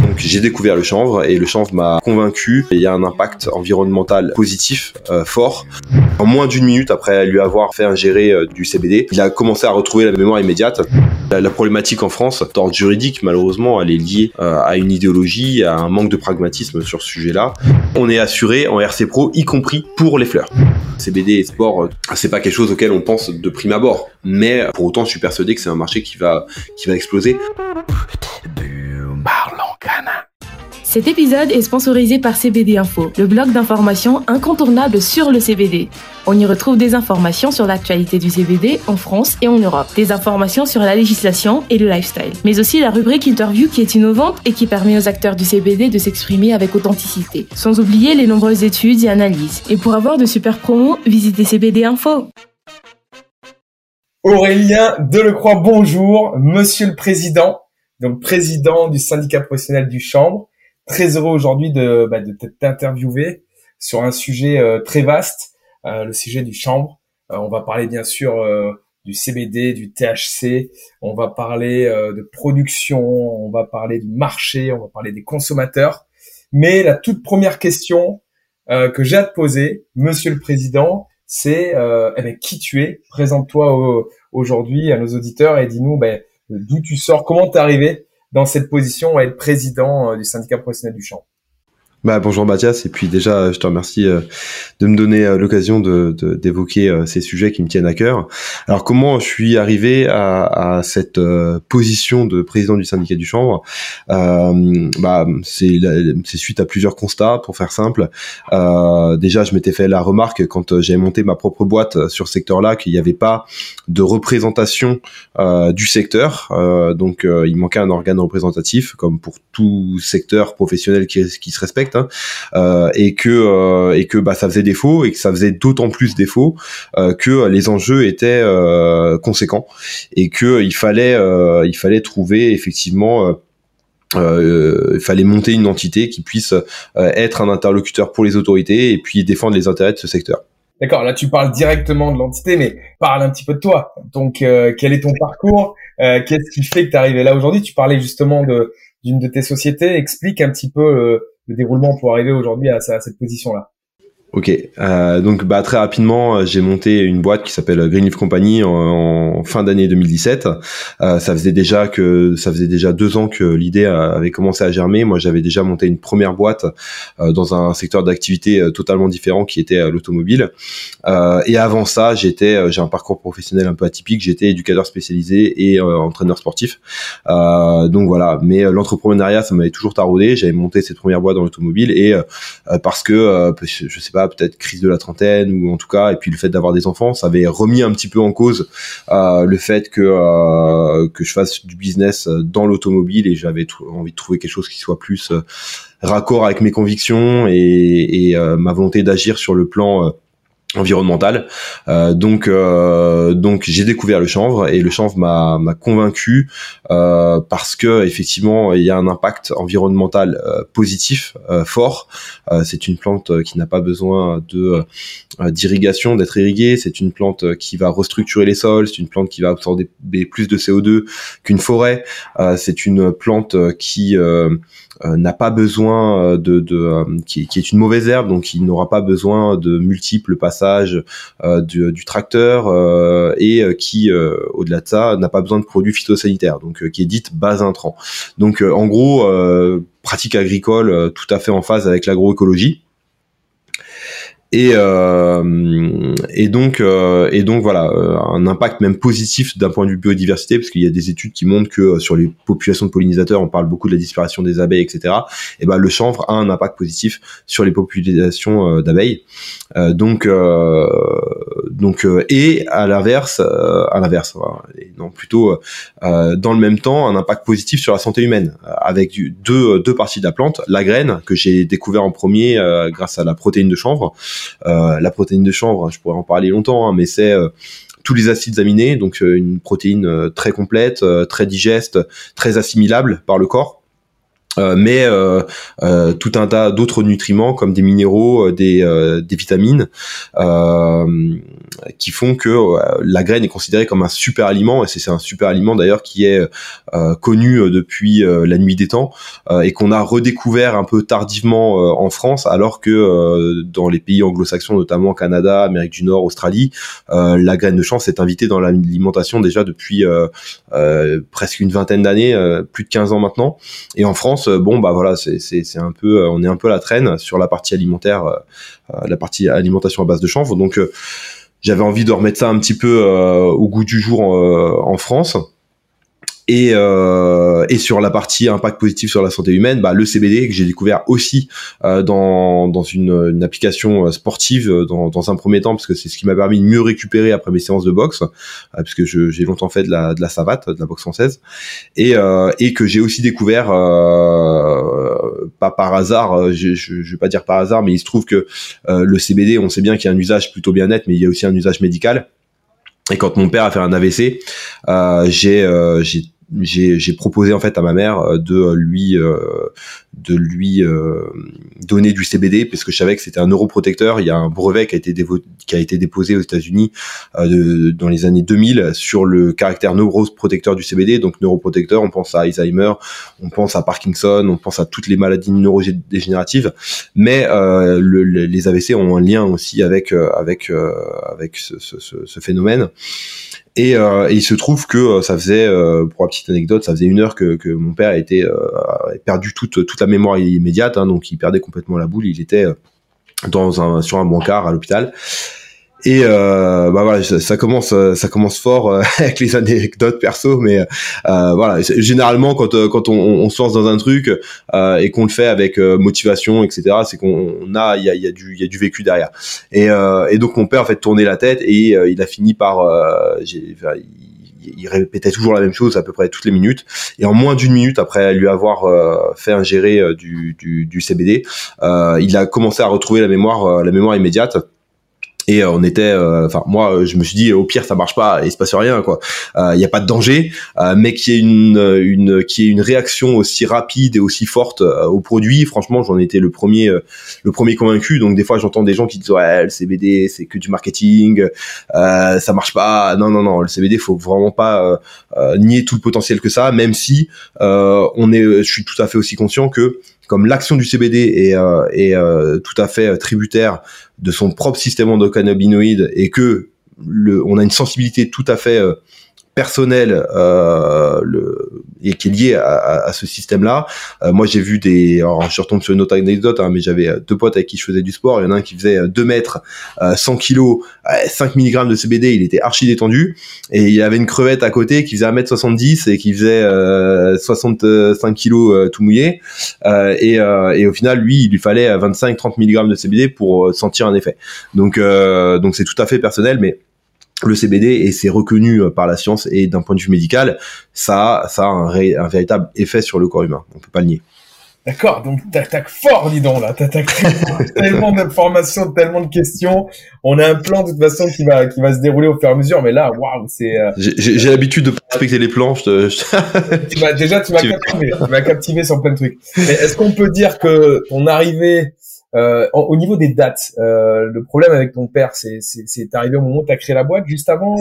Donc j'ai découvert le chanvre et le chanvre m'a convaincu. Il y a un impact environnemental positif euh, fort. En moins d'une minute après lui avoir fait ingérer euh, du CBD, il a commencé à retrouver la mémoire immédiate. La, problématique en France, d'ordre juridique, malheureusement, elle est liée euh, à une idéologie, à un manque de pragmatisme sur ce sujet-là. On est assuré en RC Pro, y compris pour les fleurs. CBD et sport, euh, c'est pas quelque chose auquel on pense de prime abord, mais pour autant, je suis persuadé que c'est un marché qui va qui va exploser. Cet épisode est sponsorisé par CBD Info, le blog d'information incontournable sur le CBD. On y retrouve des informations sur l'actualité du CBD en France et en Europe, des informations sur la législation et le lifestyle, mais aussi la rubrique interview qui est innovante et qui permet aux acteurs du CBD de s'exprimer avec authenticité, sans oublier les nombreuses études et analyses. Et pour avoir de super promos, visitez CBD Info. Aurélien Delecroix, bonjour, monsieur le président, donc président du syndicat professionnel du Chambre. Très heureux aujourd'hui de, bah, de t'interviewer sur un sujet euh, très vaste, euh, le sujet du Chambre. Euh, on va parler bien sûr euh, du CBD, du THC, on va parler euh, de production, on va parler du marché, on va parler des consommateurs. Mais la toute première question euh, que j'ai à te poser, monsieur le président, c'est eh ben, qui tu es? Présente-toi au- aujourd'hui à nos auditeurs et dis-nous ben, d'où tu sors, comment t'es arrivé dans cette position à être président euh, du syndicat professionnel du champ. Bah, bonjour Mathias, et puis déjà je te remercie euh, de me donner euh, l'occasion de de- d'évoquer euh, ces sujets qui me tiennent à cœur. Alors comment je suis arrivé à, à cette position de président du syndicat du chanvre? Bah, c'est suite à plusieurs constats, pour faire simple. Déjà je m'étais fait la remarque quand j'avais monté ma propre boîte sur ce secteur-là qu'il n'y avait pas de représentation du secteur, donc il manquait un organe représentatif, comme pour tout secteur professionnel qui se respecte hein, euh, et que euh, et que bah ça faisait défaut et que ça faisait d'autant plus défaut euh, que les enjeux étaient euh, conséquents et que il fallait euh, il fallait trouver effectivement euh, euh, il fallait monter une entité qui puisse être un interlocuteur pour les autorités et puis défendre les intérêts de ce secteur. D'accord, là tu parles directement de l'entité, mais parle un petit peu de toi. Donc euh, quel est ton parcours? Euh, Qu'est-ce qui fait que tu es arrivé là aujourd'hui? Tu parlais justement d'une de tes sociétés. Explique un petit peu le déroulement pour arriver aujourd'hui à, cette position-là. Ok, euh, donc bah très rapidement, euh, j'ai monté une boîte qui s'appelle Greenleaf Company en, fin d'année 2017. Euh, ça faisait déjà que ça faisait déjà deux ans que l'idée euh, avait commencé à germer. Moi, j'avais déjà monté une première boîte euh, dans un secteur d'activité euh, totalement différent qui était l'automobile. Et avant ça, j'étais, j'ai un parcours professionnel un peu atypique. J'étais éducateur spécialisé et entraîneur sportif. Donc voilà. Mais l'entrepreneuriat, ça m'avait toujours taraudé. J'avais monté cette première boîte dans l'automobile et parce que je sais pas peut-être crise de la trentaine ou en tout cas et puis le fait d'avoir des enfants ça avait remis un petit peu en cause euh, le fait que euh, que je fasse du business euh, dans l'automobile et j'avais envie de trouver quelque chose qui soit plus euh, raccord avec mes convictions et, et, euh, ma volonté d'agir sur le plan euh, environnemental. Euh, donc euh, donc j'ai découvert le chanvre et le chanvre m'a m'a convaincu euh, parce que effectivement il y a un impact environnemental euh, positif euh, fort. Euh, c'est une plante qui n'a pas besoin de d'irrigation, d'être irriguée. C'est une plante qui va restructurer les sols. C'est une plante qui va absorber plus de CO2 qu'une forêt. C'est une plante qui n'a pas besoin de, de qui, qui est une mauvaise herbe, donc il n'aura pas besoin de multiples passages euh, du, du tracteur euh, et euh, qui, euh, au-delà de ça, n'a pas besoin de produits phytosanitaires, donc euh, qui est dite bas intrant. Donc euh, en gros, euh, pratique agricole euh, tout à fait en phase avec l'agroécologie. Et, euh, et donc euh, et donc voilà euh, un impact même positif d'un point de vue biodiversité parce qu'il y a des études qui montrent que sur les populations de pollinisateurs on parle beaucoup de la disparition des abeilles etc et ben le chanvre a un impact positif sur les populations d'abeilles. Donc donc et à l'inverse à l'inverse non plutôt dans le même temps un impact positif sur la santé humaine avec deux deux parties de la plante. La graine que j'ai découvert en premier grâce à la protéine de chanvre la protéine de chanvre, je pourrais en parler longtemps, hein, mais c'est euh, tous les acides aminés, donc euh, une protéine euh, très complète, euh, très digeste, très assimilable par le corps. Euh, mais euh, euh, tout un tas d'autres nutriments comme des minéraux, des, des vitamines, qui font que la graine est considérée comme un super aliment, et c'est un super aliment d'ailleurs qui est connu depuis la nuit des temps, et qu'on a redécouvert un peu tardivement en France, alors que dans les pays anglo-saxons, notamment Canada, Amérique du Nord, Australie, la graine de chanvre s'est invitée dans l'alimentation déjà depuis presque une vingtaine d'années, plus de 15 ans maintenant, et en France bon bah voilà, c'est un peu, euh, on est un peu à la traîne sur la partie alimentaire, euh, euh, la partie alimentation à base de chanvre. Donc j'avais envie de remettre ça un petit peu au goût du jour en France. Et, euh, et sur la partie impact positif sur la santé humaine, bah, le CBD que j'ai découvert aussi euh, dans, dans une, une, application euh, sportive euh, dans, dans, un premier temps parce que c'est ce qui m'a permis de mieux récupérer après mes séances de boxe euh, puisque j'ai longtemps fait de la, de la savate, de la boxe française et, euh, et que j'ai aussi découvert pas par hasard, je, je, vais pas dire par hasard, mais il se trouve que le CBD, on sait bien qu'il y a un usage plutôt bien net, mais il y a aussi un usage médical. Et quand mon père a fait un AVC, euh, j'ai euh, j'ai proposé en fait à ma mère euh, de lui euh, de lui euh, donner du CBD parce que je savais que c'était un neuroprotecteur. Il y a un brevet qui a été qui a été déposé aux États-Unis dans les années 2000 sur le caractère neuroprotecteur du CBD. Donc neuroprotecteur, on pense à Alzheimer, on pense à Parkinson, on pense à toutes les maladies neurodégénératives. Mais le, les AVC ont un lien aussi avec avec avec ce, ce, ce phénomène. Et, euh, il se trouve que euh, ça faisait, euh, pour la petite anecdote, ça faisait une heure que, que mon père était euh, perdu toute toute la mémoire immédiate, hein, donc il perdait complètement la boule. Il était euh, dans un sur un bancard à l'hôpital. Et euh, bah voilà, ça, commence, euh, ça commence fort euh, avec les anecdotes perso, mais euh, voilà, généralement quand euh, quand on, on, se lance dans un truc et qu'on le fait avec motivation, etc., c'est qu'on a, il y a, y a du, il y a du vécu derrière. Et, et donc mon père en fait tournait la tête et il a fini par, il répétait toujours la même chose à peu près toutes les minutes. Et en moins d'une minute après lui avoir fait ingérer du, du, du CBD, euh, il a commencé à retrouver la mémoire, la mémoire immédiate et euh, on était euh, enfin moi euh, je me suis dit au pire ça marche pas il se passe rien quoi. Il n'y a pas de danger mais qui est une une qui est une réaction aussi rapide et aussi forte au produit franchement j'en étais le premier le premier convaincu. Donc des fois j'entends des gens qui disent ouais le CBD c'est que du marketing euh, ça marche pas. Non non non le CBD faut vraiment pas nier tout le potentiel que ça même si on est je suis tout à fait aussi conscient que comme l'action du CBD est, euh, est euh, tout à fait euh, tributaire de son propre système endocannabinoïde et que le, on a une sensibilité tout à fait personnel euh, le, et qui est lié à, à, ce système-là. Euh, moi, j'ai vu des... Alors, je retombe sur une autre anecdote, hein, mais j'avais euh, deux potes avec qui je faisais du sport. Il y en a un qui faisait 2 mètres, 100 kilos, 5 mg de CBD. Il était archi détendu. Et il avait une crevette à côté qui faisait 1 mètre 70 et qui faisait 65 kilos tout mouillé. Et, et, au final, lui, il lui fallait 25-30 mg de CBD pour sentir un effet. Donc, donc c'est tout à fait personnel, mais le CBD et c'est reconnu euh, par la science et d'un point de vue médical, ça, ça a un, un, véritable effet sur le corps humain. On peut pas le nier. D'accord, donc t'attaques fort, dis donc là, t'attaques tellement d'informations, tellement de questions. On a un plan de toute façon qui va qui va se dérouler au fur et à mesure, mais là, waouh, c'est. Euh, j'ai l'habitude de pas respecter les plans. Je te, tu vas déjà, tu m'as captivé, tu m'as captivé sur plein de trucs. Est-ce qu'on peut dire que ton arrivée euh, au niveau des dates, euh, le problème avec ton père, c'est c'est arrivé au moment où tu as créé la boîte, juste avant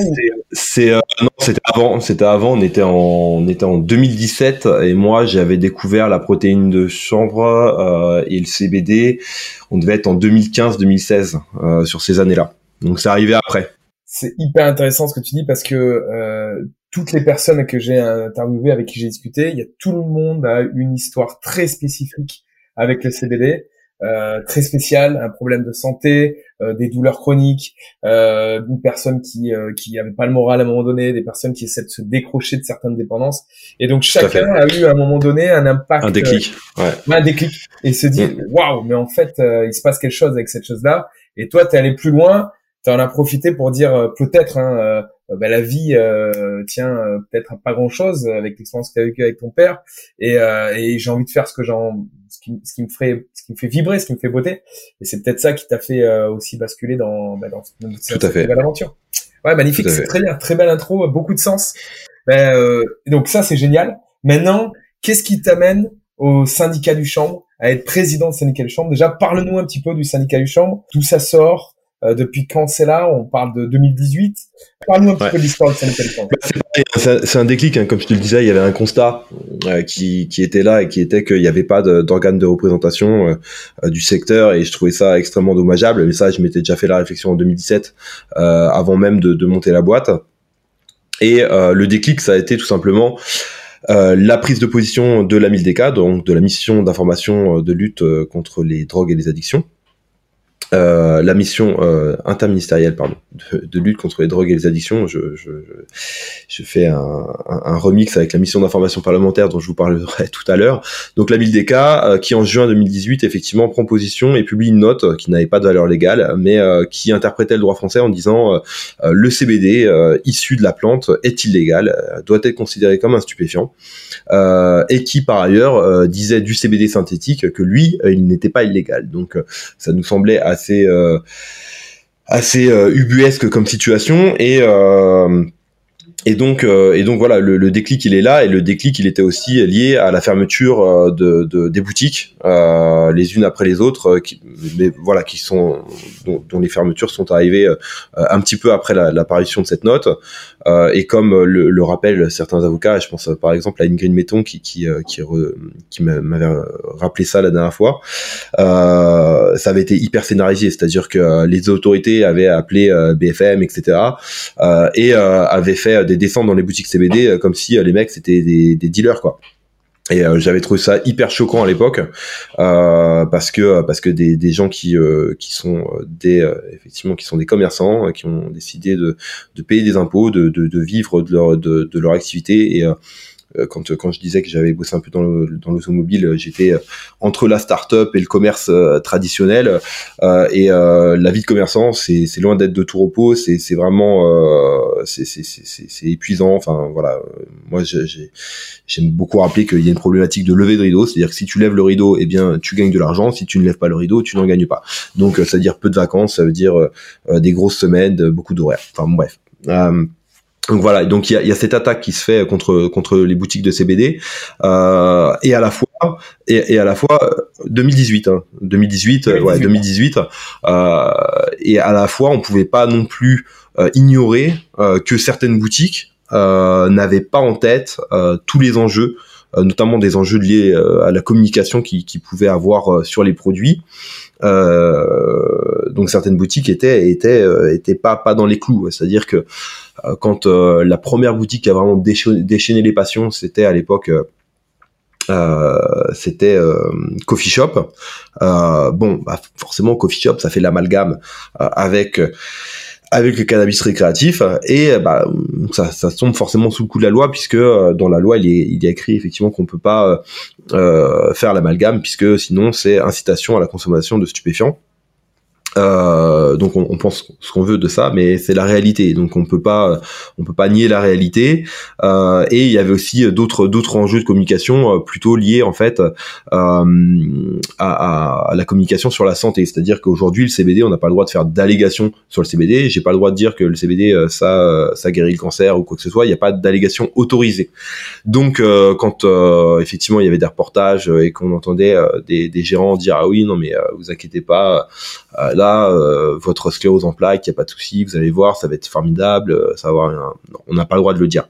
C'est euh, non, c'était avant. C'était avant. On était en on était en 2017 et moi j'avais découvert la protéine de chanvre euh, et le CBD. On devait être en 2015-2016 euh, sur ces années-là. Donc c'est arrivé après. C'est hyper intéressant ce que tu dis parce que toutes les personnes que j'ai interviewées, avec qui j'ai discuté, il y a tout le monde a une histoire très spécifique avec le CBD. Euh, très spécial, un problème de santé, euh, des douleurs chroniques, euh, une personne qui euh, qui avait pas le moral à un moment donné, des personnes qui essaient de se décrocher de certaines dépendances. Et donc chacun a eu à un moment donné un impact, un déclic, ouais. un déclic, et se dit mm. waouh, mais en fait il se passe quelque chose avec cette chose-là. Et toi t'es allé plus loin, tu en as profité pour dire peut-être hein, bah, la vie euh, tient peut-être pas grand chose avec l'expérience que tu as vécue avec ton père et, euh, et j'ai envie de faire ce que j'en ce qui, ce qui me ferait, qui me fait vibrer, ce qui me fait beauté. Et c'est peut-être ça qui t'a fait euh, aussi basculer dans, bah, dans, cette, belle aventure. Ouais, magnifique, c'est très bien, très belle intro, beaucoup de sens. Ben, euh, donc ça c'est génial. Maintenant, qu'est-ce qui t'amène au syndicat du chambre, à être président du syndicat du chambre? Déjà, parle-nous un petit peu du syndicat du chambre, d'où ça sort, euh, depuis quand c'est là? On parle de 2018. Parle-nous un petit peu de l'histoire chambre. Bah, c'est un déclic, hein. comme je te le disais, il y avait un constat euh, qui, qui était là et qui était qu'il n'y avait pas d'organe de, représentation euh, du secteur et je trouvais ça extrêmement dommageable. Mais ça, je m'étais déjà fait la réflexion en 2017, avant même de, de, monter la boîte. Et le déclic, ça a été tout simplement euh, la prise de position de la MILDECA, donc de la mission d'information euh, de lutte euh, contre les drogues et les addictions, euh, la mission euh, interministérielle pardon, de, lutte contre les drogues et les addictions. Je, je, je fais un, un, remix avec la mission d'information parlementaire dont je vous parlerai tout à l'heure. Donc la MILDECA, euh, qui en juin 2018 effectivement prend position et publie une note qui n'avait pas de valeur légale, mais qui interprétait le droit français en disant le CBD issu de la plante est illégal, doit être considéré comme un stupéfiant, et qui par ailleurs disait du CBD synthétique que lui, il n'était pas illégal. Donc ça nous semblait assez assez euh, assez euh, ubuesque comme situation. Et euh, et donc, euh, et donc voilà, le, le, déclic il est là et le déclic il était aussi lié à la fermeture euh, de, de des boutiques, euh, les unes après les autres, qui, mais voilà, qui sont dont, dont, les fermetures sont arrivées un petit peu après l'apparition de cette note. et comme le, le rappellent certains avocats, je pense par exemple à Ingrid Metton qui qui qui, qui m'avait rappelé ça la dernière fois, ça avait été hyper scénarisé, c'est-à-dire que les autorités avaient appelé BFM, etc. et avaient fait descentes dans les boutiques CBD euh, comme si euh, les mecs c'était des, dealers quoi. Et euh, j'avais trouvé ça hyper choquant à l'époque parce que parce que des, des gens qui qui sont des effectivement qui sont des commerçants qui ont décidé de, de payer des impôts, de, de, vivre de leur de, de leur activité et quand quand je disais que j'avais bossé un peu dans le, dans l'automobile, euh, j'étais euh, entre la start-up et le commerce traditionnel. et la vie de commerçant, c'est c'est loin d'être de tout repos. C'est c'est vraiment c'est c'est c'est épuisant. Enfin voilà, moi j'ai j'aime beaucoup rappeler qu'il y a une problématique de lever de rideau, c'est-à-dire que si tu lèves le rideau, eh bien tu gagnes de l'argent. Si tu ne lèves pas le rideau, tu n'en gagnes pas. Donc ça veut dire peu de vacances, ça veut dire des grosses semaines, beaucoup d'horaires. Enfin bref. Donc voilà, donc il y a, y a, cette attaque qui se fait contre contre les boutiques de CBD euh, et à la fois et, et à la fois 2018, hein, 2018, 2018, ouais 2018 euh, et à la fois on pouvait pas non plus euh, ignorer euh, que certaines boutiques euh, n'avaient pas en tête tous les enjeux notamment des enjeux liés à la communication qui, qui pouvaient avoir sur les produits. Euh, donc certaines boutiques étaient étaient étaient pas pas dans les clous, c'est-à-dire que euh, quand euh, la première boutique qui a vraiment déchaîné, les passions, c'était à l'époque euh, c'était coffee shop. bon, bah, forcément coffee shop, ça fait l'amalgame avec avec le cannabis récréatif et bah ça, ça tombe forcément sous le coup de la loi puisque dans la loi il est, il est écrit effectivement qu'on peut pas faire l'amalgame puisque sinon c'est incitation à la consommation de stupéfiants. Euh, donc on, on, pense ce qu'on veut de ça, mais c'est la réalité. Donc on peut pas, on peut pas nier la réalité. Euh, et il y avait aussi d'autres d'autres enjeux de communication euh, plutôt liés en fait euh, à, à, la communication sur la santé. C'est-à-dire qu'aujourd'hui le CBD, on n'a pas le droit de faire d'allégations sur le CBD. J'ai pas le droit de dire que le CBD ça ça guérit le cancer ou quoi que ce soit. Il n'y a pas d'allégation autorisée. Donc quand effectivement il y avait des reportages et qu'on entendait des, des, gérants dire ah oui non mais vous inquiétez pas euh, votre sclérose en plaques, il n'y a pas de souci, vous allez voir, ça va être formidable, euh, ça va avoir on n'a pas le droit de le dire.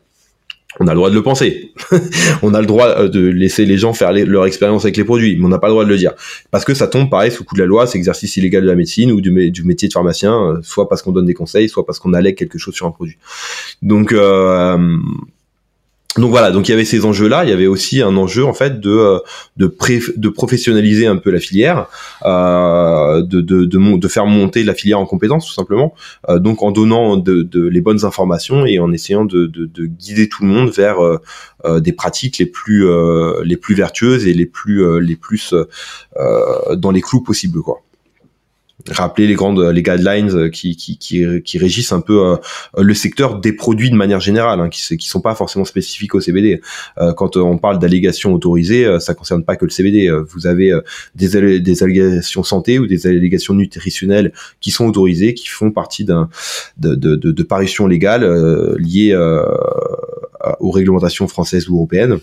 On a le droit de le penser. on a le droit euh, de laisser les gens faire leur expérience avec les produits, mais on n'a pas le droit de le dire. Parce que ça tombe pareil sous coup de la loi, c'est exercice illégal de la médecine ou du, métier de pharmacien, soit parce qu'on donne des conseils, soit parce qu'on allègue quelque chose sur un produit. Donc, donc voilà, donc il y avait ces enjeux-là. Il y avait aussi un enjeu en fait de euh, de, de professionnaliser un peu la filière, euh, de, de, de, faire monter la filière en compétences tout simplement. Euh, donc en donnant de, les bonnes informations et en essayant de, de, de guider tout le monde vers euh, euh des pratiques les plus les plus vertueuses et les plus les plus dans les clous possibles quoi rappeler les grandes les guidelines qui, qui, qui, qui régissent un peu euh, le secteur des produits de manière générale, hein, qui, qui sont pas forcément spécifiques au CBD. Euh, quand on parle d'allégations autorisées, euh, ça concerne pas que le CBD. Vous avez des, des allégations santé ou des allégations nutritionnelles qui sont autorisées, qui font partie d'un de, de, de, de légales liées aux réglementations françaises ou européennes.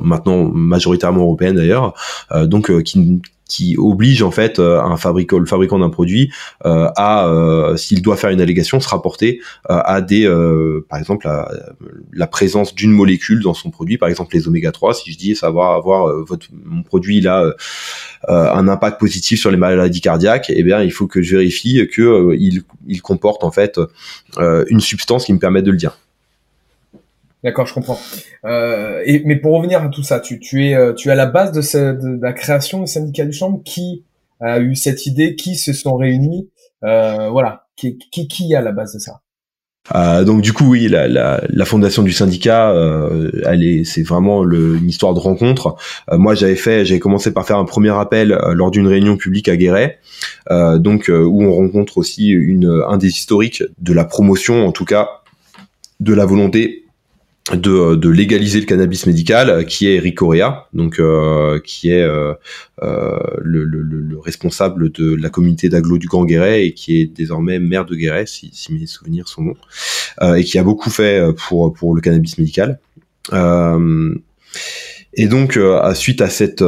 Maintenant majoritairement européenne d'ailleurs, donc qui qui oblige en fait euh, un fabricant, le fabricant d'un produit euh, à, euh, s'il doit faire une allégation, se rapporter à des, par exemple, à, la présence d'une molécule dans son produit, par exemple les oméga 3. Si je dis va avoir votre mon produit là un impact positif sur les maladies cardiaques, eh bien il faut que je vérifie que il, il comporte en fait une substance qui me permet de le dire. D'accord, je comprends. Euh, et, mais pour revenir à tout ça, tu, tu es euh, tu es à la base de, de, la création du syndicat du chambre. Qui a eu cette idée Qui se sont réunis euh, Voilà, qui, qui qui à la base de ça? Euh, donc du coup oui la, la, la fondation du syndicat euh, elle est c'est vraiment le, une histoire de rencontre euh, moi j'avais fait j'avais commencé par faire un premier appel euh, lors d'une réunion publique à Guéret euh, donc où on rencontre aussi une un des historiques de la promotion en tout cas de la volonté de, de, légaliser le cannabis médical, qui est Eric Correa, donc euh, qui est euh, euh, le, le, le, responsable de la communauté d'agglo du Grand Guéret et qui est désormais maire de Guéret, si, mes souvenirs sont bons, euh, et qui a beaucoup fait pour pour le cannabis médical. et donc, suite à cette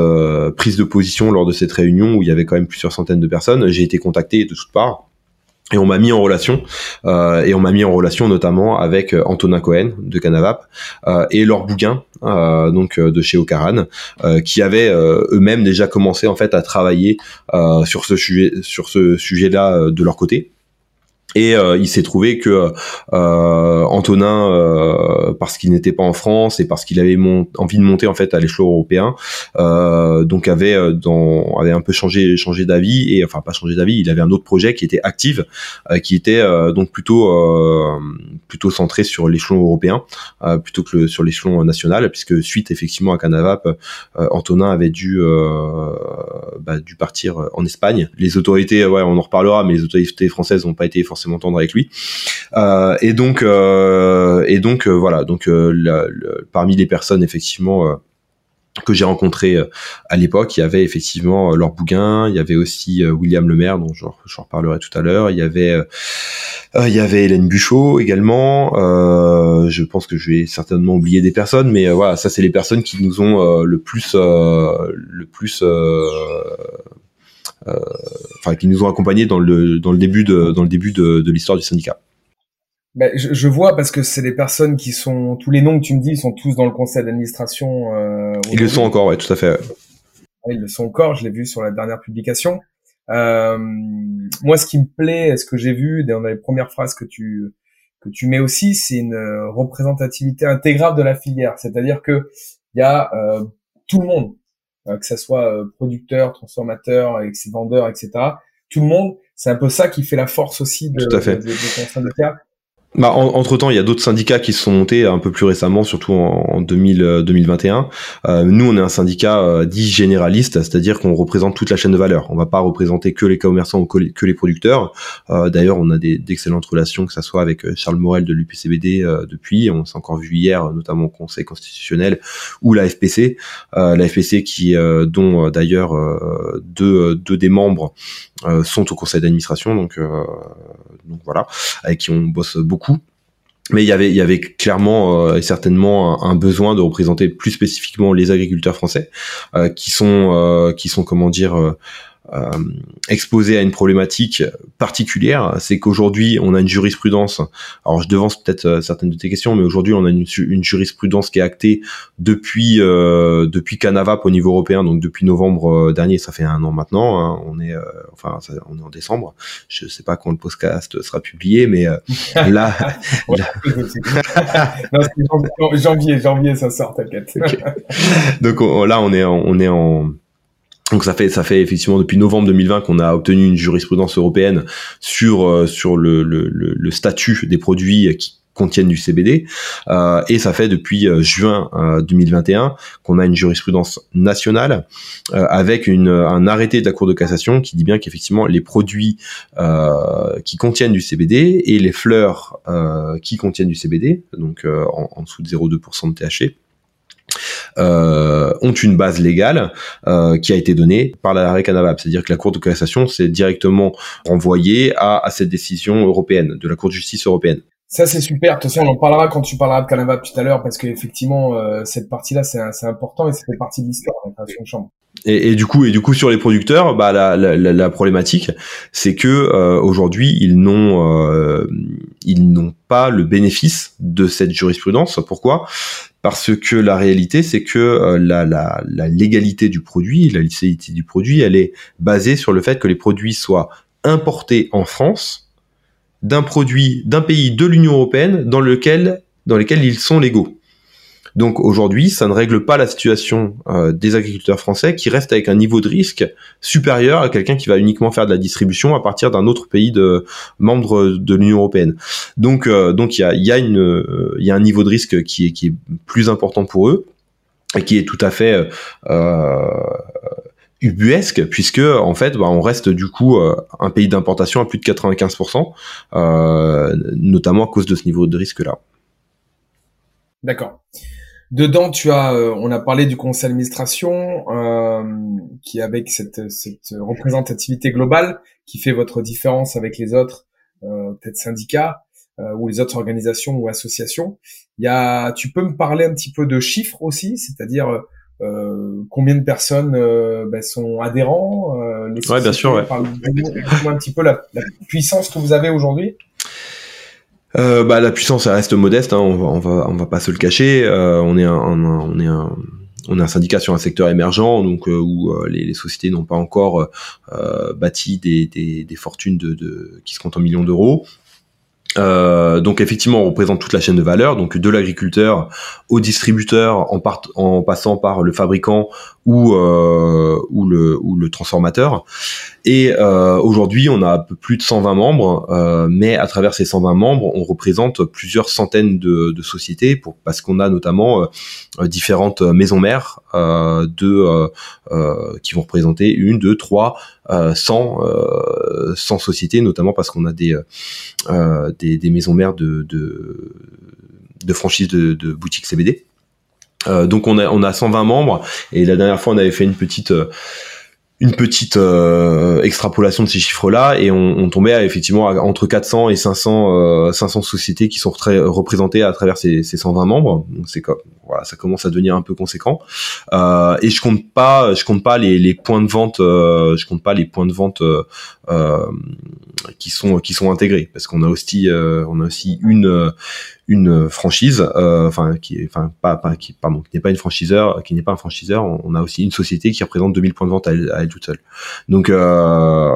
prise de position lors de cette réunion où il y avait quand même plusieurs centaines de personnes, j'ai été contacté de toutes parts et on m'a mis en relation euh, et on m'a mis en relation notamment avec euh, Antonin Cohen de Canavap euh, et Laure Bouguin donc de chez Ocaran qui avaient eux-mêmes déjà commencé en fait à travailler sur ce sujet sur ce sujet-là de leur côté et euh, il s'est trouvé que euh, Antonin, euh, parce qu'il n'était pas en France et parce qu'il avait envie de monter en fait à l'échelon européen, donc avait dans avait un peu changé changé d'avis et enfin pas changé d'avis, il avait un autre projet qui était active, qui était donc plutôt plutôt centré sur l'échelon européen plutôt que sur l'échelon national, puisque suite effectivement à Canavap, Antonin avait dû bah, dû partir en Espagne. Les autorités, ouais, on en reparlera, mais les autorités françaises n'ont pas été forcément m'entendre avec lui. Euh, et donc, euh, et donc euh, voilà. Donc, parmi les personnes effectivement que j'ai rencontré à l'époque, il y avait effectivement Laure Bouguin, il y avait aussi William Lemaire, dont je, reparlerai tout à l'heure. Il y avait il y avait Hélène Buchot également. je pense que je vais certainement oublier des personnes, mais voilà, ça c'est les personnes qui nous ont le plus le plus enfin qui nous ont accompagnés dans le dans le début de dans le début de, de l'histoire du syndicat. Ben, je, je, vois parce que c'est des personnes qui sont tous les noms que tu me dis sont tous dans le conseil d'administration. Euh, ils le sont encore, ouais, tout à fait. ils le sont encore. Je l'ai vu sur la dernière publication. Euh, moi, ce qui me plaît, ce que j'ai vu dans les premières phrases que tu que tu mets aussi, c'est une représentativité intégrale de la filière. C'est-à-dire que il y a euh, tout le monde. Euh, que ça soit euh, producteur, transformateur, avec ses vendeurs, etc. Tout le monde, c'est un peu ça qui fait la force aussi de, Tout à fait. de, de, de syndicat. Bah, entre temps, il y a d'autres syndicats qui se sont montés un peu plus récemment, surtout en, 2000, 2021. Euh, euh, nous, on est un syndicat euh, dit généraliste, c'est-à-dire qu'on représente toute la chaîne de valeur. On va pas représenter que les commerçants ou que les, producteurs. Euh, D'ailleurs, on a d'excellentes relations, que ça soit avec Charles Morel de l'UPCBD depuis. On s'est encore vu hier, notamment au Conseil constitutionnel ou la FPC, la FPC qui, dont d'ailleurs deux, deux des membres sont au conseil d'administration. Donc, donc voilà, avec qui on bosse beaucoup mais il y avait, clairement euh, et certainement un, besoin de représenter plus spécifiquement les agriculteurs français, euh, qui sont, euh, qui sont comment dire, euh, exposé à une problématique particulière, c'est qu'aujourd'hui on a une jurisprudence. Alors je devance peut-être euh, certaines de tes questions, mais aujourd'hui on a une, une, jurisprudence qui est actée depuis euh, depuis Canavap au niveau européen, donc depuis novembre euh, dernier, ça fait un an maintenant. Hein, on est enfin on est en décembre. Je sais pas quand le podcast sera publié, mais là, janvier, janvier, ça sort, t'inquiète. Donc là on est on est en donc ça fait ça fait effectivement depuis novembre 2020 qu'on a obtenu une jurisprudence européenne sur euh, sur le, le, le, statut des produits qui contiennent du CBD euh, et ça fait depuis euh, juin 2021 qu'on a une jurisprudence nationale avec une, un arrêté de la Cour de cassation qui dit bien qu'effectivement les produits qui contiennent du CBD et les fleurs qui contiennent du CBD donc en, dessous de 0,2% de THC euh, ont une base légale euh, qui a été donnée par l'arrêt Canavap. C'est-à-dire que la Cour de cassation s'est directement renvoyée à, à, cette décision européenne, de la Cour de justice européenne. Ça c'est super. De toute façon, on en parlera quand tu parleras de Canava tout à l'heure, parce qu'effectivement, euh, cette partie-là, c'est important et ça fait partie de l'histoire de la création de chambre. Et, et, du coup, et du coup, sur les producteurs, bah la, la, la problématique, c'est que euh, aujourd'hui, ils n'ont euh, ils n'ont pas le bénéfice de cette jurisprudence. Pourquoi? Parce que la réalité, c'est que euh, la, légalité du produit, la légalité du produit, elle est basée sur le fait que les produits soient importés en France d'un produit d'un pays de l'Union européenne dans lequel ils sont légaux. Donc aujourd'hui, ça ne règle pas la situation euh, des agriculteurs français qui restent avec un niveau de risque supérieur à quelqu'un qui va uniquement faire de la distribution à partir d'un autre pays de membre de l'Union européenne. Donc euh, donc il y a, y a une euh, y a un niveau de risque qui est qui est plus important pour eux et qui est tout à fait euh, ubuesque puisque en fait bah, on reste du coup un pays d'importation à plus de 95% euh, notamment à cause de ce niveau de risque là. D'accord. Dedans, tu as, euh, on a parlé du conseil d'administration, euh, qui avec cette, cette représentativité globale, qui fait votre différence avec les autres, euh, peut-être syndicats euh, ou les autres organisations ou associations. Il y a, tu peux me parler un petit peu de chiffres aussi, c'est-à-dire euh, combien de personnes ben, sont adhérents les Ouais, bien sûr. Ouais. un petit peu la, la puissance que vous avez aujourd'hui. Euh, bah, la puissance reste modeste, hein, on, va, on va pas se le cacher. Euh, on est un, on est un on est un syndicat sur un secteur émergent, donc euh, où euh, les, les, sociétés n'ont pas encore bâti des, des, des fortunes de, de, qui se comptent en millions d'euros. Euh, donc effectivement, on représente toute la chaîne de valeur, donc de l'agriculteur au distributeur, en, part, en passant par le fabricant ou euh, ou le ou le transformateur. Et euh, aujourd'hui, on a un peu plus de 120 membres, euh, mais à travers ces 120 membres, on représente plusieurs centaines de, de sociétés, pour, parce qu'on a notamment euh, différentes maisons mères euh, de qui vont représenter une, deux, trois, 100, 100 sociétés, notamment parce qu'on a des, des, des maisons mères de, de de franchise de, de boutiques CBD. Euh, donc on a on a 120 membres et la dernière fois on avait fait une petite euh, une petite euh, extrapolation de ces chiffres-là et on, on, tombait à, effectivement entre 400 et 500 500 sociétés qui sont représentées à travers ces, ces 120 membres. Donc c'est voilà, ça commence à devenir un peu conséquent. Euh, et je compte pas je compte pas les, les points de vente je compte pas les points de vente qui sont qui sont intégrés parce qu'on a aussi on a aussi une une franchise, euh, enfin qui est, enfin pas, pas qui pardon, qui n'est pas une franchiseur, qui n'est pas un franchiseur, on, a aussi une société qui représente 2000 points de vente à elle, à elle toute seule. Donc euh,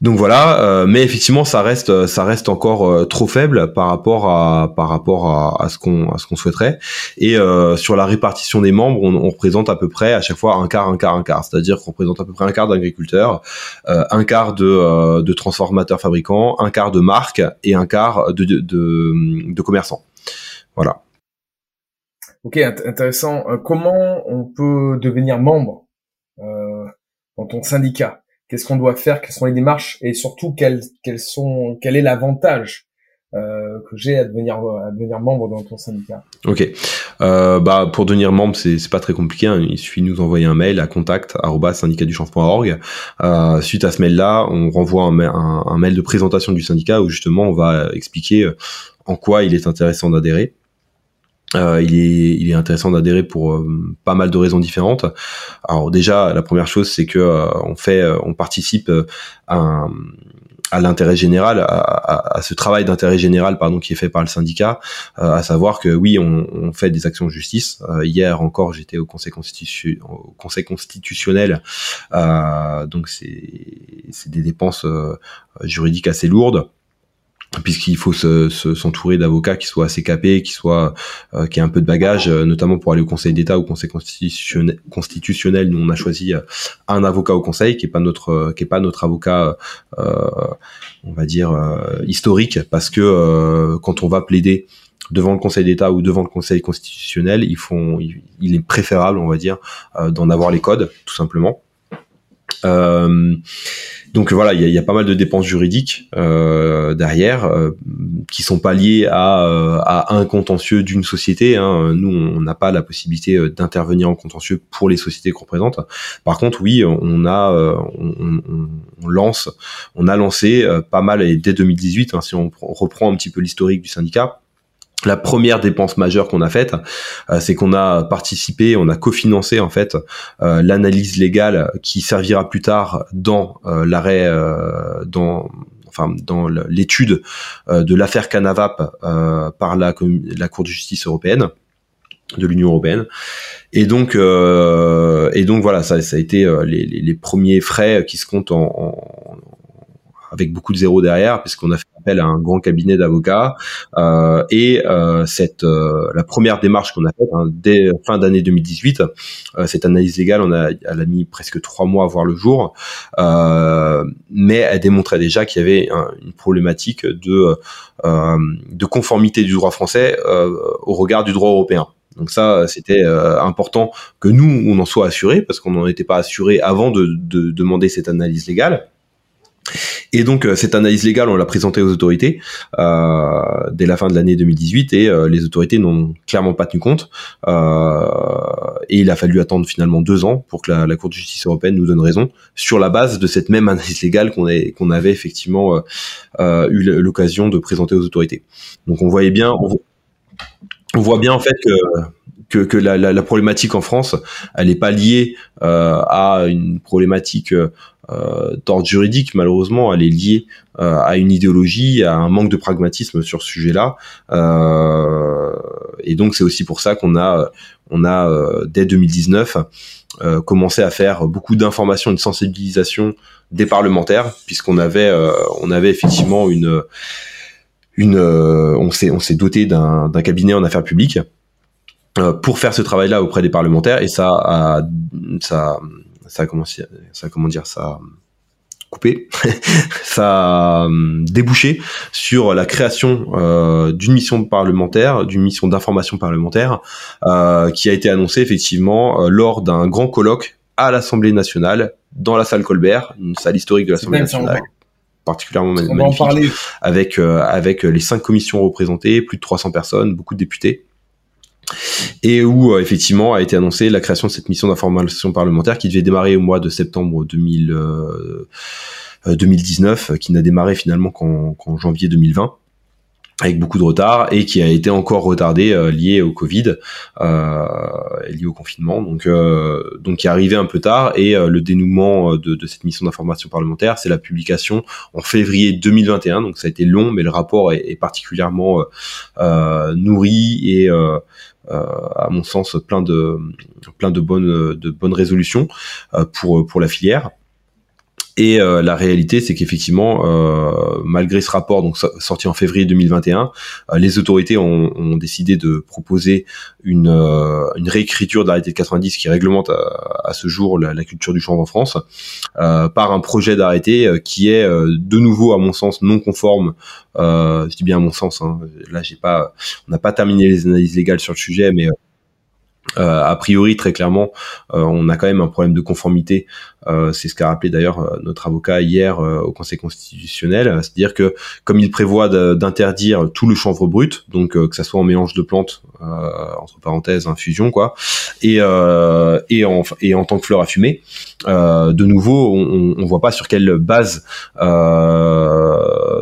donc voilà, euh, mais effectivement, ça reste, ça reste encore euh, trop faible par rapport à, par rapport à, ce qu'on, à ce qu'on souhaiterait. Et euh, sur la répartition des membres, on, on, représente à peu près à chaque fois un quart, un quart, un quart. C'est-à-dire qu'on représente à peu près un quart d'agriculteurs, un quart de, de transformateurs fabricants, un quart de marques et un quart de, de, de, de commerçants. Voilà. Ok, intéressant. comment on peut devenir membre dans ton syndicat? Qu'est-ce qu'on doit faire, quelles sont les démarches et surtout sont, quel est l'avantage euh, que j'ai à devenir à devenir membre dans ton syndicat. Ok. Euh, bah pour devenir membre c'est pas très compliqué. Hein. Il suffit de nous envoyer un mail à contact syndicatduchange.org. Euh, suite à ce mail là, on renvoie un, mail de présentation du syndicat où justement on va expliquer euh, en quoi il est intéressant d'adhérer. Euh, il, est, il est intéressant d'adhérer pour euh, pas mal de raisons différentes. Alors déjà, la première chose, c'est que euh, on fait, euh, on participe à, à l'intérêt général, à, à, ce travail d'intérêt général, pardon, qui est fait par le syndicat, à savoir que oui, on, on, fait des actions de justice. hier encore, j'étais au Conseil, au conseil constitutionnel, donc c'est des dépenses juridiques assez lourdes puisqu'il faut s'entourer d'avocats qui soient assez capés, qui soient euh, qui aient un peu de bagage, euh, notamment pour aller au Conseil d'État ou au Conseil constitutionnel. Nous, on a choisi euh, un avocat au Conseil qui est pas notre qui est pas notre avocat, on va dire historique, parce que quand on va plaider devant le Conseil d'État ou devant le Conseil constitutionnel, font, il, est préférable, on va dire, d'en avoir les codes, tout simplement. Euh, donc voilà, il y a, y a, pas mal de dépenses juridiques euh, derrière euh, qui sont pas liées à, euh, à un contentieux d'une société. Hein. Nous, on n'a pas la possibilité euh, d'intervenir en contentieux pour les sociétés qu'on représente. Par contre, oui, on a, on, on, on lance, on a lancé pas mal et dès 2018, hein, si on, reprend un petit peu l'historique du syndicat. La première dépense majeure qu'on a faite, c'est qu'on a participé, on a cofinancé en fait l'analyse légale qui servira plus tard dans l'arrêt, dans enfin dans l'étude de l'affaire Canavap par la, la Cour de justice européenne de l'Union européenne. Et donc, euh, et donc voilà, ça, ça a été euh, les, les, premiers frais qui se comptent en, en avec beaucoup de zéros derrière, puisqu'on a fait appel à un grand cabinet d'avocats. Euh, et euh, cette, euh, la première démarche qu'on a faite hein, dès fin d'année 2018, euh, cette analyse légale, on a, elle a mis presque trois mois à voir le jour, mais elle démontrait déjà qu'il y avait une problématique de de conformité du droit français au regard du droit européen. Donc ça, c'était euh, important que nous, on en soit assurés, parce qu'on n'en était pas assurés avant de, de, demander cette analyse légale. Et donc euh, cette analyse légale, on l'a présentée aux autorités euh, dès la fin de l'année 2018 et euh, les autorités n'ont clairement pas tenu compte. Et il a fallu attendre finalement deux ans pour que la, Cour de justice européenne nous donne raison sur la base de cette même analyse légale qu'on avait effectivement eu l'occasion de présenter aux autorités. Donc on voyait bien, on voit bien en fait que que, que la, la, la, problématique en France, elle n'est pas liée euh, à une problématique euh, d'ordre juridique, malheureusement, elle est liée euh, à une idéologie, à un manque de pragmatisme sur ce sujet-là. Euh, et donc c'est aussi pour ça qu'on a, on a euh, dès 2019 commencé à faire beaucoup d'informations, une sensibilisation des parlementaires, puisqu'on avait, on avait effectivement une une, euh, on s'est on s'est doté d'un cabinet en affaires publiques euh, pour faire ce travail-là auprès des parlementaires et ça a ça ça a comment ça comment dire ça coupé ça a débouché sur la création euh, d'une mission parlementaire d'une mission d'information parlementaire euh, qui a été annoncée effectivement euh, lors d'un grand colloque à l'Assemblée nationale dans la salle Colbert une salle historique de l'Assemblée nationale particulièrement magnifique, avec euh, avec les cinq commissions représentées, plus de 300 personnes, beaucoup de députés et où euh, effectivement a été annoncée la création de cette mission d'information parlementaire qui devait démarrer au mois de septembre 2000, 2019, euh, qui n'a démarré finalement qu'en janvier 2020 avec beaucoup de retard et qui a été encore retardé euh, lié au Covid, euh, lié au confinement, donc euh, donc qui est arrivé un peu tard et euh, le dénouement de, de cette mission d'information parlementaire, c'est la publication en février 2021, donc ça a été long, mais le rapport est, est particulièrement nourri et à mon sens plein de plein de bonnes de bonnes résolutions pour pour la filière. Et euh, la réalité, c'est qu'effectivement, euh, malgré ce rapport, donc sorti en février 2021, euh, les autorités ont, ont, décidé de proposer une, euh, une réécriture de l'arrêté de 90 qui réglemente à, ce jour la, la, culture du chanvre en France, par un projet d'arrêté qui est de nouveau, à mon sens, non conforme. je dis bien à mon sens. Hein, là, j'ai pas, on n'a pas terminé les analyses légales sur le sujet, mais euh, a priori, très clairement, euh, on a quand même un problème de conformité. Euh, c'est ce qu'a rappelé d'ailleurs notre avocat hier au Conseil constitutionnel, c'est-à-dire que comme il prévoit d'interdire tout le chanvre brut, donc que ça soit en mélange de plantes, entre parenthèses, infusion, quoi, et et en et en tant que fleur à fumer, de nouveau, on, on voit pas sur quelle base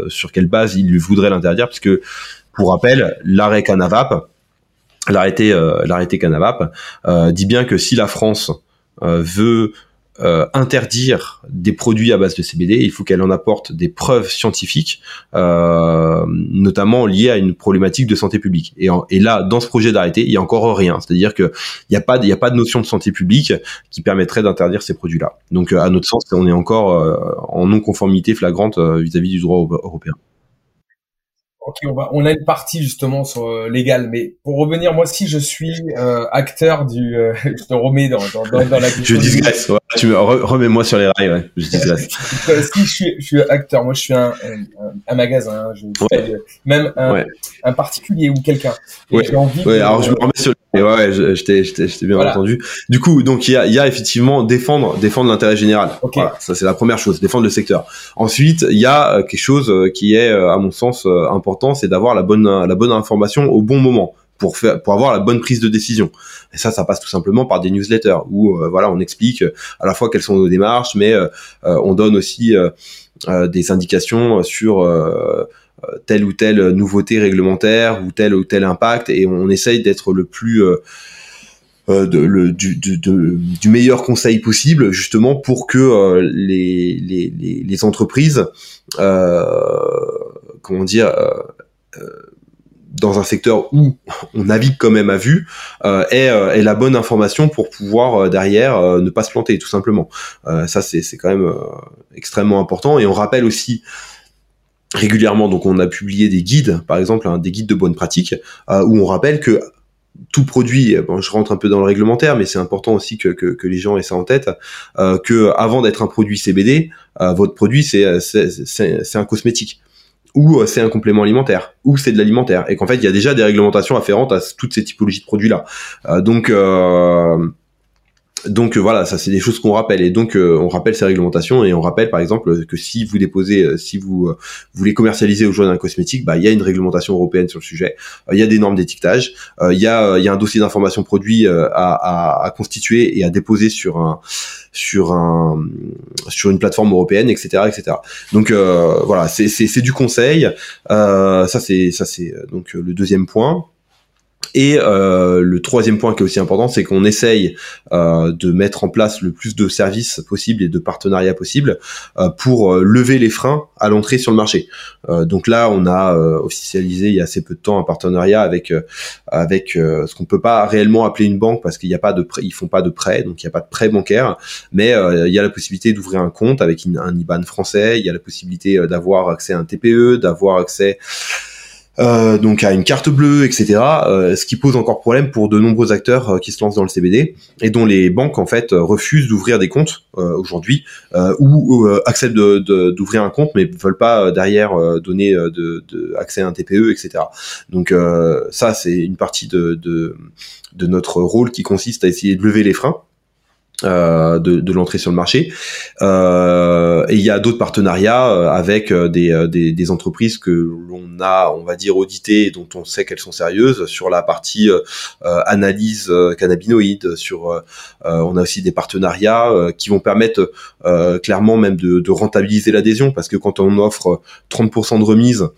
sur quelle base il voudrait l'interdire, puisque pour rappel, l'arrêt Canavap l'arrêté euh, l'arrêté Canavap euh, dit bien que si la France euh, veut interdire des produits à base de CBD, il faut qu'elle en apporte des preuves scientifiques, notamment liées à une problématique de santé publique. Et, là, dans ce projet d'arrêté, il y a encore rien. C'est-à-dire que il n'y a pas, de notion de santé publique qui permettrait d'interdire ces produits-là. Donc, à notre sens, on est encore en non-conformité flagrante vis à -vis du droit européen. Ok, on, va, on a une partie justement sur euh, légal, mais pour revenir, moi si je suis euh, acteur du, euh, je te remets dans, dans, dans, dans la. je digresse, ouais, tu me remets-moi sur les rails, ouais. Je digresse. si je suis, je suis acteur, moi je suis un, un, un magasin, hein, je ouais. même un, un, particulier ou quelqu'un. Ouais. ouais alors je me remets sur les ouais, je, je t'ai, bien voilà. entendu. Du coup, donc il y a, y a effectivement défendre, défendre l'intérêt général. Okay. Voilà, ça c'est la première chose, défendre le secteur. Ensuite, il y a quelque chose qui est, à mon sens, important c'est d'avoir la bonne la bonne information au bon moment pour faire pour avoir la bonne prise de décision. Et ça, ça passe tout simplement par des newsletters où voilà, on explique à la fois quelles sont nos démarches, mais on donne aussi des indications sur telle ou telle nouveauté réglementaire ou tel ou tel impact et on essaye d'être le plus euh, le, du, meilleur conseil possible justement pour que euh, les, les, entreprises euh, comment dire euh, dans un secteur où on navigue quand même à vue euh, aient, la bonne information pour pouvoir derrière ne pas se planter tout simplement. Ça c'est quand même extrêmement important et on rappelle aussi régulièrement donc on a publié des guides par exemple hein, des guides de bonne pratique où on rappelle que tout produit, bon, je rentre un peu dans le réglementaire, mais c'est important aussi que, que, que, les gens aient ça en tête, euh, que avant d'être un produit CBD, euh, votre produit c'est c'est un cosmétique ou euh, c'est un complément alimentaire ou c'est de l'alimentaire et qu'en fait il y a déjà des réglementations afférentes à toutes ces typologies de produits là. Euh, donc euh, donc euh, voilà, ça c'est des choses qu'on rappelle et donc euh, on rappelle ces réglementations et on rappelle par exemple que si vous déposez, euh, si vous, voulez commercialiser aujourd'hui un cosmétique, bah il y a une réglementation européenne sur le sujet, il y a des normes d'étiquetage, il y a il y a un dossier d'information produit à, à, à, constituer et à déposer sur un sur un sur une plateforme européenne, etc., etc. Donc voilà, c'est c'est du conseil. ça c'est ça c'est donc le deuxième point. Et euh, le troisième point qui est aussi important, c'est qu'on essaye euh, de mettre en place le plus de services possibles et de partenariats possibles euh, pour euh, lever les freins à l'entrée sur le marché. Euh, donc là, on a euh, officialisé il y a assez peu de temps un partenariat avec avec ce qu'on peut pas réellement appeler une banque parce qu'il n'y a pas de prêt, ils font pas de prêt, donc il n'y a pas de prêt bancaire, mais il y a la possibilité d'ouvrir un compte avec un IBAN français, il y a la possibilité d'avoir accès à un TPE, d'avoir accès euh, donc à une carte bleue, etc. Euh, ce qui pose encore problème pour de nombreux acteurs euh, qui se lancent dans le CBD et dont les banques en fait refusent d'ouvrir des comptes aujourd'hui ou acceptent d'ouvrir un compte mais veulent pas derrière donner de, de, accès à un TPE, etc. Donc ça c'est une partie de, de de notre rôle qui consiste à essayer de lever les freins euh, de, de l'entrée sur le marché. Euh, et il y a d'autres partenariats euh, avec euh, des, des, des, entreprises que l'on a, on va dire, auditées, dont on sait qu'elles sont sérieuses sur la partie euh, analyse cannabinoïde. Sur, on a aussi des partenariats qui vont permettre clairement même de, de rentabiliser l'adhésion, parce que quand on offre 30% de remise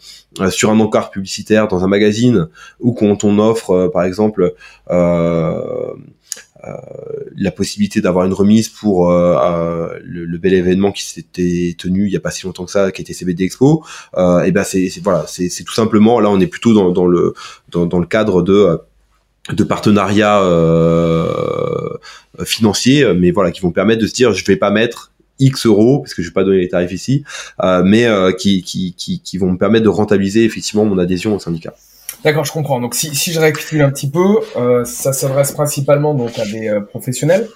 sur un encart publicitaire dans un magazine, ou quand on offre, par exemple, euh, la possibilité d'avoir une remise pour euh, euh, le, bel événement qui s'était tenu il y a pas si longtemps que ça, qui était CBD Expo, et ben c'est voilà, c'est tout simplement là on est plutôt dans, dans le dans, dans, le cadre de de partenariats financiers, mais voilà, qui vont permettre de se dire je vais pas mettre X euros, parce que je vais pas donner les tarifs ici, mais qui, qui, qui, qui, vont me permettre de rentabiliser effectivement mon adhésion au syndicat. D'accord, je comprends. Donc si, si je récapitule un petit peu, euh, ça s'adresse principalement donc à des euh, professionnels?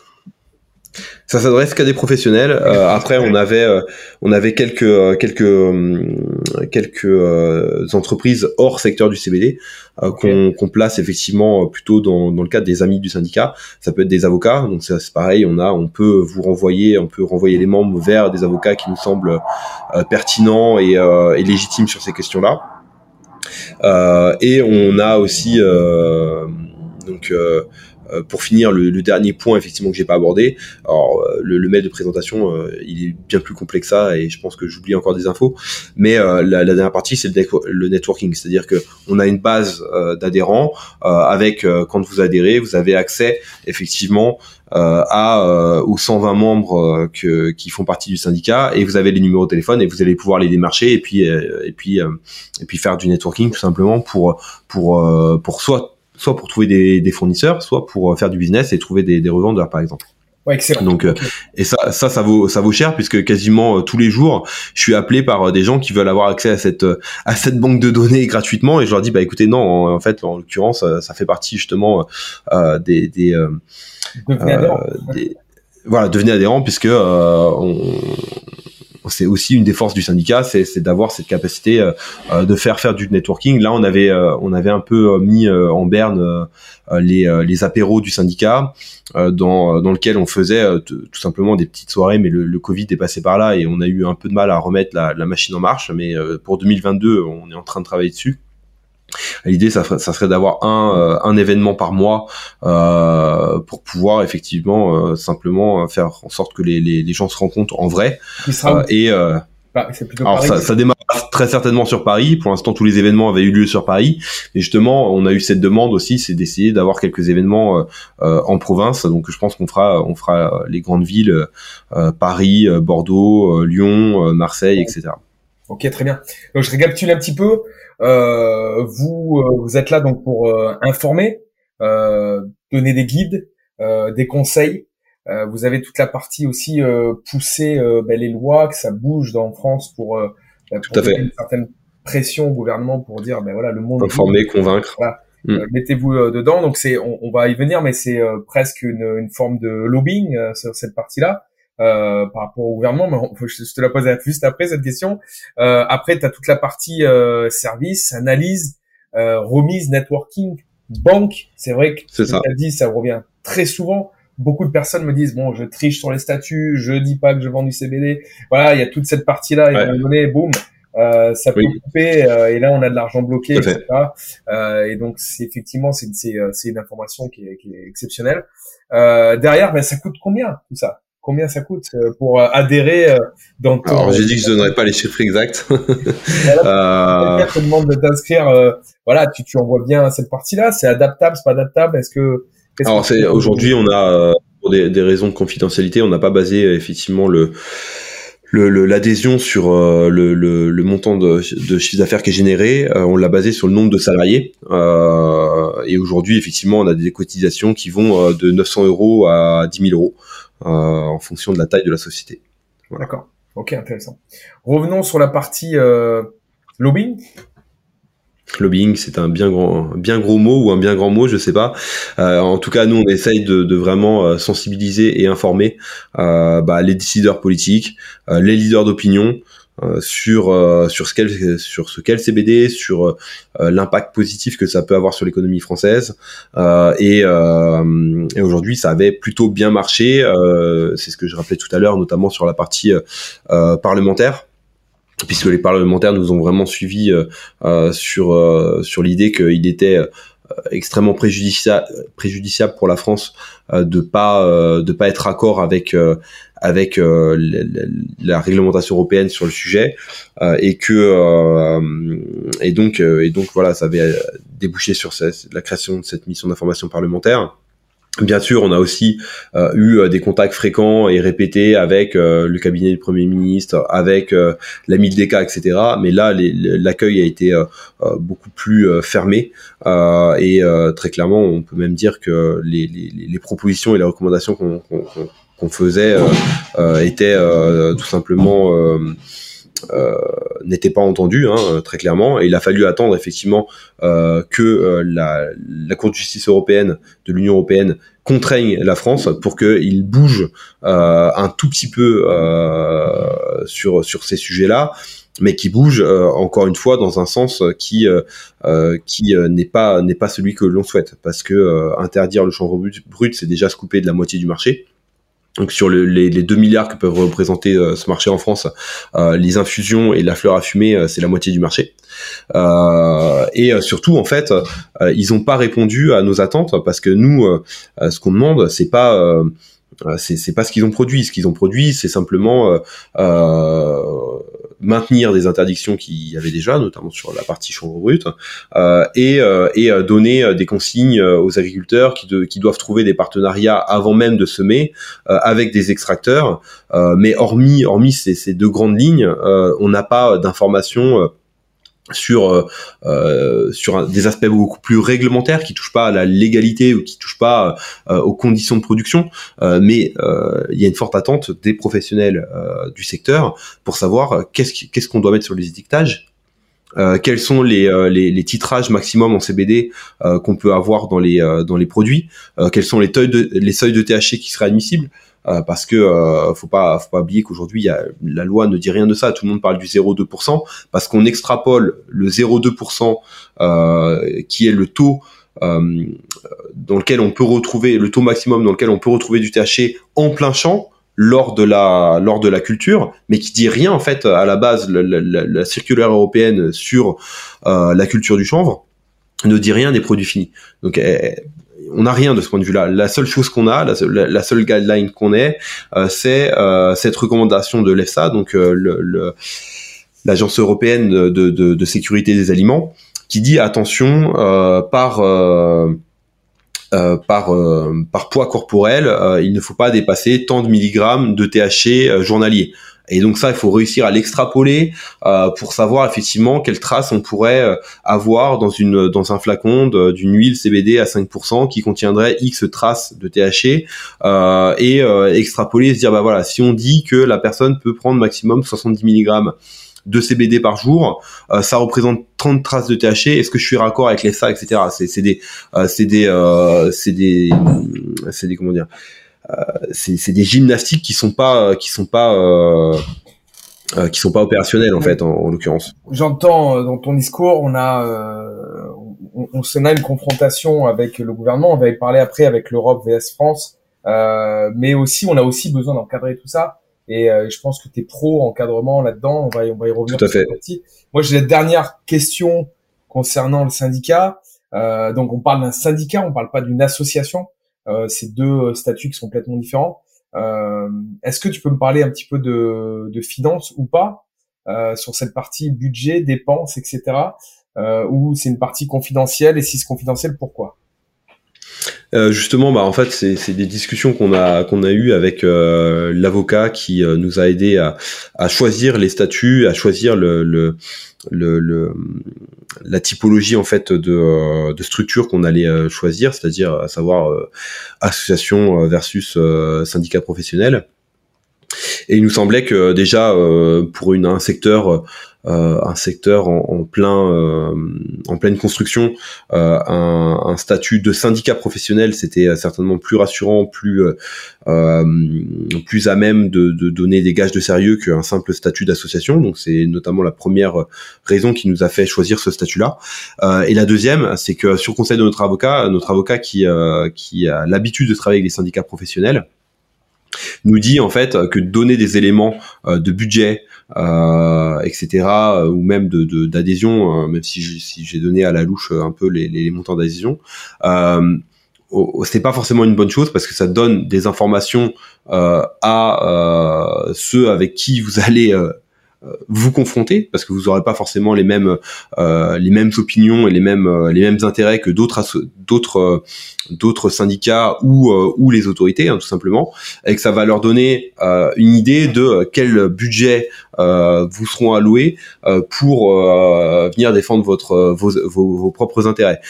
Ça s'adresse qu'à des professionnels. Euh, après, on avait euh, on avait quelques euh, quelques quelques entreprises hors secteur du CBD qu'on qu'on place effectivement plutôt dans, dans le cadre des amis du syndicat. Ça peut être des avocats. Donc c'est pareil. On a on peut vous renvoyer on peut renvoyer les membres vers des avocats qui nous semblent pertinents et, et légitimes sur ces questions-là. Euh, et on a aussi euh, donc euh, pour finir, le, dernier point effectivement que j'ai pas abordé. Alors le, le mail de présentation, il est bien plus complexe que ça, et je pense que j'oublie encore des infos. Mais la, la, dernière partie, c'est le, networking, c'est-à-dire que on a une base d'adhérents avec quand vous adhérez, vous avez accès effectivement euh, à euh, aux 120 membres euh, que, qui font partie du syndicat et vous avez les numéros de téléphone et vous allez pouvoir les démarcher et puis et puis et puis faire du networking tout simplement pour pour pour soit soit pour trouver des, des fournisseurs, soit pour faire du business et trouver des, des revendeurs par exemple. Ouais, excellent. Donc et ça ça ça vaut ça vaut cher puisque quasiment tous les jours je suis appelé par des gens qui veulent avoir accès à cette à cette banque de données gratuitement et je leur dis bah écoutez non en, fait en l'occurrence ça, fait partie justement euh, des, des euh, voilà, devenez adhérent puisque euh, on, c'est aussi une des forces du syndicat, c'est d'avoir cette capacité euh, de faire faire du networking. Là, on avait on avait un peu mis en berne les, apéros du syndicat, dans dans lequel on faisait tout simplement des petites soirées, mais le, Covid est passé par là et on a eu un peu de mal à remettre la, la machine en marche. Mais pour 2022, on est en train de travailler dessus. L'idée, ça, ça, serait d'avoir un, un événement par mois euh, pour pouvoir effectivement simplement faire en sorte que les, les, les, gens se rencontrent en vrai. et bah, alors ça, ça, démarre très certainement sur Paris. Pour l'instant, tous les événements avaient eu lieu sur Paris. Et justement, on a eu cette demande aussi, c'est d'essayer d'avoir quelques événements euh, euh, en province. Donc, je pense qu'on fera, on fera les grandes villes euh, Paris, Bordeaux, Lyon, Marseille, etc. Ok, très bien. Donc, je récapitule un petit peu. vous, vous êtes là donc pour informer, donner des guides, des conseils euh, vous avez toute la partie aussi euh, pousser euh, ben, les lois, que ça bouge dans France pour, ben, pour Tout une certaine pression au gouvernement pour dire ben voilà le monde informer, convaincre. Voilà. Mm. mettez-vous dedans. Donc c'est, on, on, va y venir, mais c'est presque une, une, forme de lobbying sur cette partie-là. Euh, par rapport au gouvernement, mais je, te la pose juste après cette question. Euh, après, tu as toute la partie euh, service, analyse, remise, networking, banque. C'est vrai que ça. As dit, ça revient très souvent. Beaucoup de personnes me disent bon je triche sur les statuts je dis pas que je vends du CBD voilà il y a toute cette partie là et à un moment donné boum euh, ça peut couper euh, et là on a de l'argent bloqué etc euh, et donc c'est effectivement c'est c'est c'est une information qui est, qui est exceptionnelle. Euh, derrière ben ça coûte combien tout ça? Combien ça coûte pour adhérer dans ton... Alors j'ai dit que je donnerais pas les chiffres exacts. te demande de t'inscrire, voilà, tu, tu envoies bien cette partie-là, c'est adaptable, c'est pas adaptable, est-ce que alors c'est aujourd'hui on a euh, pour des, des, raisons de confidentialité, on n'a pas basé euh, effectivement le l'adhésion sur euh, le, le, le, montant de, de chiffre d'affaires qui est généré, on l'a basé sur le nombre de salariés. Euh, et aujourd'hui, effectivement, on a des cotisations qui vont de 900 euros à 10 000 euros en fonction de la taille de la société. D'accord. Ok, intéressant. Revenons sur la partie lobbying. Lobbying, c'est un bien grand, bien gros mot ou un bien grand mot, je sais pas. Euh, en tout cas, nous, on essaye de, de vraiment euh, sensibiliser et informer euh, bah, les décideurs politiques, euh, les leaders d'opinion euh, sur sur ce qu'est sur ce qu'est le CBD, sur l'impact positif que ça peut avoir sur l'économie française. et, et aujourd'hui, ça avait plutôt bien marché. c'est ce que je rappelais tout à l'heure, notamment sur la partie parlementaire puisque les parlementaires nous ont vraiment suivis euh, euh, sur euh, sur l'idée qu'il était extrêmement préjudiciable pour la France de pas de pas être accord avec avec la, réglementation européenne sur le sujet et que et donc et donc voilà ça avait débouché sur la création de cette mission d'information parlementaire Bien sûr, on a aussi euh, eu euh, des contacts fréquents et répétés avec euh, le cabinet du Premier ministre, avec la Mildeka, etc. Mais là, l'accueil a été beaucoup plus fermé et très clairement, on peut même dire que les, les propositions et les recommandations qu'on faisait étaient tout simplement euh, n'était pas entendu hein, très clairement. Et il a fallu attendre effectivement euh, que euh, la, Cour de justice européenne de l'Union européenne contraigne la France pour qu'il bouge un tout petit peu sur sur ces sujets-là mais qui bouge encore une fois dans un sens qui qui n'est pas n'est pas celui que l'on souhaite. Parce que interdire le chanvre brut c'est déjà se de la moitié du marché donc sur le, les, les, 2 milliards que peuvent représenter euh, ce marché en France, euh, les infusions et la fleur à fumer, euh, c'est la moitié du marché. Et surtout, en fait, ils n'ont pas répondu à nos attentes parce que nous, ce qu'on demande, c'est pas c'est pas ce qu'ils ont produit. Ce qu'ils ont produit, c'est simplement maintenir des interdictions qu'il y avait déjà, notamment sur la partie chambre brute, euh, et, euh, et euh, donner des consignes aux agriculteurs qui doivent trouver des partenariats avant même de semer avec des extracteurs. mais hormis, hormis ces, ces deux grandes lignes, on n'a pas d'informations sur euh, euh, sur des aspects beaucoup plus réglementaires qui touchent pas à la légalité ou qui touchent pas euh, aux conditions de production. Mais il y a une forte attente des professionnels du secteur pour savoir qu'est-ce qu'on doit mettre sur les étiquetages quels sont les, les, titrages maximum en CBD qu'on peut avoir dans les dans les produits quels sont les, les seuils de THC qui seraient admissibles parce que euh, faut pas faut pas oublier qu'aujourd'hui la loi ne dit rien de ça. Tout le monde parle du 0,2% parce qu'on extrapole le 0,2% euh, qui est le taux euh, dans lequel on peut retrouver le taux maximum dans lequel on peut retrouver du THC en plein champ lors de la lors de la culture, mais qui dit rien en fait à la base la, la, la circulaire européenne sur euh, la culture du chanvre. ne dit rien des produits finis. Donc on n'a rien de ce point de vue-là. La seule chose qu'on a, la, seule guideline qu'on ait, c'est cette recommandation de l'EFSA, donc le, l'agence européenne de, sécurité des aliments, qui dit attention par euh, euh, poids corporel, euh, il ne faut pas dépasser tant de milligrammes de THC journalier. Et donc ça, il faut réussir à l'extrapoler pour savoir effectivement quelle trace on pourrait avoir dans une dans un flacon d'une huile CBD à 5% qui contiendrait X traces de THC et extrapoler, se dire bah voilà, si on dit que la personne peut prendre maximum 70 milligrammes de CBD par jour, euh, ça représente 30 traces de THC. Est-ce que je suis raccord avec les ça, etc. C'est c'est des euh, c'est des euh, c'est des c'est des comment dire c'est des gymnastiques qui sont pas qui sont pas qui sont pas opérationnels en fait en, l'occurrence. J'entends dans ton discours, on a on, on, a une confrontation avec le gouvernement. On va y parler après avec l'Europe vs France, mais aussi on a aussi besoin d'encadrer tout ça. Et euh, je pense que tu es pro encadrement là-dedans. On va, on va y revenir. Tout à fait. Moi, j'ai la dernière question concernant le syndicat. Euh, donc, on parle d'un syndicat, on parle pas d'une association. Euh, c'est deux statuts qui sont complètement différents. Euh, Est-ce que tu peux me parler un petit peu de, de finances ou pas euh, sur cette partie budget, dépenses, etc. ou c'est une partie confidentielle et si c'est confidentiel, pourquoi? Euh, justement, bah en fait, c'est des discussions qu'on a qu'on a eu avec euh, l'avocat qui euh, nous a aidé à, choisir les statuts, à choisir la typologie en fait de, de structure qu'on allait choisir, c'est-à-dire à savoir association versus syndicat professionnel. Et il nous semblait que déjà pour une, un secteur euh, un secteur en, en plein euh, en pleine construction, euh, un, un, statut de syndicat professionnel, c'était certainement plus rassurant, plus plus à même de, de, donner des gages de sérieux qu'un simple statut d'association. Donc c'est notamment la première raison qui nous a fait choisir ce statut-là. et la deuxième, c'est que sur conseil de notre avocat, notre avocat qui qui a l'habitude de travailler avec les syndicats professionnels nous dit en fait que donner des éléments de budget, euh, etc. Euh, ou même de d'adhésion, euh, même si j'ai donné à la louche un peu les, les montants d'adhésion. Euh, c'est pas forcément une bonne chose parce que ça donne des informations euh, à euh, ceux avec qui vous allez euh, vous confronter parce que vous n'aurez pas forcément les mêmes euh, les mêmes opinions et les mêmes euh, les mêmes intérêts que d'autres d'autres d'autres syndicats ou ou les autorités hein, tout simplement et que ça va leur donner une idée de quel budget vous seront alloués pour venir défendre votre vos, vos, vos propres intérêts.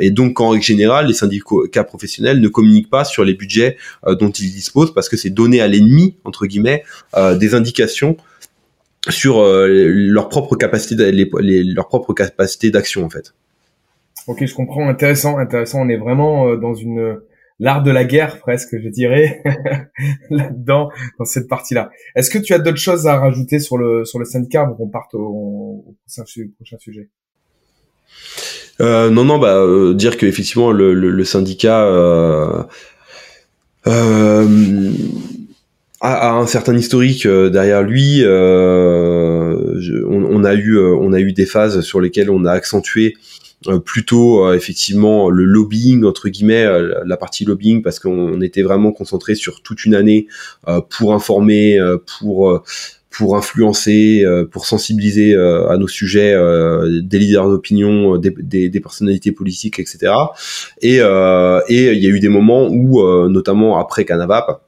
Et donc en règle générale les syndicats professionnels ne communiquent pas sur les budgets dont ils disposent parce que c'est donner à l'ennemi entre guillemets des indications sur euh, leur propre capacité, les, leur propre capacité d'action en fait. Ok, je comprends. Intéressant, intéressant. On est vraiment euh, dans une l'art de la guerre presque, je dirais, là-dedans, dans cette partie-là. Est-ce que tu as d'autres choses à rajouter sur le sur le syndicat avant qu'on parte au, au, prochain, sujet? Euh, Non, non, bah euh, dire que effectivement le, le, le syndicat euh, a, un certain historique euh, derrière lui. Euh, on, a eu, euh, on a eu des phases sur lesquelles on a accentué plutôt effectivement le lobbying entre guillemets la partie lobbying parce qu'on était vraiment concentré sur toute une année pour informer pour pour influencer pour sensibiliser à nos sujets des leaders d'opinion des, des, personnalités politiques etc et et il y a eu des moments où notamment après Canavap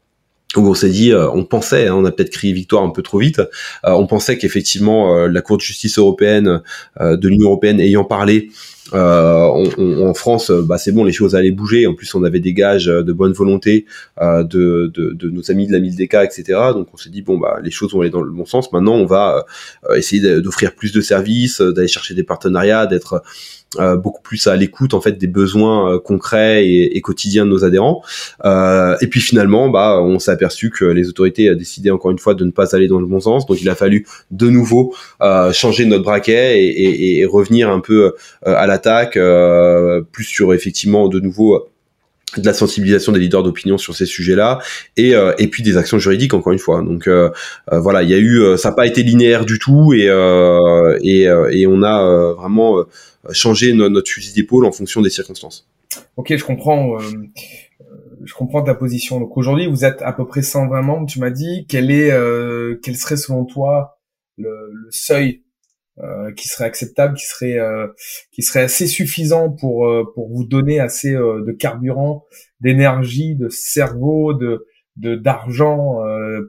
où on s'est dit, euh, on pensait, hein, on a peut-être crié victoire un peu trop vite, euh, on pensait qu'effectivement euh, la Cour de justice européenne de l'Union européenne ayant parlé en France, bah, c'est bon, les choses allaient bouger. En plus, on avait des gages de bonne volonté de, nos amis de la Mildeka, etc. Donc, on s'est dit bon, bah, les choses vont aller dans le bon sens. Maintenant, on va essayer d'offrir plus de services, d'aller chercher des partenariats, d'être euh, beaucoup plus à l'écoute en fait des besoins euh, concrets et, quotidiens de nos adhérents. Euh, et puis finalement, bah, on s'est aperçu que les autorités décidé encore une fois de ne pas aller dans le bon sens. Donc il a fallu de nouveau changer notre braquet et, et, et, revenir un peu à l'attaque, plus sur effectivement de nouveau de la sensibilisation des leaders d'opinion sur ces sujets-là et euh, et puis des actions juridiques encore une fois. Donc euh, euh, voilà il y a eu ça n'a pas été linéaire du tout et et, et on a vraiment changé notre fusil d'épaule en fonction des circonstances. Ok je comprends je comprends ta position. Donc aujourd'hui vous êtes à peu près 120 membres tu m'as dit. Quel est quel serait selon toi le, le seuil euh, qui serait acceptable, qui serait euh, qui serait assez suffisant pour euh, pour vous donner assez de carburant, d'énergie, de cerveau, de de d'argent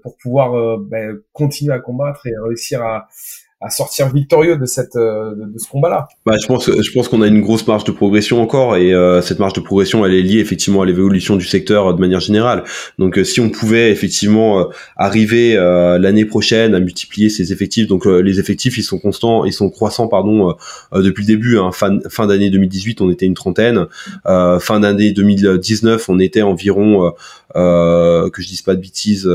pour pouvoir ben, continuer à combattre et réussir à à sortir victorieux de cette euh, de, ce combat-là. Bah, je pense je pense qu'on a une grosse marge de progression encore et euh, cette marge de progression elle est liée effectivement à l'évolution du secteur euh, de manière générale. Donc si on pouvait effectivement arriver l'année prochaine à multiplier ces effectifs, donc les effectifs ils sont constants, ils sont croissants pardon depuis le début. Hein, fin fin d'année 2018 on était une trentaine, fin d'année 2019 on était environ que je dise pas de bêtises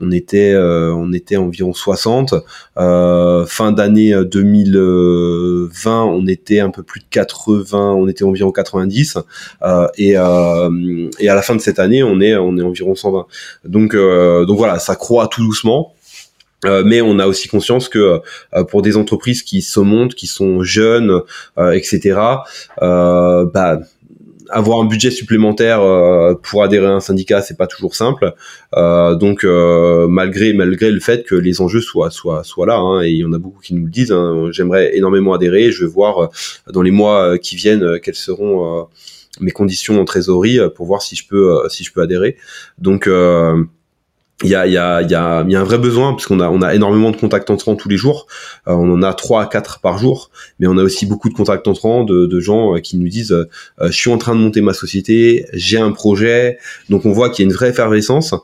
on était euh, on était environ 60 euh, fin d'année 2020 on était un peu plus de 80 on était environ 90 euh, et et à la fin de cette année on est on est environ 120 donc donc voilà ça croît tout doucement. Mais on a aussi conscience que pour des entreprises qui se montent, qui sont jeunes, etc., bah, avoir un budget supplémentaire euh, pour adhérer à un syndicat, c'est pas toujours simple. Euh, donc euh, malgré malgré le fait que les enjeux soient soient soient là, hein, et il y en a beaucoup qui nous le disent. Hein, J'aimerais énormément adhérer. Je vais voir dans les mois qui viennent quelles seront mes conditions en trésorerie pour voir si je peux si je peux adhérer. Donc il y a, y, a, y, a, y a un vrai besoin parce qu'on a, on a énormément de contacts entrants tous les jours. Euh, on en a trois à quatre par jour, mais on a aussi beaucoup de contacts entrants de, de gens euh, qui nous disent euh, je suis en train de monter ma société, j'ai un projet. Donc on voit qu'il y a une vraie effervescence,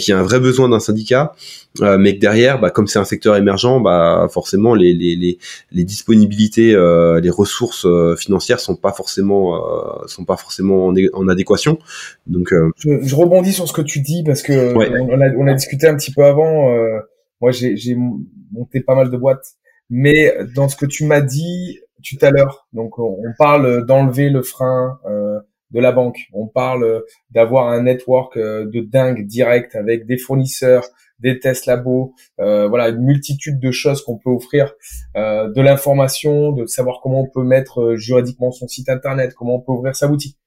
qu'il y a un vrai besoin d'un syndicat. Euh, mais que derrière, bah, comme c'est un secteur émergent, bah, forcément les, les, les, les disponibilités, euh, les ressources euh, financières sont pas forcément sont pas forcément en, adéquation. Donc, je, je, rebondis sur ce que tu dis parce que on, a, on, a, discuté un petit peu avant. moi, j'ai monté pas mal de boîtes, mais dans ce que tu m'as dit tout à l'heure, donc on, parle d'enlever le frein. de la banque. On parle d'avoir un network de dingue direct avec des fournisseurs, des tests labo, euh, voilà, une multitude de choses qu'on peut offrir, euh, de l'information, de savoir comment on peut mettre euh, juridiquement son site internet, comment on peut ouvrir sa boutique.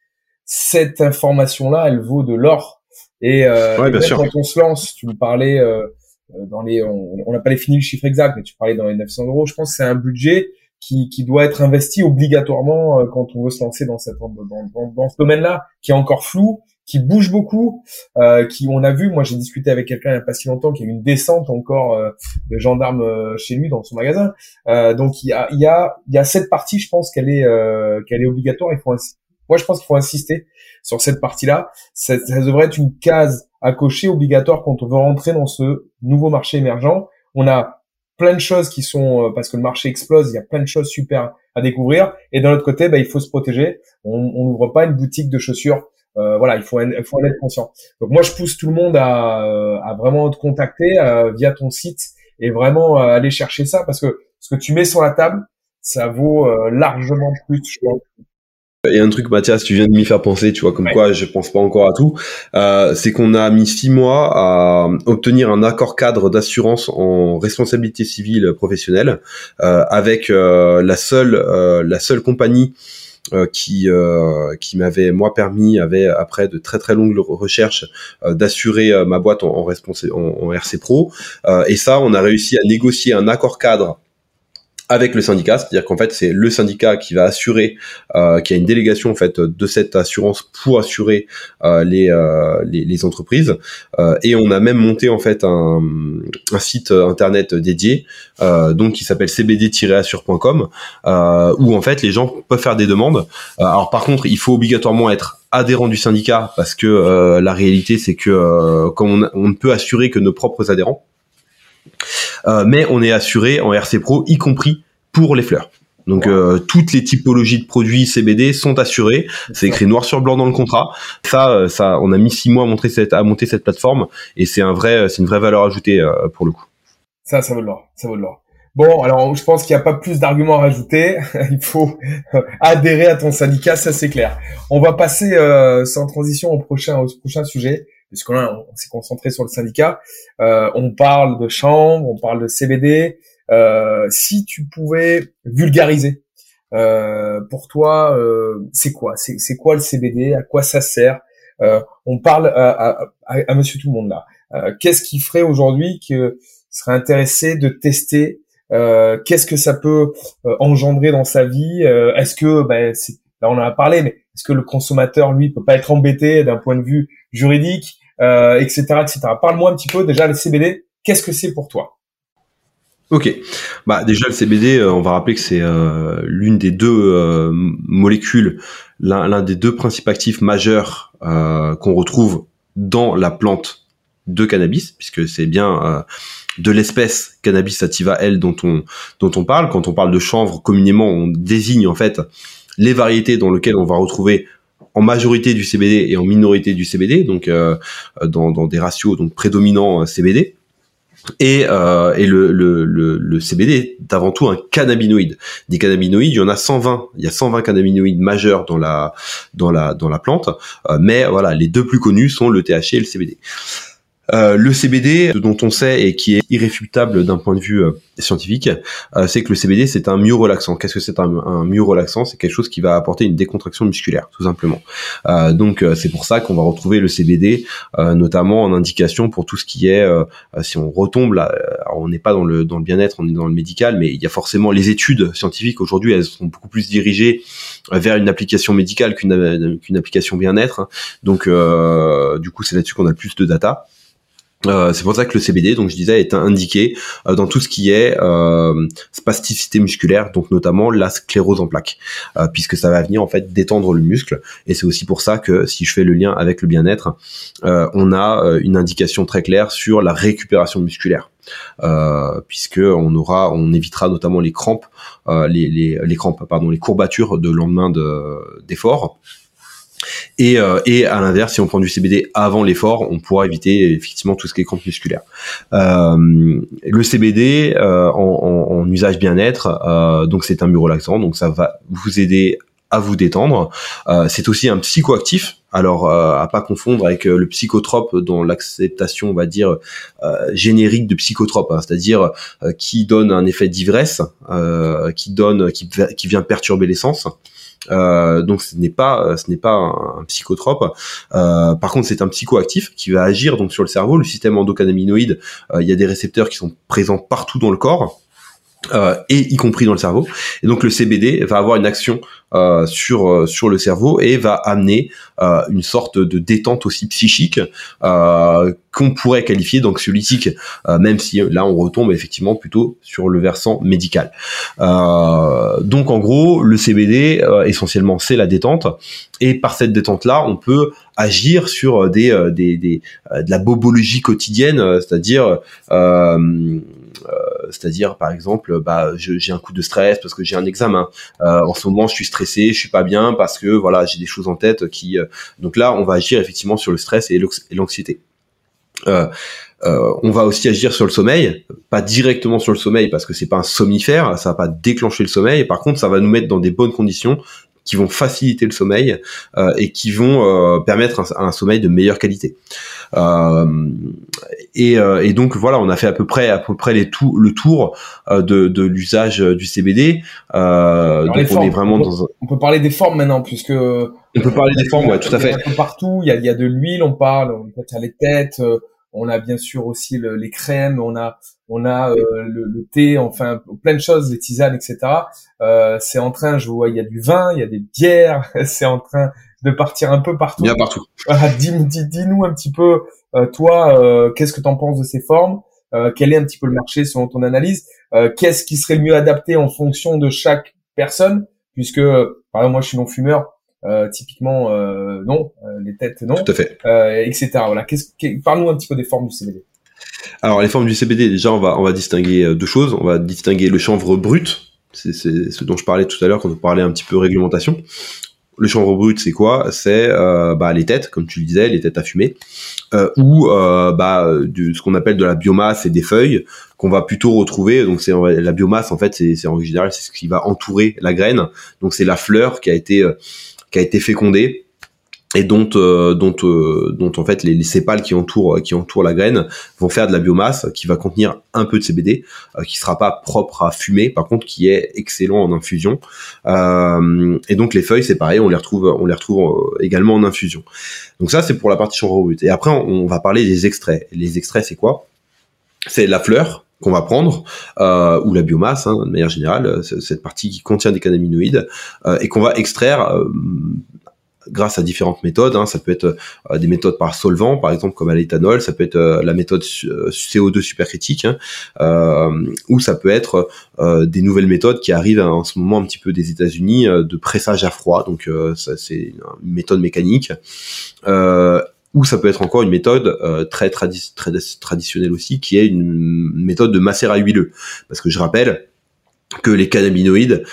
Cette information-là, elle vaut de l'or. Et, euh, quand on se lance, tu me parlais euh, dans les, on n'a pas les fini le chiffre exact, mais tu parlais dans les 900 euros. Je pense que c'est un budget qui, qui doit être investi obligatoirement quand on veut se lancer dans, cette, dans, dans, dans ce domaine-là, qui est encore flou qui bouge beaucoup, euh, qui on a vu, moi j'ai discuté avec quelqu'un il n'y a pas si longtemps qui a eu une descente encore euh, de gendarmes euh, chez lui dans son magasin. Euh, donc il y a il y a il y a cette partie, je pense qu'elle est euh, qu'elle est obligatoire. Il faut moi je pense qu'il faut insister sur cette partie-là. Ça, ça devrait être une case à cocher obligatoire quand on veut rentrer dans ce nouveau marché émergent. On a plein de choses qui sont parce que le marché explose, il y a plein de choses super à découvrir. Et d'un autre côté, bah, il faut se protéger. On n'ouvre pas une boutique de chaussures euh, voilà, il faut, il faut en être conscient. Donc moi, je pousse tout le monde à, à vraiment te contacter euh, via ton site et vraiment euh, aller chercher ça parce que ce que tu mets sur la table, ça vaut largement plus. Je crois. A un truc, Mathias, tu viens de m'y faire penser, tu vois, comme quoi je pense pas encore à tout. Euh, c'est qu'on a mis six mois à obtenir un accord cadre d'assurance en responsabilité civile professionnelle euh, avec euh, la seule la seule compagnie euh, qui euh, qui m'avait moi permis avait après de très très longues recherches euh, d'assurer ma boîte en, en, en, RC Pro. Et ça on a réussi à négocier un accord cadre avec le syndicat, c'est-à-dire qu'en fait c'est le syndicat qui va assurer, euh, qui a une délégation en fait de cette assurance pour assurer euh, les, euh, les, les entreprises, euh, et on a même monté en fait un, un site internet dédié, euh, donc qui s'appelle cbd-assure.com, où en fait les gens peuvent faire des demandes. alors par contre il faut obligatoirement être adhérent du syndicat parce que la réalité c'est que comme on, on ne peut assurer que nos propres adhérents, euh, mais on est assuré en RC Pro, y compris pour les fleurs. Donc euh, toutes les typologies de produits CBD sont assurées. C'est écrit noir sur blanc dans le contrat. Ça, euh, ça, on a mis six mois à, monter cette, à monter cette plateforme et c'est un vrai, c'est une vraie valeur ajoutée pour le coup. Ça, ça vaut de l'or. Ça vaut de l'or. Bon, alors je pense qu'il n'y a pas plus d'arguments à rajouter. Il faut adhérer à ton syndicat, ça c'est clair. On va passer euh, sans transition au prochain au prochain sujet, puisqu'on on, s'est concentré sur le syndicat. Euh, on parle de chambre, on parle de CBD. Euh, si tu pouvais vulgariser, euh, pour toi, euh, c'est quoi? C'est quoi le CBD À quoi ça sert? On parle à, à, à, Monsieur Tout le Monde là. Qu'est-ce qui ferait aujourd'hui que serait intéressé de tester euh, qu'est-ce que ça peut euh, engendrer dans sa vie? Euh, Est-ce que, ben, là on en a parlé, mais est-ce que le consommateur lui peut pas être embêté d'un point de vue juridique, etc., etc. Parle-moi un petit peu déjà le CBD. Qu'est-ce que c'est pour toi? Ok, bah déjà le CBD, on va rappeler que c'est l'une des deux molécules, l'un des deux principes actifs majeurs qu'on retrouve dans la plante de cannabis, puisque c'est bien euh, de l'espèce cannabis sativa L dont on dont on parle. Quand on parle de chanvre, communément, on désigne en fait les variétés dans lesquelles on va retrouver en majorité du CBD et en minorité du CBD, donc euh, dans, des ratios donc prédominants euh, CBD. Et, euh, et le, CBD est avant tout un cannabinoïde. Des cannabinoïdes, il y en a 120. Il y a 120 cannabinoïdes majeurs dans la dans la dans la plante, mais voilà, les deux plus connus sont le THC et le CBD. Euh, le CBD, dont on sait et qui est irréfutable d'un point de vue euh, scientifique, euh, c'est que le CBD c'est un mieux relaxant. Qu'est-ce que c'est un, un mieux relaxant? C'est quelque chose qui va apporter une décontraction musculaire, tout simplement. donc c'est pour ça qu'on va retrouver le CBD, notamment en indication pour tout ce qui est, si on retombe là, on n'est pas dans le dans le bien-être, on est dans le médical, mais il y a forcément les études scientifiques aujourd'hui, elles sont beaucoup plus dirigées vers une application médicale qu'une qu'une application bien-être. Donc du coup c'est là-dessus qu'on a le plus de data. Euh, c'est pour ça que le CBD, donc je disais, est indiqué euh, dans tout ce qui est euh, spasticité musculaire, donc notamment la sclérose en plaques, euh, puisque ça va venir en fait détendre le muscle. Et c'est aussi pour ça que si je fais le lien avec le bien-être, on a une indication très claire sur la récupération musculaire. puisque on aura, on évitera notamment les crampes, les, les, les, crampes, pardon, les courbatures de lendemain d'effort. Et, euh, et à l'inverse, si on prend du CBD avant l'effort, on pourra éviter effectivement tout ce qui est crampe musculaire. Euh, le CBD euh, en, en, usage bien-être, euh, donc c'est un mieux relaxant, donc ça va vous aider à vous détendre. Euh, c'est aussi un psychoactif. Alors à pas confondre avec le psychotrope dans l'acceptation, on va dire générique de psychotrope, hein, c'est-à-dire qui donne un effet d'ivresse, qui donne, qui, qui vient perturber les sens. Euh, donc ce n'est pas euh, ce n'est pas un, psychotrope. Euh, par contre, c'est un psychoactif qui va agir donc sur le cerveau. Le système endocannabinoïde, il y a des récepteurs qui sont présents partout dans le corps. Euh, et y compris dans le cerveau. Et donc le CBD va avoir une action euh, sur euh, sur le cerveau et va amener euh, une sorte de détente aussi psychique euh, qu'on pourrait qualifier d'anxiolytique, même si là on retombe effectivement plutôt sur le versant médical. donc en gros, le CBD essentiellement c'est la détente et par cette détente là, on peut agir sur des, des, des de la bobologie quotidienne, c'est-à-dire c'est-à-dire par exemple, bah, j'ai un coup de stress parce que j'ai un examen. en ce moment, je suis stressé, je suis pas bien parce que voilà, j'ai des choses en tête qui. Euh, donc là, on va agir effectivement sur le stress et l'anxiété. Euh, euh, on va aussi agir sur le sommeil, pas directement sur le sommeil parce que c'est pas un somnifère, ça va pas déclencher le sommeil. Par contre, ça va nous mettre dans des bonnes conditions qui vont faciliter le sommeil euh, et qui vont euh, permettre un, sommeil de meilleure qualité. Euh, et, et, donc voilà, on a fait à peu près à peu près les tout, le tour de, de l'usage du CBD. donc on est vraiment dans un... on peut parler des formes maintenant puisque on peut parler des formes, ouais, tout à fait. partout, il y a, il y a de l'huile, on parle, on peut faire les têtes, on a bien sûr aussi les crèmes, on a on a euh, le, thé, enfin plein de choses, les tisanes, etc. Euh, c'est en train, je vois, il y a du vin, il y a des bières, c'est en train de partir un peu partout. Bien partout. dis, dis, nous un petit peu, euh, toi, qu'est-ce que tu en penses de ces formes? Quel est un petit peu le marché selon ton analyse? Qu'est-ce qui serait le mieux adapté en fonction de chaque personne? Puisque, par exemple, moi, je suis non fumeur. Euh, typiquement, euh, non, les têtes, non, Tout à fait. etc. Voilà. Qu'est-ce, parle-nous un petit peu des formes du CBD. Alors les formes du CBD, déjà on va on va distinguer euh, deux choses. On va distinguer le chanvre brut, c'est ce dont je parlais tout à l'heure quand on parlait un petit peu réglementation. le chanvre brut, c'est quoi? C'est euh, bah, les têtes, comme tu le disais, les têtes à fumer, euh, ou bah, du, ce qu'on appelle de la biomasse et des feuilles qu'on va plutôt retrouver. Donc c'est la biomasse en fait, c'est en général c'est ce qui va entourer la graine. Donc c'est la fleur qui a été qui a été fécondée et dont euh, dont euh, dont en fait les, les, sépales qui entourent qui entourent la graine vont faire de la biomasse qui va contenir un peu de CBD euh, qui sera pas propre à fumer par contre qui est excellent en infusion. Euh, et donc les feuilles c'est pareil on les retrouve on les retrouve également en infusion. Donc ça c'est pour la partie brut et après on, va parler des extraits. Les extraits c'est quoi? C'est la fleur qu'on va prendre, euh, ou la biomasse, hein, de manière générale, cette partie qui contient des cannabinoïdes, euh, et qu'on va extraire grâce à différentes méthodes. Hein. Ça peut être euh, des méthodes par solvant, par exemple comme à l'éthanol. Ça peut être euh, la méthode euh, CO2 supercritique, hein. ou ça peut être des nouvelles méthodes qui arrivent en ce moment un petit peu des États-Unis de pressage à froid. Donc ça c'est une méthode mécanique. ou ça peut être encore une méthode très, traditionnelle aussi, qui est une méthode de macérat huileux. Parce que je rappelle, que les cannabinoïdes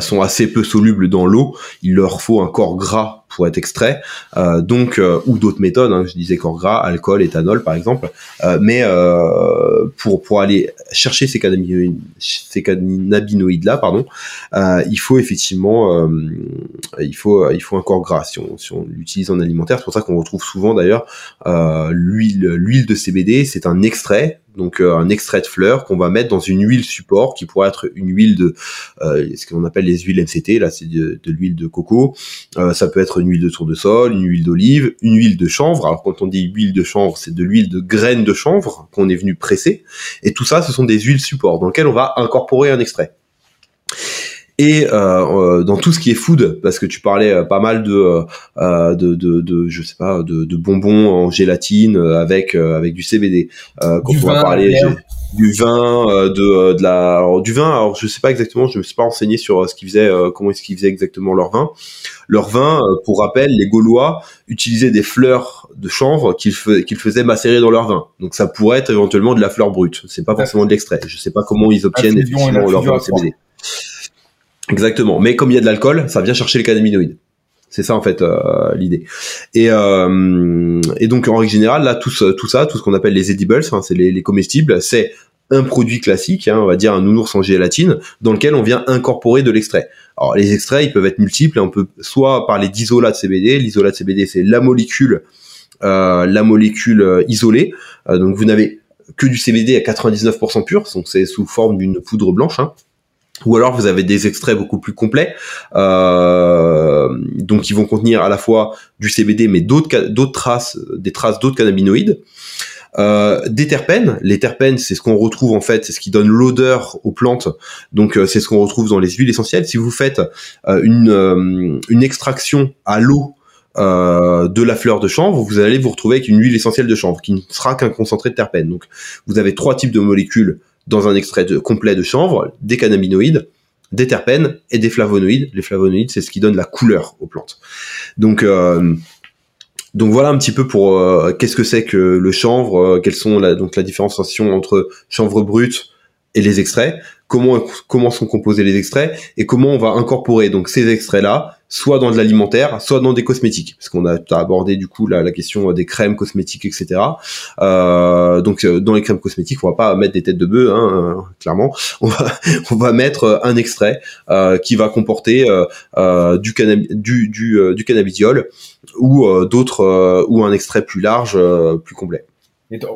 sont assez peu solubles dans l'eau, il leur faut un corps gras pour être extrait, euh, donc euh, ou d'autres méthodes, hein, je disais corps gras, alcool, éthanol par exemple, mais pour pour aller chercher ces cannabinoïdes, ces cannabinoïdes là, pardon, il faut effectivement il faut il faut un corps gras si on si on l'utilise en alimentaire, c'est pour ça qu'on retrouve souvent d'ailleurs l'huile l'huile de CBD, c'est un extrait donc euh, un extrait de fleurs qu'on va mettre dans une huile support qui pourrait être une huile de euh, ce qu'on appelle les huiles MCT là c'est de, l'huile de coco. Euh, ça peut être une huile de tournesol une huile d'olive une huile de chanvre. Alors quand on dit huile de chanvre c'est de l'huile de graines de chanvre qu'on est venu presser. Et tout ça ce sont des huiles support dans lesquelles on va incorporer un extrait et euh, euh, dans tout ce qui est food parce que tu parlais euh, pas mal de, euh, de, de, de, je sais pas de, de bonbons en gélatine avec avec du CBD quand on va parler du vin de, de la alors, du vin alors je sais pas exactement je me suis pas renseigné sur ce qu'ils faisaient comment est-ce qu'ils faisaient exactement leur vin. Leur vin pour rappel les gaulois utilisaient des fleurs de chanvre qu'ils qu'ils faisaient macérer dans leur vin. Donc ça pourrait être éventuellement de la fleur brute. C'est pas forcément de l'extrait. Je sais pas comment ils obtiennent effectivement leur vin CBD Exactement. Mais comme il y a de l'alcool, ça vient chercher les cannabinoïdes. C'est ça en fait euh, l'idée. Et, euh, et donc en règle générale, là tout, tout ça, tout ce qu'on appelle les edibles, hein, c'est les, les, comestibles, c'est un produit classique, hein, on va dire un nounours en gélatine, dans lequel on vient incorporer de l'extrait. Alors les extraits, ils peuvent être multiples, on peut soit parler d'isolat de CBD. L'isolat de CBD, c'est la molécule, euh, la molécule euh, isolée. Euh, donc vous n'avez que du CBD à 99% pur, donc c'est sous forme d'une poudre blanche. Hein ou alors vous avez des extraits beaucoup plus complets, euh, donc qui vont contenir à la fois du CBD mais d'autres d'autres traces, des traces d'autres cannabinoïdes. Euh, des terpènes, les terpènes c'est ce qu'on retrouve en fait, c'est ce qui donne l'odeur aux plantes, donc euh, c'est ce qu'on retrouve dans les huiles essentielles. Si vous faites euh, une, euh, une extraction à l'eau de la fleur de chanvre, vous allez vous retrouver avec une huile essentielle de chanvre qui ne sera qu'un concentré de terpènes. Donc vous avez trois types de molécules dans un extrait de, complet de chanvre, des cannabinoïdes, des terpènes et des flavonoïdes. Les flavonoïdes, c'est ce qui donne la couleur aux plantes. Donc, euh, donc voilà un petit peu pour euh, qu'est-ce que c'est que le chanvre, euh, quelles sont la, donc la différenciation entre chanvre brut et les extraits, comment comment sont composés les extraits et comment on va incorporer donc ces extraits là soit dans de l'alimentaire, soit dans des cosmétiques, parce qu'on a, abordé du coup la, la, question des crèmes cosmétiques, etc. Euh, donc euh, dans les crèmes cosmétiques, on va pas mettre des têtes de bœuf, hein, euh, clairement. On va, on va mettre un extrait euh, qui va comporter euh, du, du, du, du cannabidiol ou d'autres ou un extrait plus large, plus complet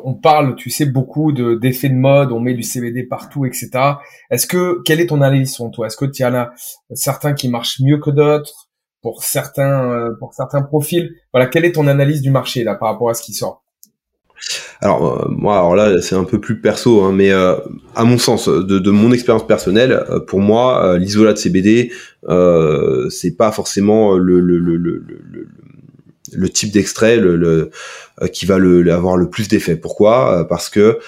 on parle, tu sais, beaucoup de d'effets de mode, on met du CBD partout, etc. Est-ce que quelle est ton analyse sur toi? Est-ce que tu en as certains qui marchent mieux que d'autres? Pour certains euh, pour certains profils. Voilà, quelle est ton analyse du marché là par rapport à ce qui sort? Alors euh, moi, alors là, c'est un peu plus perso, hein, mais euh, à mon sens, de, mon expérience personnelle, pour moi, l'isolat de CBD, c'est pas forcément le, le, le, le le type d'extrait le, euh, qui va le, avoir le plus d'effet. Pourquoi? Euh, Parce que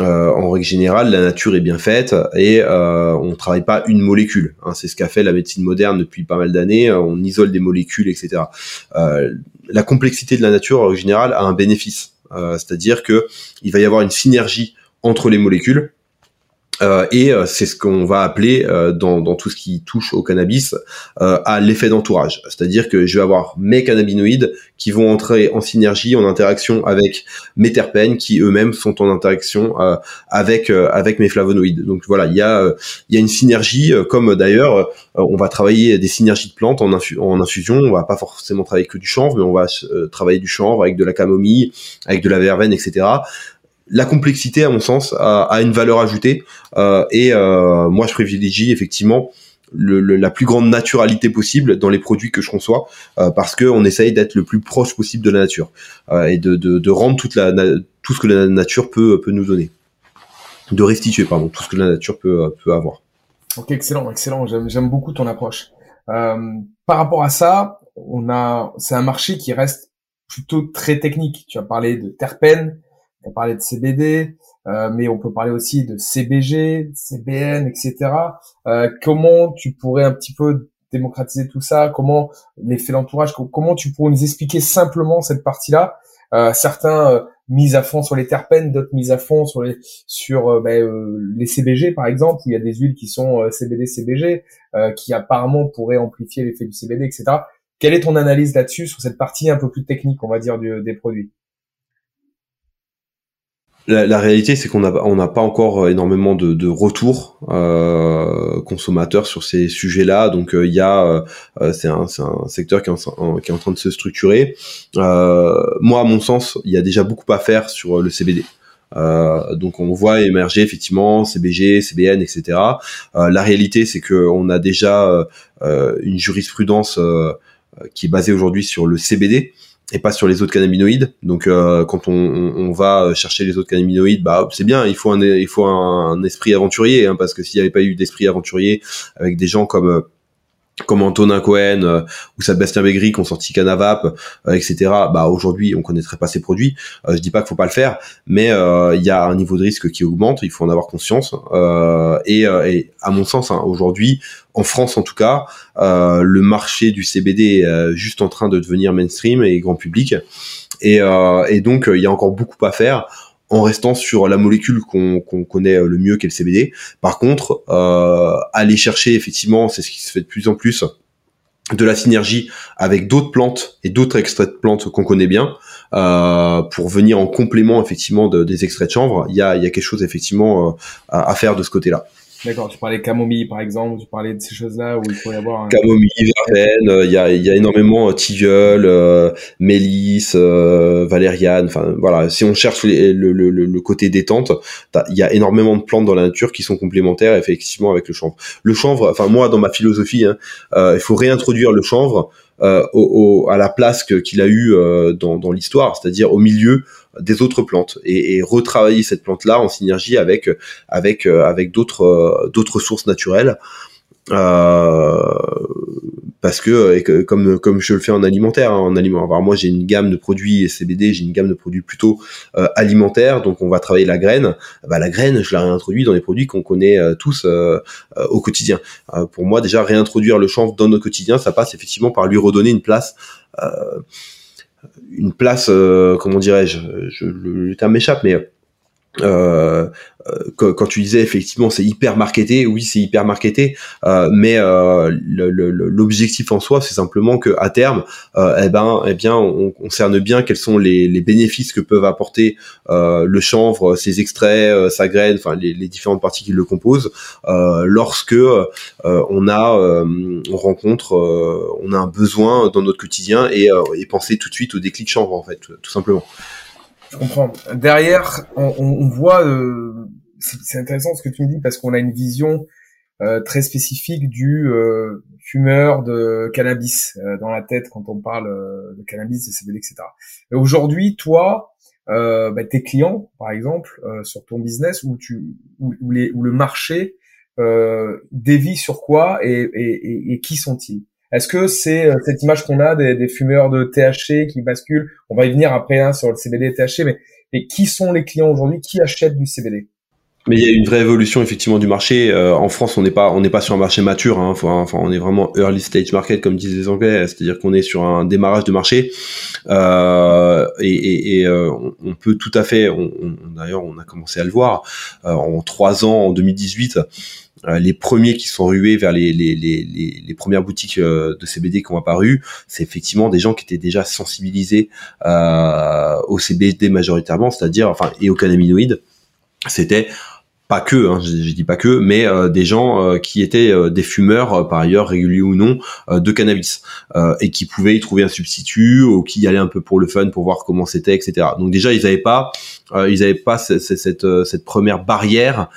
euh, en règle générale, la nature est bien faite et euh, on travaille pas une molécule. Hein. C'est ce qu'a fait la médecine moderne depuis pas mal d'années. On isole des molécules, etc. la complexité de la nature, en règle générale, a un bénéfice. C'est-à-dire que il va y avoir une synergie entre les molécules Euh, et euh, c'est ce qu'on va appeler euh, dans, dans, tout ce qui touche au cannabis à l'effet d'entourage. C'est-à-dire que je vais avoir mes cannabinoïdes qui vont entrer en synergie, en interaction avec mes terpènes qui eux-mêmes sont en interaction avec avec mes flavonoïdes. Donc voilà, il y a il y a une synergie comme d'ailleurs on va travailler des synergies de plantes en, en infusion. On va pas forcément travailler que du chanvre, mais on va travailler du chanvre avec de la camomille, avec de la verveine, etc la complexité, à mon sens, a, une valeur ajoutée. Euh, et euh, moi, je privilégie effectivement le, la plus grande naturalité possible dans les produits que je conçois, euh, parce que on essaye d'être le plus proche possible de la nature et de, de, de, rendre toute la, tout ce que la nature peut, peut nous donner, de restituer pardon tout ce que la nature peut, peut avoir. Ok, excellent, excellent. J'aime beaucoup ton approche. par rapport à ça, on a, c'est un marché qui reste plutôt très technique. Tu as parlé de terpènes, on parler de CBD, euh, mais on peut parler aussi de CBG, CBN, etc. Euh, comment tu pourrais un petit peu démocratiser tout ça? Comment l'effet d'entourage Comment tu pourrais nous expliquer simplement cette partie-là? Euh, Certains euh, mis à fond sur les terpènes, d'autres mis à fond sur les sur ben, les CBG par exemple, où il y a des huiles qui sont CBD, CBG, qui apparemment pourraient amplifier l'effet du CBD, etc. Quelle est ton analyse là-dessus sur cette partie un peu plus technique, on va dire, des produits? La, réalité, c'est qu'on n'a on n'a pas encore énormément de, de retours euh, consommateurs sur ces sujets-là. Donc, euh, il y a, euh, c'est un, un, secteur qui est, en, train de se structurer. Euh, moi, à mon sens, il y a déjà beaucoup à faire sur le CBD. donc, on voit émerger effectivement CBG, CBN, etc. la réalité, c'est que on a déjà une jurisprudence qui est basée aujourd'hui sur le CBD et pas sur les autres cannabinoïdes. Donc euh, quand on, va chercher les autres cannabinoïdes, bah c'est bien, il faut un il faut un, esprit aventurier hein, parce que s'il n'y avait pas eu d'esprit aventurier avec des gens comme euh, comme Antonin Cohen euh, ou Sébastien Begri qui ont sorti Canavap, euh, etc. Bah aujourd'hui on connaîtrait pas ces produits. Euh, je dis pas qu'il faut pas le faire, mais euh, il y a un niveau de risque qui augmente. Il faut en avoir conscience. Et, à mon sens, hein, aujourd'hui, en France en tout cas, le marché du CBD est juste en train de devenir mainstream et grand public. Et donc il y a encore beaucoup à faire en restant sur la molécule qu'on connaît le mieux qu'est le CBD. Par contre, euh, aller chercher effectivement, c'est ce qui se fait de plus en plus, de la synergie avec d'autres plantes et d'autres extraits de plantes qu'on connaît bien euh, pour venir en complément effectivement des extraits de chanvre. Il y a, y quelque chose effectivement euh, à faire de ce côté-là. D'accord, tu parlais camomille par exemple, tu parlais de ces choses-là où il pourrait y avoir un... Camomille, verveine, euh, il y a, y a énormément euh, tilleul, euh, mélisse, euh, valériane, enfin voilà, si on cherche le, le, le, côté détente, il y a énormément de plantes dans la nature qui sont complémentaires effectivement avec le chanvre. Le chanvre, enfin moi dans ma philosophie, hein, il faut réintroduire le chanvre euh, au, à la place qu'il a eu euh, dans, dans l'histoire, c'est-à-dire au milieu des autres plantes et, et retravailler cette plante-là en synergie avec avec avec d'autres d'autres sources naturelles. Euh, parce que, que, comme comme je le fais en alimentaire, hein, en aliment. Alors moi j'ai une gamme de produits CBD, j'ai une gamme de produits plutôt euh, alimentaires, donc on va travailler la graine. Bah, la graine, je la réintroduis dans les produits qu'on connaît euh, tous euh, au quotidien. pour moi déjà réintroduire le chanvre dans notre quotidien, ça passe effectivement par lui redonner une place une place, comment dirais-je, je, le terme m'échappe, mais euh, euh quand, tu disais effectivement c'est hyper marketé, oui c'est hyper marketé, euh, mais euh, l'objectif en soi c'est simplement que à terme, euh, eh ben, eh bien on, on, cerne bien quels sont les, les bénéfices que peuvent apporter le chanvre, ses extraits, sa graine, enfin les, les, différentes parties qui le composent, lorsque on a, on rencontre, on a un besoin dans notre quotidien et, et penser tout de suite au déclic chanvre en fait, tout simplement. Je comprends. Derrière, on, voit, euh, c'est intéressant ce que tu me dis parce qu'on a une vision euh, très spécifique du euh, fumeur de cannabis dans la tête quand on parle de cannabis, de CBD, etc. Aujourd'hui, toi, bah, tes clients, par exemple, sur ton business, où où, où, le marché dévie sur quoi et, et, et, et qui sont-ils? Est-ce que c'est euh, cette image qu'on a des, fumeurs de THC qui basculent? On va y venir après hein, sur le CBD et THC, mais, qui sont les clients aujourd'hui? Qui achètent du CBD Mais il y a une vraie évolution effectivement du marché. Euh, en France, on n'est pas on n'est pas sur un marché mature. Hein, enfin, on est vraiment early stage market comme disent les Anglais, c'est-à-dire qu'on est sur un démarrage de marché euh, et, on, peut tout à fait. D'ailleurs, on a commencé à le voir en trois ans, en 2018. Les premiers qui sont rués vers les, les, les, les premières boutiques de CBD qui ont apparu, c'est effectivement des gens qui étaient déjà sensibilisés au CBD majoritairement, c'est-à-dire enfin et aux cannabinoïdes. C'était pas que, hein, je, dis pas que, mais euh, des gens euh, qui étaient euh, des fumeurs par ailleurs réguliers ou non de cannabis et qui pouvaient y trouver un substitut ou qui y allaient un peu pour le fun pour voir comment c'était, etc. Donc déjà ils n'avaient pas, ils avaient pas cette, cette, première barrière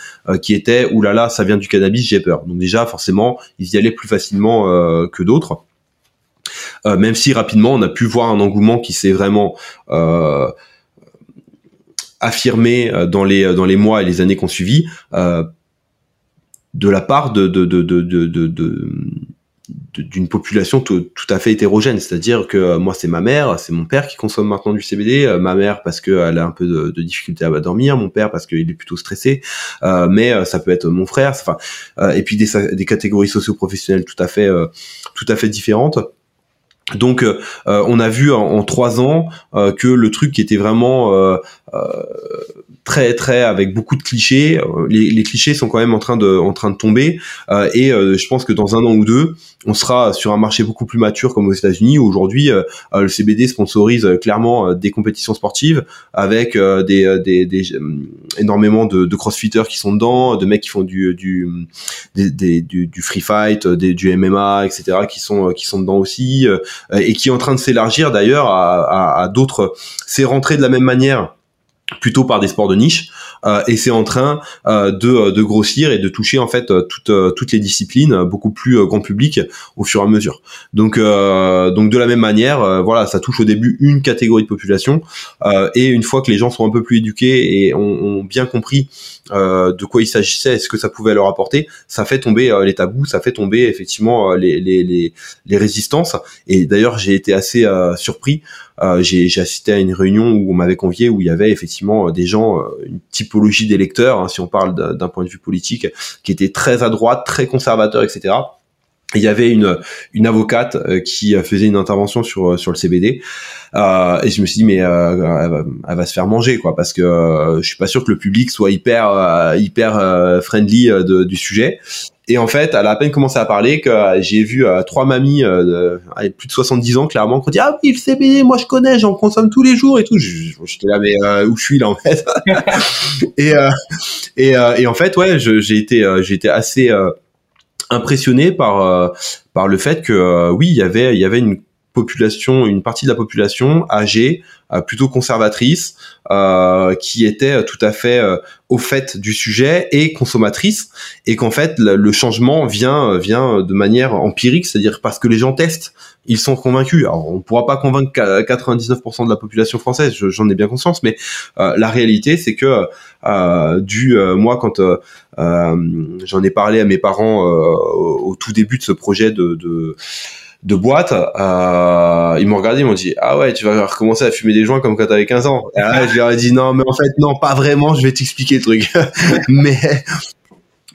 qui était oulala ça vient du cannabis, j'ai peur. Donc déjà forcément ils y allaient plus facilement que d'autres. même si rapidement on a pu voir un engouement qui s'est vraiment affirmé euh, dans les dans les mois et les années qu'on suivi euh, de la part de de de de, d'une population tout, à fait hétérogène, c'est-à-dire que euh, moi c'est ma mère, c'est mon père qui consomme maintenant du CBD, ma mère parce qu'elle a un peu de, de difficulté à dormir, mon père parce qu'il est plutôt stressé, mais ça peut être mon frère, enfin, et puis des, des catégories socio-professionnelles tout à fait tout à fait différentes. Donc, euh, euh, on a vu en, trois ans euh, que le truc était vraiment très très avec beaucoup de clichés, les, clichés sont quand même en train de en train de tomber. et je pense que dans un an ou deux, on sera sur un marché beaucoup plus mature comme aux États-Unis. Aujourd'hui, le CBD sponsorise clairement des compétitions sportives avec des, des, des énormément de, de, crossfitters qui sont dedans, de mecs qui font du du du, du, free fight, du MMA, etc. qui sont qui sont dedans aussi. Euh, et qui est en train de s'élargir d'ailleurs à, à, d'autres. C'est rentré de la même manière plutôt par des sports de niche euh, et c'est en train euh, de, de, grossir et de toucher en fait toutes, toutes les disciplines beaucoup plus grand public au fur et à mesure. Donc donc de la même manière voilà ça touche au début une catégorie de population et une fois que les gens sont un peu plus éduqués et ont, bien compris de quoi il s'agissait ce que ça pouvait leur apporter ça fait tomber les tabous ça fait tomber effectivement les, les résistances. Et d'ailleurs j'ai été assez surpris euh, j'ai assisté à une réunion où on m'avait convié où il y avait effectivement euh, des gens, euh, une typologie d'électeurs, hein, si on parle d'un point de vue politique, qui étaient très à droite, très conservateurs, etc il y avait une une avocate qui faisait une intervention sur sur le CBD euh, et je me suis dit mais euh, elle, va, se faire manger quoi parce que euh, je suis pas sûr que le public soit hyper hyper friendly de, du sujet et en fait, elle a à peine commencé à parler que euh, j'ai vu euh, trois mamies euh, avec plus de 70 ans clairement qui ont dit ah oui le CBD moi je connais j'en consomme tous les jours et tout. J'étais là mais où je suis là en fait? et, et, et en fait ouais j'ai été j'ai été assez impressionné par par le fait que oui il y avait il y avait une population, une partie de la population âgée, euh, plutôt conservatrice, euh, qui était tout à fait euh, au fait du sujet et consommatrice, et qu'en fait le, changement vient vient de manière empirique, c'est-à-dire parce que les gens testent, ils sont convaincus. Alors on pourra pas convaincre 99% de la population française, j'en ai bien conscience, mais la réalité c'est que du moi quand j'en ai parlé à mes parents au, tout début de ce projet de, de de boîte, euh, ils m'ont regardé, ils m'ont dit ah ouais tu vas recommencer à fumer des joints comme quand t'avais 15 ans. Et là, je leur ai dit non mais en fait non pas vraiment, je vais t'expliquer le truc. mais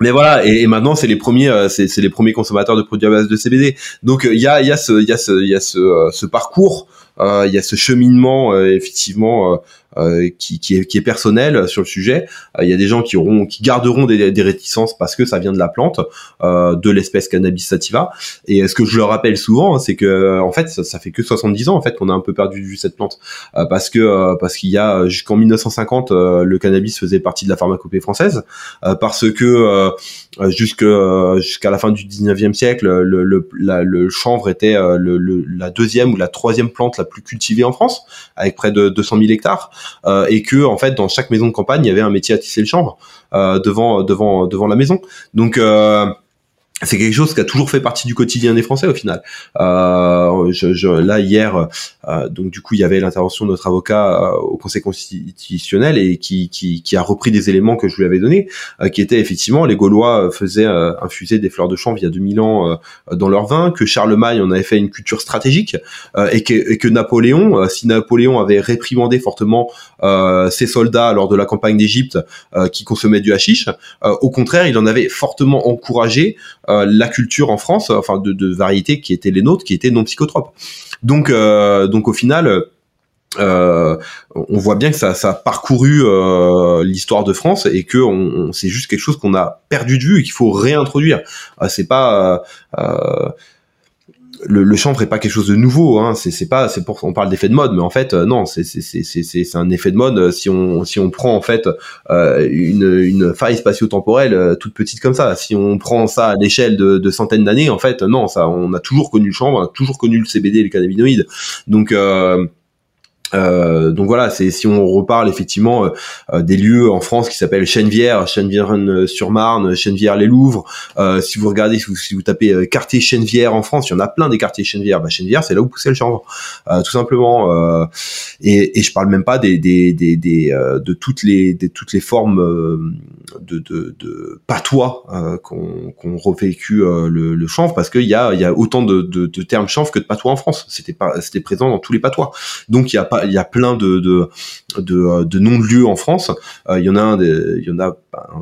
mais voilà et, maintenant c'est les premiers euh, c'est les premiers consommateurs de produits à base de CBD. Donc il y a il y a ce il y a ce il y a ce, euh, parcours euh, il y a ce cheminement effectivement euh, qui, qui, est, qui est personnel sur le sujet. Euh, il y a des gens qui auront, qui garderont des, des réticences parce que ça vient de la plante, euh, de l'espèce cannabis sativa. Et ce que je leur rappelle souvent, hein, c'est que en fait, ça, ça, fait que 70 ans en fait qu'on a un peu perdu de vue cette plante, parce que parce qu'il y a jusqu'en 1950, le cannabis faisait partie de la pharmacopée française, parce que jusqu'à la fin du 19e siècle, le, le, le chanvre était le, la deuxième ou la troisième plante la plus cultivée en France, avec près de 200 000 hectares. Euh, et que en fait dans chaque maison de campagne il y avait un métier à tisser le chanvre euh, devant devant devant la maison. Donc euh, c'est quelque chose qui a toujours fait partie du quotidien des Français au final. Euh, je, je, là hier, euh, donc du coup il y avait l'intervention de notre avocat euh, au Conseil constitutionnel et qui, qui, qui, a repris des éléments que je lui avais donnés, euh, qui étaient effectivement les Gaulois faisaient infuser des fleurs de chanvre il y a 2000 ans dans leur vin, que Charlemagne en avait fait une culture stratégique et que, et, que, Napoléon, si Napoléon avait réprimandé fortement ses soldats lors de la campagne d'Égypte qui consommaient du hashish, au contraire il en avait fortement encouragé euh, la culture en France, enfin de, de variétés qui étaient les nôtres, qui étaient non psychotropes. Donc, euh, donc au final. Euh, on voit bien que ça, ça a parcouru l'histoire de France et que on, c'est juste quelque chose qu'on a perdu de vue et qu'il faut réintroduire. c'est pas le, le, chanvre est pas quelque chose de nouveau. Hein. C'est pas, c'est pour on parle d'effet de mode, mais en fait euh, non, c'est un effet de mode euh, si on si on prend en fait euh, une faille spatio-temporelle euh, toute petite comme ça. Si on prend ça à l'échelle de, de, centaines d'années, en fait non, ça on a toujours connu le chanvre, on a toujours connu le CBD le cannabinoïde. Donc euh, euh, donc voilà, c'est si on reparle effectivement euh, euh, des lieux en France qui s'appellent Chenevière, Chenevière-sur-Marne, Chenevière-les-Louvres. si vous regardez, si vous, si vous tapez quartier Chenevière en France, il y en a plein des quartiers Chenevière. Bah, Chenevière, c'est là où poussait le chanvre, tout simplement. Et, et, je parle même pas des, des, des, des de toutes les de toutes les formes de, de, de patois qu'on qu'on revécu le, le chanvre, parce qu'il y a y a autant de, de, de termes chanvre que de patois en France. C'était c'était présent dans tous les patois. Donc il y a pas il y a plein de de, de, de noms de lieux en France. Euh, il y en a un, il y en a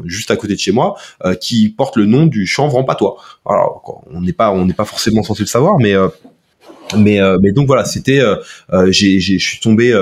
juste à côté de chez moi euh, qui porte le nom du chanvre en patois. Alors on n'est pas on n'est pas forcément censé le savoir, mais euh, mais mais donc voilà c'était j'ai je suis tombé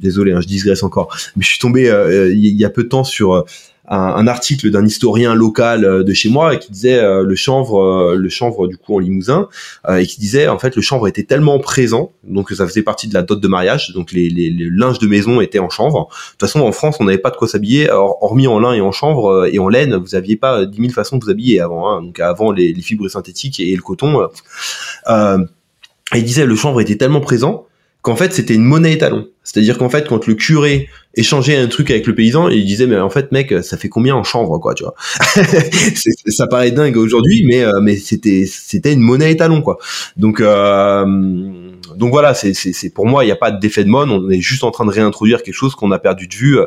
désolé hein, je digresse encore mais je suis tombé il y a peu de temps sur un, article d'un historien local euh, de chez moi qui disait euh, le chanvre, euh, le chanvre du coup en Limousin, et qui disait en fait le chanvre était tellement présent, donc ça faisait partie de la dot de mariage, donc les, les, les linges de maison étaient en chanvre. De toute façon en France on n'avait pas de quoi s'habiller, hormis en lin et en chanvre et en laine, vous aviez pas dix mille façons de vous habiller avant, hein. donc avant les, les, fibres synthétiques et, le coton. Euh, et il disait le chanvre était tellement présent qu'en fait c'était une monnaie étalon. C'est-à-dire qu'en fait quand le curé échanger un truc avec le paysan il disait mais en fait mec ça fait combien en chanvre quoi tu vois? Ça paraît dingue aujourd'hui mais euh, mais c'était c'était une monnaie étalon quoi. Donc euh, donc voilà c'est pour moi il n'y a pas d'effet de mode. On est juste en train de réintroduire quelque chose qu'on a perdu de vue euh,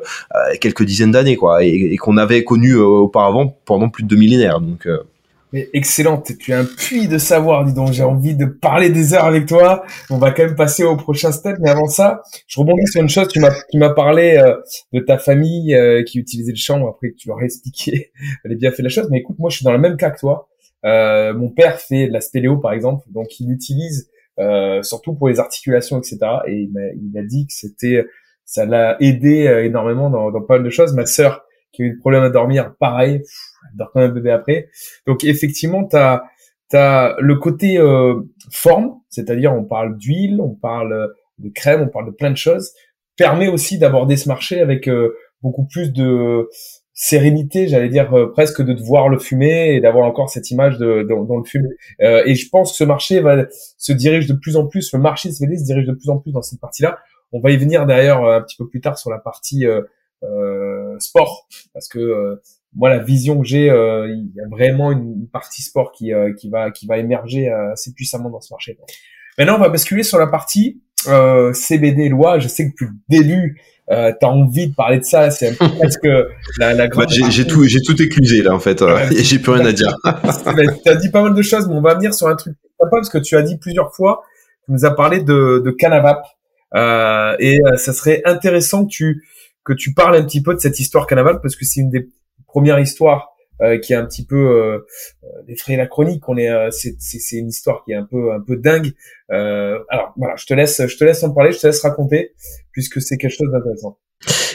quelques dizaines d'années quoi et, qu'on avait connu auparavant pendant plus de deux millénaires. Donc mais excellent, tu es un puits de savoir, dis donc. J'ai envie de parler des heures avec toi. On va quand même passer au prochain step, mais avant ça, je rebondis sur une chose. Tu m'as, tu m'as parlé euh, de ta famille euh, qui utilisait le champ. Après, tu leur as expliqué, elle a bien fait la chose. Mais écoute, moi, je suis dans le même cas que toi. Euh, mon père fait de la spéléo, par exemple, donc il l'utilise surtout pour les articulations, etc. Et il m'a, il a dit que c'était, ça l'a aidé énormément dans, dans pas mal de choses. Ma sœur qui a eu des problèmes à dormir, pareil, un bébé après. Donc effectivement, tu as, le côté euh, forme, c'est-à-dire on parle d'huile, on parle de crème, on parle de plein de choses, permet aussi d'aborder ce marché avec euh, beaucoup plus de sérénité, j'allais dire euh, presque de voir le fumer et d'avoir encore cette image de, dans le fumer. et je pense que ce marché va se dirige de plus en plus, le marché CBD se dirige de plus en plus dans cette partie-là. On va y venir d'ailleurs un petit peu plus tard sur la partie euh, sport parce que euh, moi la vision que j'ai euh, il y a vraiment une partie sport qui qui va qui va émerger assez puissamment dans ce marché. Maintenant on va basculer sur la partie CBD loi. Je sais que depuis le début euh, t'as envie de parler de ça, c'est presque la, la grande. Bah, j'ai tout, j'ai tout éclusé là en fait, et j'ai plus rien à dire. t'as dit pas mal de choses, mais on va venir sur un truc sympa parce que tu as dit plusieurs fois, tu nous as parlé de, de Canavap, euh, et ça serait intéressant que tu que tu parles un petit peu de cette histoire Canaval parce que c'est une des premières histoires euh, qui est un petit peu euh, euh la chronique. On est, euh, c'est, c'est, une histoire qui est un peu, un peu dingue. Euh, alors voilà, je te laisse, je te laisse en parler, je te laisse raconter puisque c'est quelque chose d'intéressant.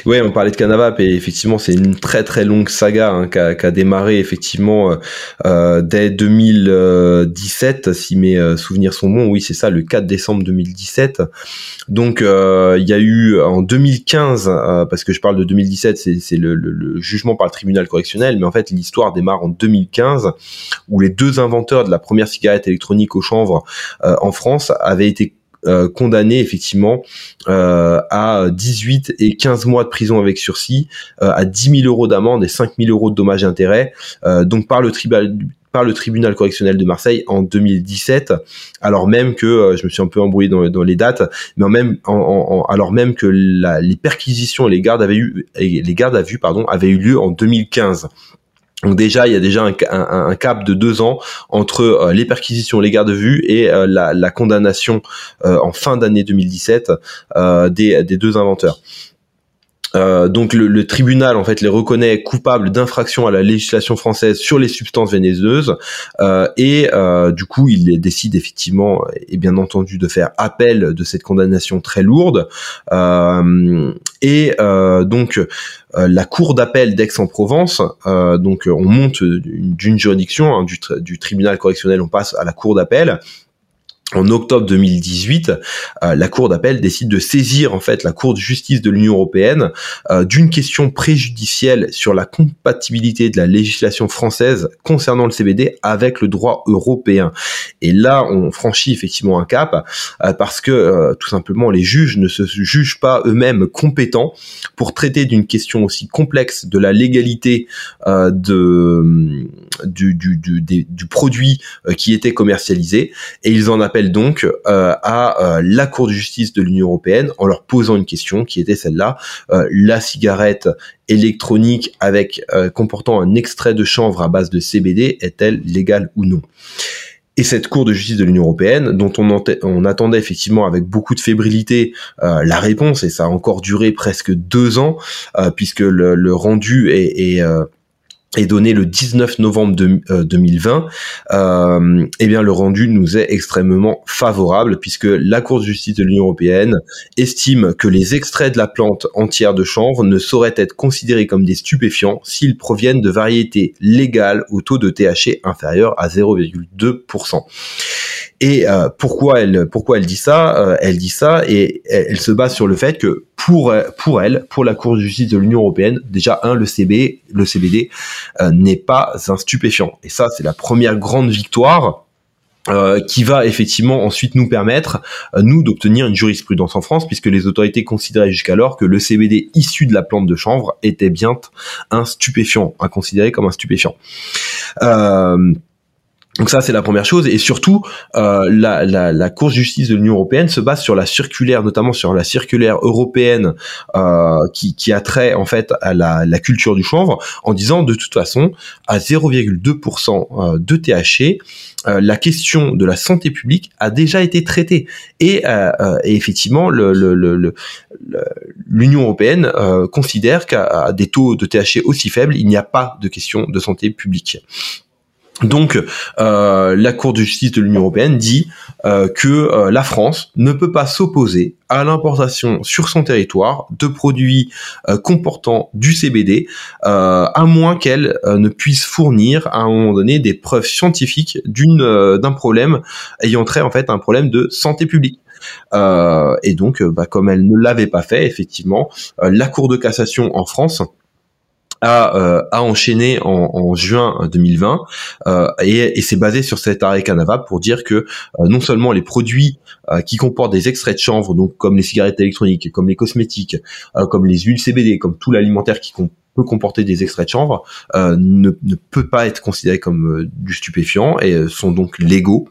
Ouais, on parlait de Canavap et effectivement c'est une très très longue saga hein, qui, a, démarré effectivement euh, euh dès 2017 si mes euh, souvenirs sont bons. Oui, c'est ça, le 4 décembre 2017. Donc euh, il y a eu en 2015 parce que je parle de 2017, c'est le, le, le, jugement par le tribunal correctionnel, mais en fait l'histoire démarre en 2015 où les deux inventeurs de la première cigarette électronique au chanvre en France avaient été euh, condamné effectivement euh, à 18 et 15 mois de prison avec sursis, euh, à 10 000 euros d'amende et 5 000 euros de dommages et intérêts, donc par le tribunal par le tribunal correctionnel de Marseille en 2017, alors même que je me suis un peu embrouillé dans, les dates, mais même en, alors même que les perquisitions et les gardes avaient eu les gardes à vue pardon avaient eu lieu en 2015. Donc déjà, il y a déjà un, cap de deux ans entre euh, les perquisitions, les gardes de vue et euh, la, condamnation euh, en fin d'année 2017 des, des deux inventeurs. Euh, donc le, tribunal en fait les reconnaît coupables d'infraction à la législation française sur les substances vénéneuses. Euh, et euh, du coup il décide effectivement et bien entendu de faire appel de cette condamnation très lourde. Et donc la cour d'appel d'Aix-en-Provence donc on monte d'une juridiction hein, du tribunal correctionnel on passe à la cour d'appel en octobre 2018, euh, la Cour d'appel décide de saisir en fait la Cour de justice de l'Union européenne euh, d'une question préjudicielle sur la compatibilité de la législation française concernant le CBD avec le droit européen. Et là, on franchit effectivement un cap euh, parce que tout simplement les juges ne se jugent pas eux-mêmes compétents pour traiter d'une question aussi complexe de la légalité de du, du, du, du produit qui était commercialisé et ils en appellent donc euh, à euh, la Cour de justice de l'Union européenne en leur posant une question qui était celle-là euh, la cigarette électronique avec comportant un extrait de chanvre à base de CBD est-elle légale ou non? Et cette Cour de justice de l'Union européenne, dont on, attendait effectivement avec beaucoup de fébrilité la réponse, et ça a encore duré presque deux ans, puisque le, rendu est, est est donné le 19 novembre de, 2020, euh, euh, eh bien le rendu nous est extrêmement favorable puisque la Cour de justice de l'Union européenne estime que les extraits de la plante entière de chanvre ne sauraient être considérés comme des stupéfiants s'ils proviennent de variétés légales au taux de THC inférieur à 0,2%. Et euh, pourquoi elle pourquoi elle dit ça euh, Elle dit ça et elle, se base sur le fait que pour pour elle, pour la Cour de justice de l'Union européenne, déjà un le CB, le CBD euh, n'est pas un stupéfiant. Et ça c'est la première grande victoire euh, qui va effectivement ensuite nous permettre, nous, d'obtenir une jurisprudence en France, puisque les autorités considéraient jusqu'alors que le CBD issu de la plante de chanvre était bien un stupéfiant, à considérer comme un stupéfiant. Euh, donc ça c'est la première chose et surtout euh, la, la, la, Cour de justice de l'Union européenne se base sur la circulaire, notamment sur la circulaire européenne euh, qui, qui, a trait en fait à la, culture du chanvre, en disant de toute façon à 0,2% euh, de THC, la question de la santé publique a déjà été traitée et, effectivement l'Union européenne considère qu'à des taux de THC aussi faibles, il n'y a pas de question de santé publique. Donc, euh, la Cour de justice de l'Union européenne dit euh, que euh, la France ne peut pas s'opposer à l'importation sur son territoire de produits comportant du CBD, à moins qu'elle ne puisse fournir à un moment donné des preuves scientifiques d'une d'un problème ayant trait en fait à un problème de santé publique. et donc, bah, comme elle ne l'avait pas fait, effectivement, la Cour de cassation en France a, euh, a enchaîné en, juin 2020 euh, et, et basé sur cet arrêt Canava pour dire que euh, non seulement les produits euh, qui comportent des extraits de chanvre, donc comme les cigarettes électroniques, comme les cosmétiques, comme les huiles CBD, comme tout l'alimentaire qui peut comporter des extraits de chanvre, ne, ne, peut pas être considéré comme du stupéfiant et sont donc légaux.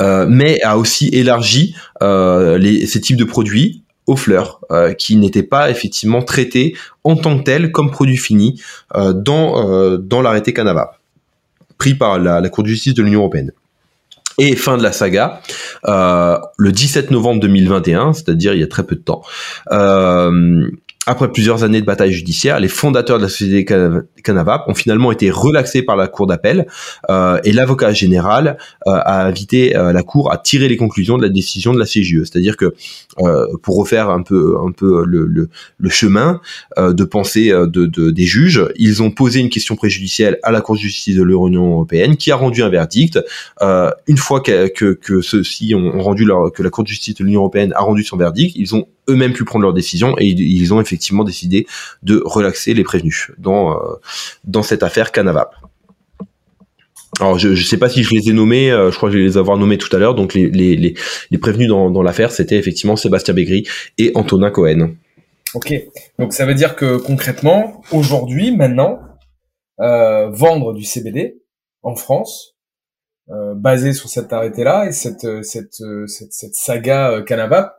mais a aussi élargi les, ces types de produits aux fleurs, euh, qui n'étaient pas effectivement traités en tant que tels comme produits finis euh, dans euh, dans l'arrêté Canava pris par la, Cour de justice de l'Union européenne. Et fin de la saga, le 17 novembre 2021, c'est-à-dire il y a très peu de temps, après plusieurs années de bataille judiciaire, les fondateurs de la société Canavap ont finalement été relaxés par la cour d'appel euh, et l'avocat général euh, a invité euh, la cour à tirer les conclusions de la décision de la CGE. C'est-à-dire que euh, pour refaire un peu un peu le, le, le chemin euh, de pensée de, de, des juges, ils ont posé une question préjudicielle à la Cour de justice de l'Union européenne qui a rendu un verdict. une fois que, que, que ceux-ci ont rendu leur, que la Cour de justice de l'Union européenne a rendu son verdict, ils ont eux-mêmes pu prendre leur décision et ils ont effectivement décidé de relaxer les prévenus dans euh, dans cette affaire Canavap. Alors je ne sais pas si je les ai nommés, euh, je crois que je vais les avoir nommés tout à l'heure. Donc les, les, les, les prévenus dans, dans l'affaire, c'était effectivement Sébastien Bégry et Antonin Cohen. Ok, donc ça veut dire que concrètement, aujourd'hui, maintenant, euh, vendre du CBD, en France, euh, basé sur cet arrêté-là et cette, euh, cette, euh, cette, cette saga Canava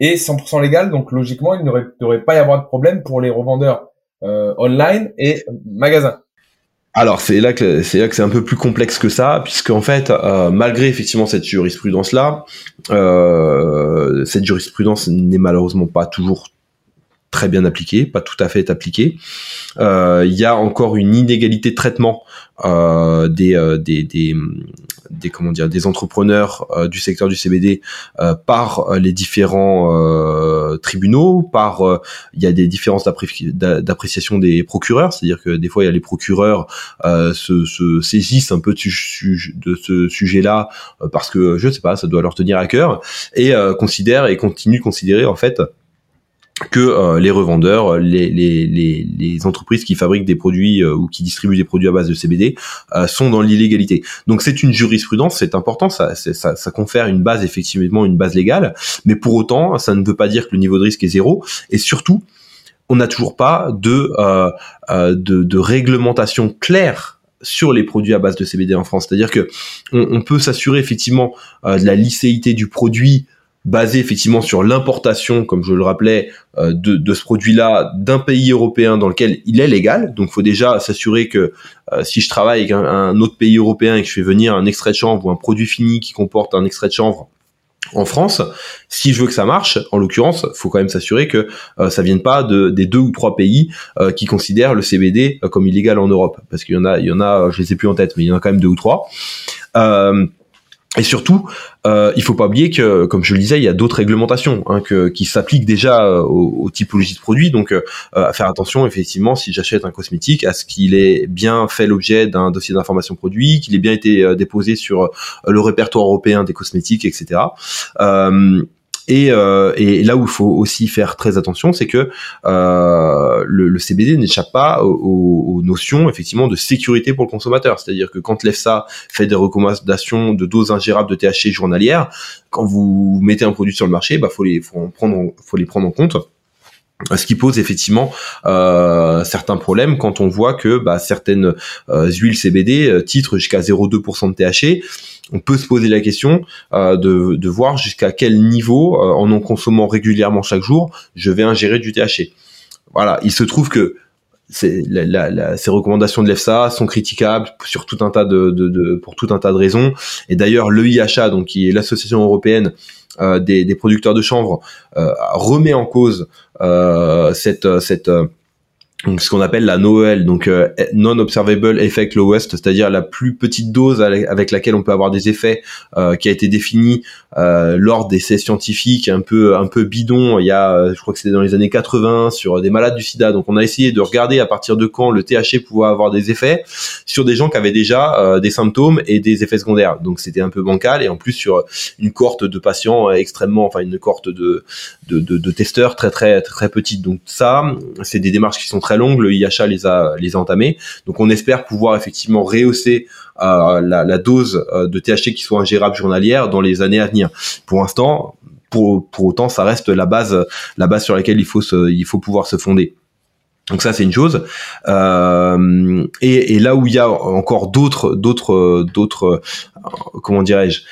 est 100% légale. Donc logiquement, il ne devrait pas y avoir de problème pour les revendeurs online et magasins. Alors c'est là que c'est là que c'est un peu plus complexe que ça, puisque en fait, malgré effectivement cette jurisprudence là, euh, cette jurisprudence n'est malheureusement pas toujours très bien appliquée, pas tout à fait appliquée. Il y a encore une inégalité de traitement euh, des, euh, des, des, des, comment dire des entrepreneurs euh, du secteur du CBD par les différents tribunaux, par il y a des différences d'appréciation des procureurs, c'est-à-dire que des fois il y a les procureurs se, se, saisissent un peu de, de ce sujet-là parce que je sais pas, ça doit leur tenir à cœur et considèrent et continuent de considérer en fait que euh, les revendeurs, euh, les, les, les, les, entreprises qui fabriquent des produits euh, ou qui distribuent des produits à base de CBD sont dans l'illégalité. Donc c'est une jurisprudence, c'est important, ça, ça, ça, confère une base effectivement, une base légale, mais pour autant, ça ne veut pas dire que le niveau de risque est zéro. Et surtout, on n'a toujours pas de, de, de réglementation claire sur les produits à base de CBD en France. C'est-à-dire que on, on peut s'assurer effectivement de la licéité du produit basé effectivement sur l'importation, comme je le rappelais, euh, de, de, ce produit-là d'un pays européen dans lequel il est légal. Donc, faut déjà s'assurer que euh, si je travaille avec un, autre pays européen et que je fais venir un extrait de chanvre ou un produit fini qui comporte un extrait de chanvre en France, si je veux que ça marche, en l'occurrence, faut quand même s'assurer que euh, ça vienne pas de, des deux ou trois pays qui considèrent le CBD comme illégal en Europe, parce qu'il y en a, il y en a, je les ai plus en tête, mais il y en a quand même deux ou trois. Euh, et surtout, euh, il faut pas oublier que, comme je le disais, il y a d'autres réglementations hein, que, qui s'appliquent déjà euh, aux, typologies de produits. Donc, euh, à faire attention, effectivement, si j'achète un cosmétique, à ce qu'il ait bien fait l'objet d'un dossier d'information produit, qu'il ait bien été euh, déposé sur le répertoire européen des cosmétiques, etc. Et, euh, et, là où il faut aussi faire très attention, c'est que euh, le, le, CBD n'échappe pas aux, aux, notions effectivement de sécurité pour le consommateur. C'est-à-dire que quand l'EFSA fait des recommandations de doses ingérables de THC journalières, quand vous mettez un produit sur le marché, bah faut les faut prendre faut les prendre en compte ce qui pose effectivement euh, certains problèmes quand on voit que bah, certaines euh, huiles CBD euh, titrent jusqu'à 0,2% de THC on peut se poser la question euh, de, de, voir jusqu'à quel niveau, euh, en en consommant régulièrement chaque jour, je vais ingérer du THC. Voilà, il se trouve que c'est la, la, ces recommandations de l'EFSA sont critiquables sur tout un tas de, de, de pour tout un tas de raisons. Et d'ailleurs, l'EIHA, donc qui est l'association européenne des, des, producteurs de chanvre, euh, remet en cause euh, cette cette donc ce qu'on appelle la NOEL, donc euh, non observable effect lowest, c'est-à-dire la plus petite dose avec laquelle on peut avoir des effets, euh, qui a été définie euh, lors d'essais scientifiques un peu un peu bidon. Il y a, je crois que c'était dans les années 80 sur des malades du SIDA. Donc on a essayé de regarder à partir de quand le THC pouvait avoir des effets sur des gens qui avaient déjà des symptômes et des effets secondaires. Donc c'était un peu bancal et en plus sur une cohorte de patients extrêmement, enfin une cohorte de de, de, de testeurs très très très petite. Donc ça, c'est des démarches qui sont très longue, le IHA les a les a entamés. Donc on espère pouvoir effectivement rehausser euh, la, dose euh, de THC qui soit ingérable journalière dans les années à venir. Pour l'instant, pour, pour autant, ça reste la base la base sur laquelle il faut se, il faut pouvoir se fonder. Donc ça c'est une chose. Euh, et, et, là où il y a encore d'autres d'autres d'autres comment dirais-je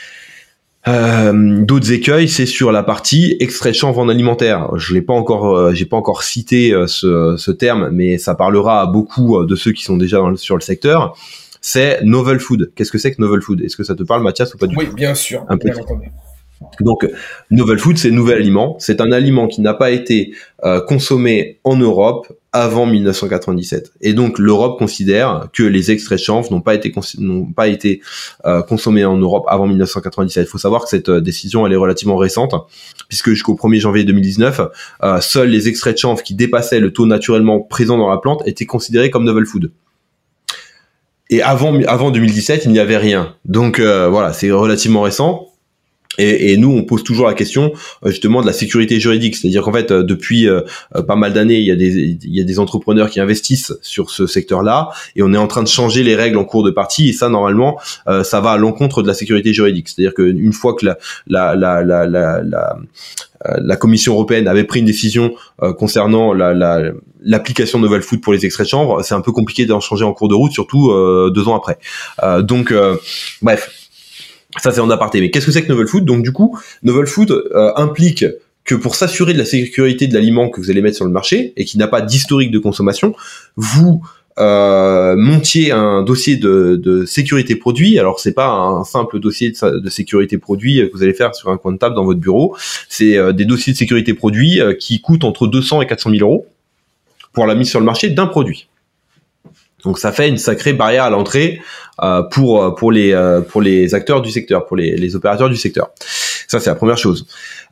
euh, d'autres écueils, c'est sur la partie extrait chanvre en alimentaire. Je l'ai pas encore, euh, j'ai pas encore cité euh, ce, ce, terme, mais ça parlera à beaucoup de ceux qui sont déjà sur le secteur. C'est novel food. Qu'est-ce que c'est que novel food? Est-ce que ça te parle, Mathias, ou pas du tout? Oui, bien sûr. Un. Donc, novel food, c'est nouvel aliment. C'est un aliment qui n'a pas été consommé en Europe avant 1997. Et donc l'Europe considère que les extraits de chanvre n'ont pas été n'ont pas été euh, consommés en Europe avant 1997. Il faut savoir que cette euh, décision elle est relativement récente puisque jusqu'au 1er janvier 2019, euh, seuls les extraits de chanvre qui dépassaient le taux naturellement présent dans la plante étaient considérés comme novel food. Et avant avant 2017, il n'y avait rien. Donc voilà, c'est relativement récent. Et, et, nous, on pose toujours la question euh, justement de la sécurité juridique, c'est-à-dire qu'en fait, euh, depuis euh, pas mal d'années, il y a des il y a des entrepreneurs qui investissent sur ce secteur-là, et on est en train de changer les règles en cours de partie, et ça, normalement, ça va à l'encontre de la sécurité juridique, c'est-à-dire qu'une fois que la la la la, la, la Commission européenne avait pris une décision concernant la, la, l'application Novel Food pour les extraits de chanvre, c'est un peu compliqué d'en changer en cours de route, surtout deux ans après. donc, bref, ça c'est en aparté. Mais qu'est-ce que c'est que Novel Food? Donc du coup, Novel Food implique que pour s'assurer de la sécurité de l'aliment que vous allez mettre sur le marché et qui n'a pas d'historique de consommation, vous euh, montiez un dossier de, de, sécurité produit. Alors c'est pas un simple dossier de, de, sécurité produit que vous allez faire sur un coin de table dans votre bureau. C'est euh, des dossiers de sécurité produit euh, qui coûtent entre 200 et 400 000 euros pour la mise sur le marché d'un produit. Donc ça fait une sacrée barrière à l'entrée euh, pour pour les pour les acteurs du secteur, pour les, les opérateurs du secteur. Ça c'est la première chose.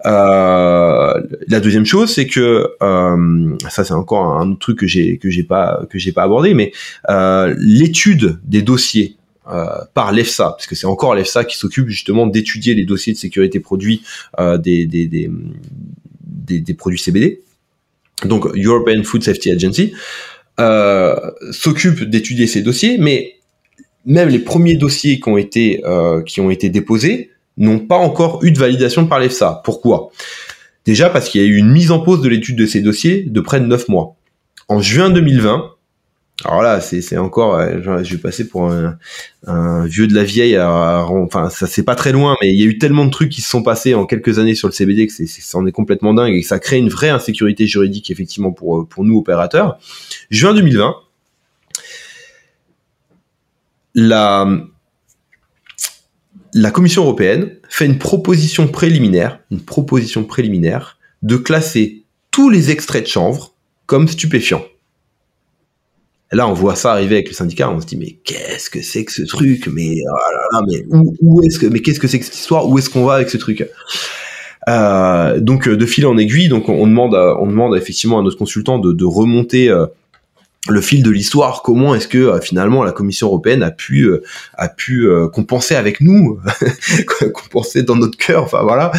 Euh, la deuxième chose, c'est que euh, ça c'est encore un autre truc que j'ai que j'ai pas que j'ai pas abordé, mais euh, l'étude des dossiers euh, par l'EFSA, parce que c'est encore l'EFSA qui s'occupe justement d'étudier les dossiers de sécurité produits euh, des, des, des, des produits CBD. Donc European Food Safety Agency euh, s'occupe d'étudier ces dossiers, mais même les premiers dossiers qui ont été euh, qui ont été déposés n'ont pas encore eu de validation par l'EFSA. Pourquoi? Déjà parce qu'il y a eu une mise en pause de l'étude de ces dossiers de près de 9 mois. En juin 2020, alors là, c'est encore, je vais passer pour un, vieux de la vieille. enfin, ça c'est pas très loin, mais il y a eu tellement de trucs qui se sont passés en quelques années sur le CBD que c'est, ça en est complètement dingue et que ça crée une vraie insécurité juridique effectivement pour pour nous opérateurs. Juin 2020, la Commission européenne fait une proposition préliminaire, de classer tous les extraits de chanvre comme stupéfiants. là, on voit ça arriver avec le syndicat, on se dit mais qu'est-ce que c'est que ce truc? Mais oh où, est-ce que qu'est-ce que c'est que cette histoire? Où est-ce qu'on va avec ce truc? Euh, donc de fil en aiguille, donc on demande, on demande effectivement à notre consultant de, remonter euh, le fil de l'histoire, comment est-ce que euh, finalement la Commission européenne a pu euh, a pu euh, compenser avec nous, compenser dans notre cœur, enfin voilà.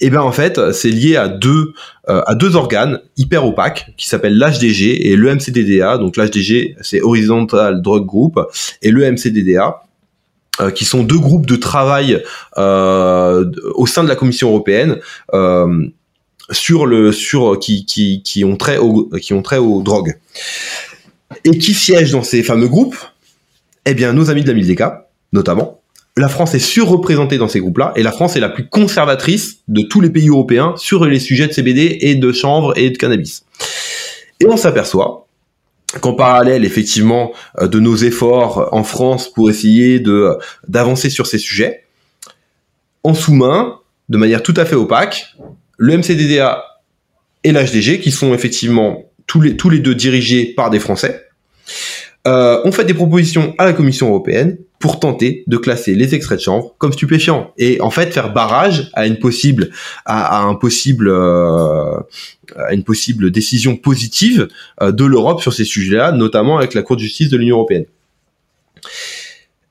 et eh bien en fait, c'est lié à deux à deux organes hyper opaques qui s'appellent l'HDG et le MCDDA. Donc l'HDG c'est Horizontal Drug Group et le MCDDA qui sont deux groupes de travail au sein de la Commission européenne sur le sur qui qui qui ont trait au, qui ont trait aux drogues. Et qui siègent dans ces fameux groupes? Eh bien nos amis de la Mildeka notamment. La France est surreprésentée dans ces groupes-là et la France est la plus conservatrice de tous les pays européens sur les sujets de CBD et de chanvre et de cannabis. Et on s'aperçoit qu'en parallèle effectivement euh, de nos efforts en France pour essayer de d'avancer sur ces sujets en sous-main de manière tout à fait opaque le MCDDA et l'HDG, qui sont effectivement tous les, deux dirigés par des Français, euh, ont fait des propositions à la Commission européenne pour tenter de classer les extraits de chanvre comme stupéfiants et en fait faire barrage à une possible à, un possible euh, à une possible décision positive euh, de l'Europe sur ces sujets-là, notamment avec la Cour de justice de l'Union européenne.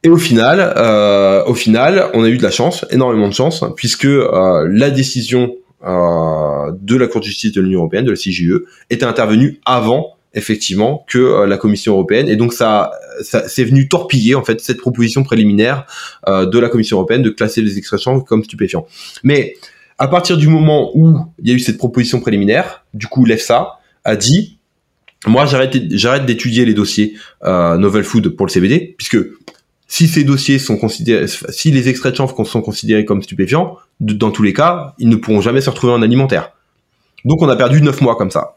Et au final, euh, au final, on a eu de la chance, énormément de chance, puisque euh, la décision de la Cour de justice de l'Union européenne, de la CJE, était intervenue avant effectivement que euh, la Commission européenne et donc ça, ça c'est venu torpiller en fait cette proposition préliminaire euh, de la Commission européenne de classer les extractions comme stupéfiants. Mais à partir du moment où il y a eu cette proposition préliminaire, du coup l'EFSA a dit moi j'arrête j'arrête d'étudier les dossiers euh, novel food pour le CBD puisque si ces dossiers sont considérés, si les extraits de chanvre sont considérés comme stupéfiants, dans tous les cas, ils ne pourront jamais se retrouver en alimentaire. Donc on a perdu neuf mois comme ça.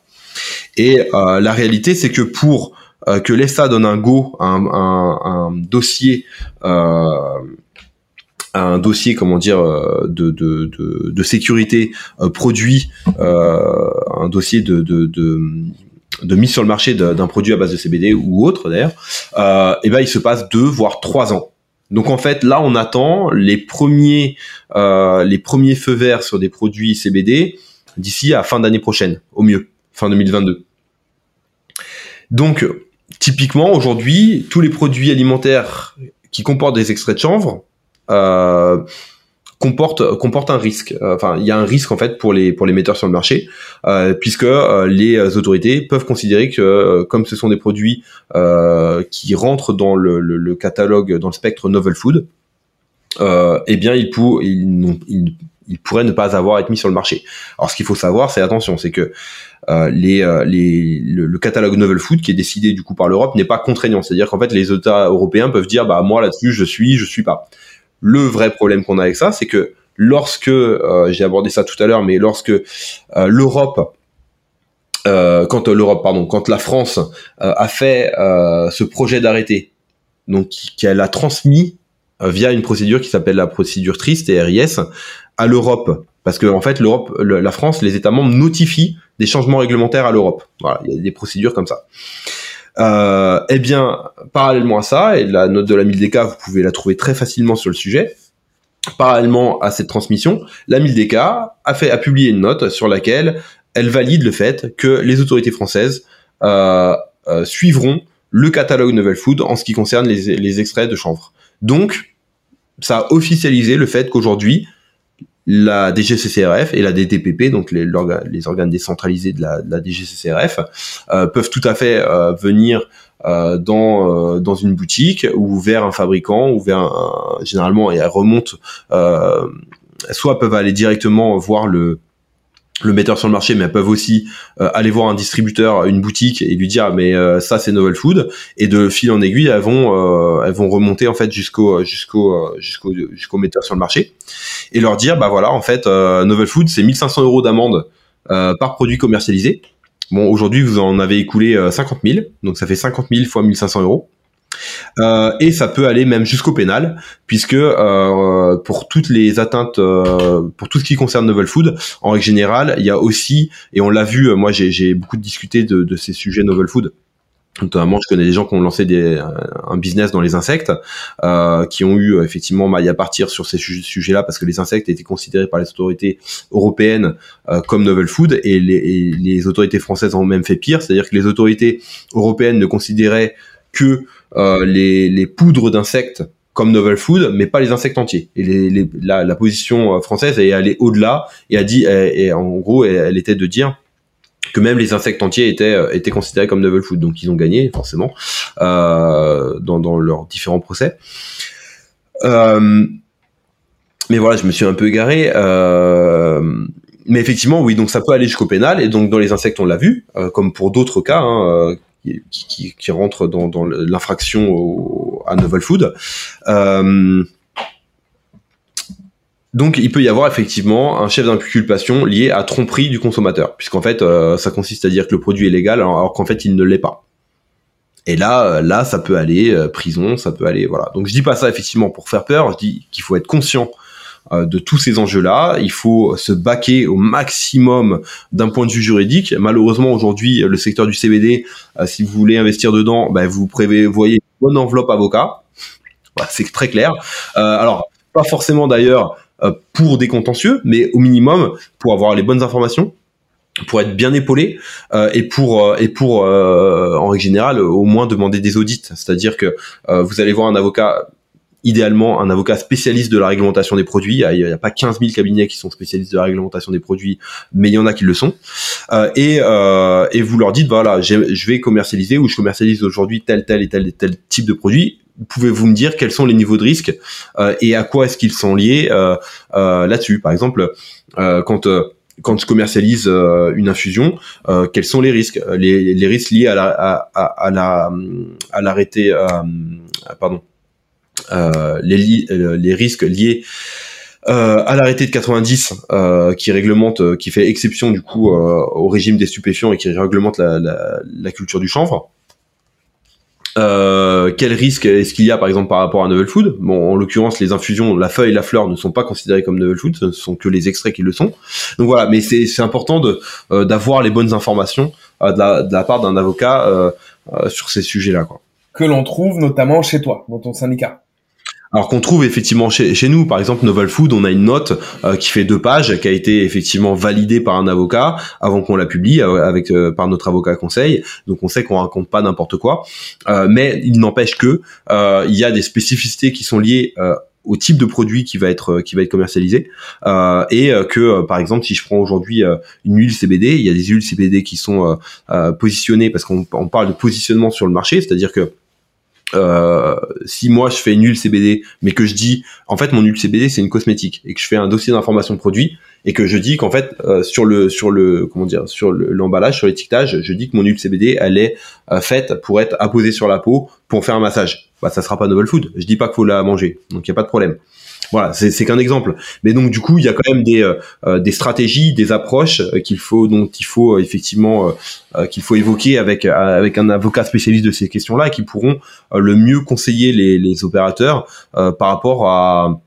Et euh, la réalité, c'est que pour euh, que l'ESA donne un go, un, un, un dossier, euh, un dossier, comment dire, euh, de, de, de, de sécurité euh, produit, un dossier de, de, de de mise sur le marché d'un produit à base de CBD ou autre d'ailleurs, euh, et ben il se passe deux voire trois ans. Donc en fait là on attend les premiers euh, les premiers feux verts sur des produits CBD d'ici à fin d'année prochaine au mieux fin 2022. Donc typiquement aujourd'hui tous les produits alimentaires qui comportent des extraits de chanvre euh, comporte comporte un risque. Euh, enfin, il y a un risque en fait pour les pour les metteurs sur le marché, euh, puisque euh, les autorités peuvent considérer que comme ce sont des produits qui rentrent dans le, le, catalogue, dans le spectre novel food, eh bien ils, pour, ils, ils, il pourrait ne pas avoir été mis sur le marché. Alors ce qu'il faut savoir, c'est attention, c'est que euh, les, euh, les, le, catalogue Novel Food qui est décidé du coup par l'Europe n'est pas contraignant. C'est-à-dire qu'en fait les États européens peuvent dire bah moi là-dessus je suis, je suis pas. Le vrai problème qu'on a avec ça, c'est que lorsque euh, j'ai abordé ça tout à l'heure, mais lorsque l'Europe quand l'Europe, pardon, quand la France a fait ce projet d'arrêté, donc qu'elle a transmis via une procédure qui s'appelle la procédure triste et RIS à l'Europe parce que en fait l'Europe, la France, les États membres notifient des changements réglementaires à l'Europe. Voilà, il y a des procédures comme ça. Euh, eh bien, parallèlement à ça, et la note de la MILDK, vous pouvez la trouver très facilement sur le sujet. Parallèlement à cette transmission, la MILDK a fait a publié une note sur laquelle elle valide le fait que les autorités françaises euh, euh, suivront le catalogue Novel Food en ce qui concerne les, les extraits de chanvre. Donc, ça a officialisé le fait qu'aujourd'hui, la DGCCRF et la DTPP, donc les, les organes décentralisés de la, de la DGCCRF, euh, peuvent tout à fait euh, venir euh, dans dans une boutique ou vers un fabricant ou vers un, généralement et elles remontent soit peuvent aller directement voir le le metteur sur le marché, mais elles peuvent aussi euh, aller voir un distributeur, une boutique et lui dire mais euh, ça c'est Novel Food et de fil en aiguille elles vont euh, remonter en fait jusqu'au jusqu'au jusqu'au jusqu'au metteur sur le marché et leur dire bah voilà en fait Novel Food c'est 1500 euros d'amende par produit commercialisé. Bon aujourd'hui vous en avez écoulé 50 000 donc ça fait 50 000 fois 1500 euros. Euh, et ça peut aller même jusqu'au pénal, puisque euh, pour toutes les atteintes, euh, pour tout ce qui concerne novel food, en règle générale, il y a aussi, et on l'a vu, moi j'ai beaucoup discuté de, de, ces sujets novel food. Notamment, je connais des gens qui ont lancé des, un business dans les insectes, euh, qui ont eu effectivement maille à partir sur ces sujets-là parce que les insectes étaient considérés par les autorités européennes euh, comme novel food et les, et les autorités françaises ont même fait pire, c'est-à-dire que les autorités européennes ne considéraient que euh, les, les, poudres d'insectes comme novel food, mais pas les insectes entiers. Et la, position euh, française est allée au-delà et a dit, en gros, elle était de dire que même les insectes entiers étaient euh, étaient considérés comme novel food. Donc ils ont gagné forcément euh, dans, dans leurs différents procès. Euh, mais voilà, je me suis un peu égaré. Euh, mais effectivement, oui, donc ça peut aller jusqu'au pénal. Et donc dans les insectes, on l'a vu, comme pour d'autres cas, hein, qui, rentre dans, l'infraction à novel food. Euh, donc il peut y avoir effectivement un chef d'inculpation lié à tromperie du consommateur, puisqu'en fait euh, ça consiste à dire que le produit est légal alors, qu'en fait il ne l'est pas. Et là, euh, là, ça peut aller prison, ça peut aller voilà. Donc je dis pas ça effectivement pour faire peur, je dis qu'il faut être conscient de tous ces enjeux-là. Il faut se baquer au maximum d'un point de vue juridique. Malheureusement, aujourd'hui, le secteur du CBD, euh, si vous voulez investir dedans, ben, vous prévoyez une bonne enveloppe avocat. c'est très clair. Euh, alors, pas forcément d'ailleurs pour des contentieux, mais au minimum pour avoir les bonnes informations pour être bien épaulé et pour et pour en règle générale au moins demander des audits c'est-à-dire que vous allez voir un avocat idéalement un avocat spécialiste de la réglementation des produits. Il n'y a, pas 15 000 cabinets qui sont spécialistes de la réglementation des produits, mais il y en a qui le sont. Euh, et, euh, et vous leur dites, voilà, je vais commercialiser ou je commercialise aujourd'hui tel, tel et tel tel type de produit. Pouvez-vous me dire quels sont les niveaux de risque euh, et à quoi est-ce qu'ils sont liés euh, euh, là-dessus? Par exemple, euh, quand quand je commercialise une infusion, quels sont les risques? Les, risques liés à la à, la à l'arrêté pardon euh, les, euh, les risques liés euh, à l'arrêté de 90 euh, qui réglemente, euh, qui fait exception du coup au régime des stupéfiants et qui réglemente la, la, la culture du chanvre. quel risque est-ce qu'il y a par exemple par rapport à novel food? Bon, en l'occurrence, les infusions, la feuille, la fleur ne sont pas considérées comme novel food, ce sont que les extraits qui le sont. Donc voilà, mais c'est important d'avoir les bonnes informations de la, de, la, part d'un avocat sur ces sujets-là. Que l'on trouve notamment chez toi, dans ton syndicat. Alors qu'on trouve effectivement chez, chez, nous, par exemple Novel Food, on a une note euh, qui fait deux pages, qui a été effectivement validée par un avocat avant qu'on la publie euh, avec euh, par notre avocat conseil. Donc on sait qu'on raconte pas n'importe quoi, mais il n'empêche que il y a des spécificités qui sont liées au type de produit qui va être qui va être commercialisé et que par exemple si je prends aujourd'hui une huile CBD, il y a des huiles CBD qui sont positionnées parce qu'on parle de positionnement sur le marché, c'est-à-dire que euh, si moi je fais une huile CBD, mais que je dis en fait mon huile CBD c'est une cosmétique et que je fais un dossier d'information produit et que je dis qu'en fait euh, sur le sur le comment dire sur l'emballage sur l'étiquetage je dis que mon huile CBD elle est euh, faite pour être apposée sur la peau pour faire un massage. Bah ça sera pas novel food. Je dis pas qu'il faut la manger. Donc il y a pas de problème voilà, c'est qu'un exemple. Mais donc du coup, il y a quand même des, euh, des stratégies, des approches qu'il faut dont il faut effectivement qu'il faut évoquer avec avec un avocat spécialiste de ces questions-là, qui pourront le mieux conseiller les, les opérateurs par rapport à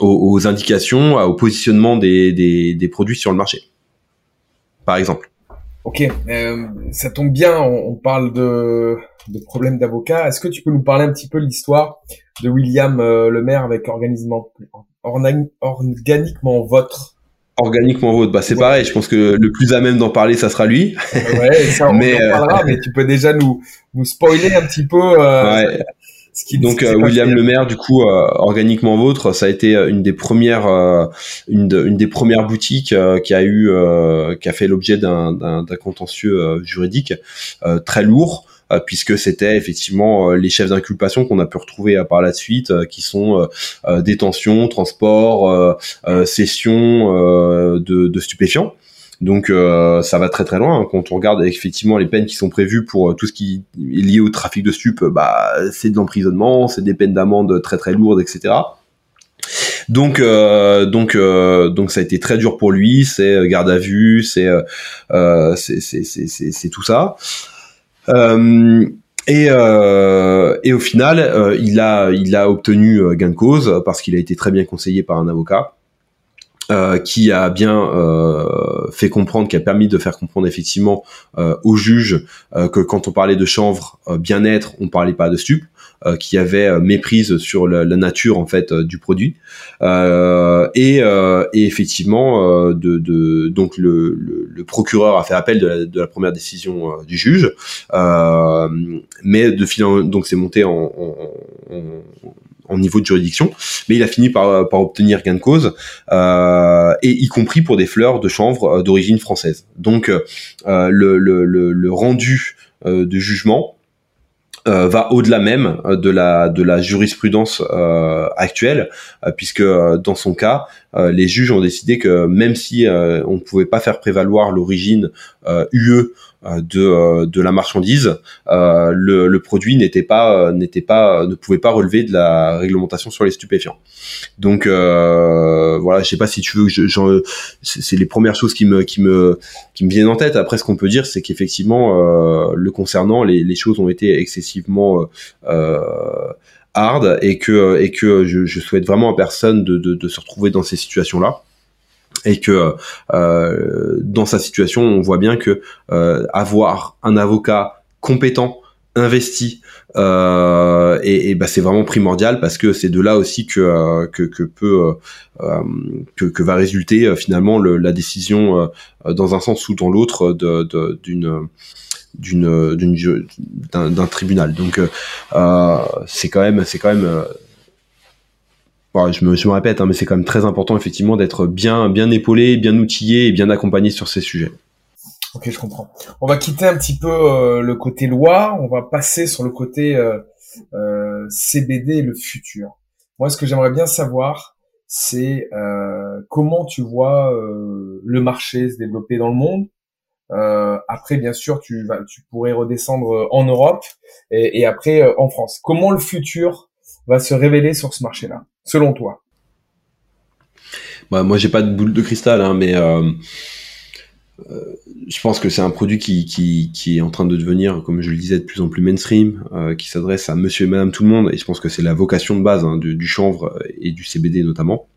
aux, indications, au positionnement des, des, des, produits sur le marché, par exemple. Ok, euh, ça tombe bien, on, parle de, de problèmes d'avocat. Est-ce que tu peux nous parler un petit peu l'histoire de William euh, Lemaire avec organiquement, organiquement votre Organiquement vôtre, bah c'est pareil. Je pense que le plus à même d'en parler, ça sera lui. Ouais, ça on mais, en euh, parlera, mais tu peux déjà nous nous spoiler un petit peu. Euh, ouais. Donc euh, William Lemaire, du coup, euh, organiquement vôtre, ça a été euh, une des premières, une, une, des premières boutiques qui a eu, qui a fait l'objet d'un contentieux juridique très lourd. Puisque c'était effectivement les chefs d'inculpation qu'on a pu retrouver par la suite, qui sont détention, transport, cession de, stupéfiants. Donc euh, ça va très très loin hein. quand on regarde effectivement les peines qui sont prévues pour euh, tout ce qui est lié au trafic de stupes, bah c'est de l'emprisonnement, c'est des peines d'amende très très lourdes, etc. Donc euh, donc donc ça a été très dur pour lui, c'est garde à vue, c'est c'est tout ça. Et, et au final, il a il a obtenu gain de cause parce qu'il a été très bien conseillé par un avocat. Euh, qui a bien euh, fait comprendre, qui a permis de faire comprendre effectivement euh, aux juges que quand on parlait de chanvre bien-être, on parlait pas de stup, qui avait méprise sur la, nature en fait du produit. Et, et, effectivement de, de, donc le, le, procureur a fait appel de la, de la première décision du juge. Mais de donc c'est monté en, en, en niveau de juridiction, mais il a fini par, par obtenir gain de cause, euh, et y compris pour des fleurs de chanvre euh, d'origine française. Donc euh, le, le, le, rendu euh, de jugement euh, va au-delà même de la de la jurisprudence euh, actuelle, puisque dans son cas, les juges ont décidé que même si on ne pouvait pas faire prévaloir l'origine UE euh, de, euh, de la marchandise, euh, le, le, produit n'était pas n'était pas ne pouvait pas relever de la réglementation sur les stupéfiants. Donc voilà, je sais pas si tu veux, je, c'est les premières choses qui me qui me qui me viennent en tête. Après, ce qu'on peut dire, c'est qu'effectivement, le concernant, les, les, choses ont été excessivement hard et que et que je, je souhaite vraiment à personne de, de, de se retrouver dans ces situations là et que euh, dans sa situation, on voit bien que euh, avoir un avocat compétent, investi, euh, et, et bah, c'est vraiment primordial parce que c'est de là aussi que euh, que, que peut euh, que, que, va résulter finalement le, la décision dans un sens ou dans l'autre de, d'une d'une d'un tribunal. Donc c'est quand même c'est quand même je, me, je me répète, hein, mais c'est quand même très important effectivement d'être bien, bien épaulé, bien outillé et bien accompagné sur ces sujets. Ok, je comprends. On va quitter un petit peu euh, le côté loi, on va passer sur le côté euh, euh, CBD le futur. Moi, ce que j'aimerais bien savoir, c'est euh, comment tu vois le marché se développer dans le monde. après, bien sûr, tu vas, tu pourrais redescendre en Europe et, et après en France. Comment le futur va se révéler sur ce marché-là, selon toi bah, Moi, j'ai pas de boule de cristal, hein, mais euh, euh, je pense que c'est un produit qui, qui, qui, est en train de devenir, comme je le disais, de plus en plus mainstream, euh, qui s'adresse à monsieur et madame tout le monde, et je pense que c'est la vocation de base hein, du, du, chanvre et du CBD notamment.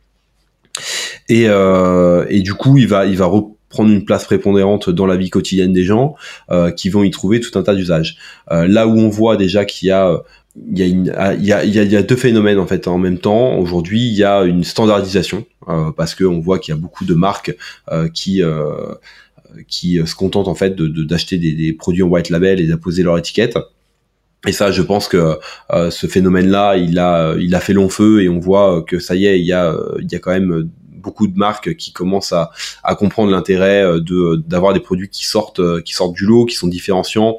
Et, euh, et du coup, il va, il va reprendre une place prépondérante dans la vie quotidienne des gens, euh, qui vont y trouver tout un tas d'usages. là où on voit déjà qu'il y a il y, a une, ah, il, y a, il, y a, deux phénomènes en fait en même temps. Aujourd'hui, il y a une standardisation euh, parce qu'on voit qu'il y a beaucoup de marques euh, qui euh, qui se contentent en fait de d'acheter des, des, produits en white label et d'apposer leur étiquette. Et ça, je pense que ce phénomène-là, il a il a fait long feu et on voit que ça y est, il y a il y a quand même beaucoup de marques qui commencent à, à comprendre l'intérêt de d'avoir des produits qui sortent qui sortent du lot, qui sont différenciants,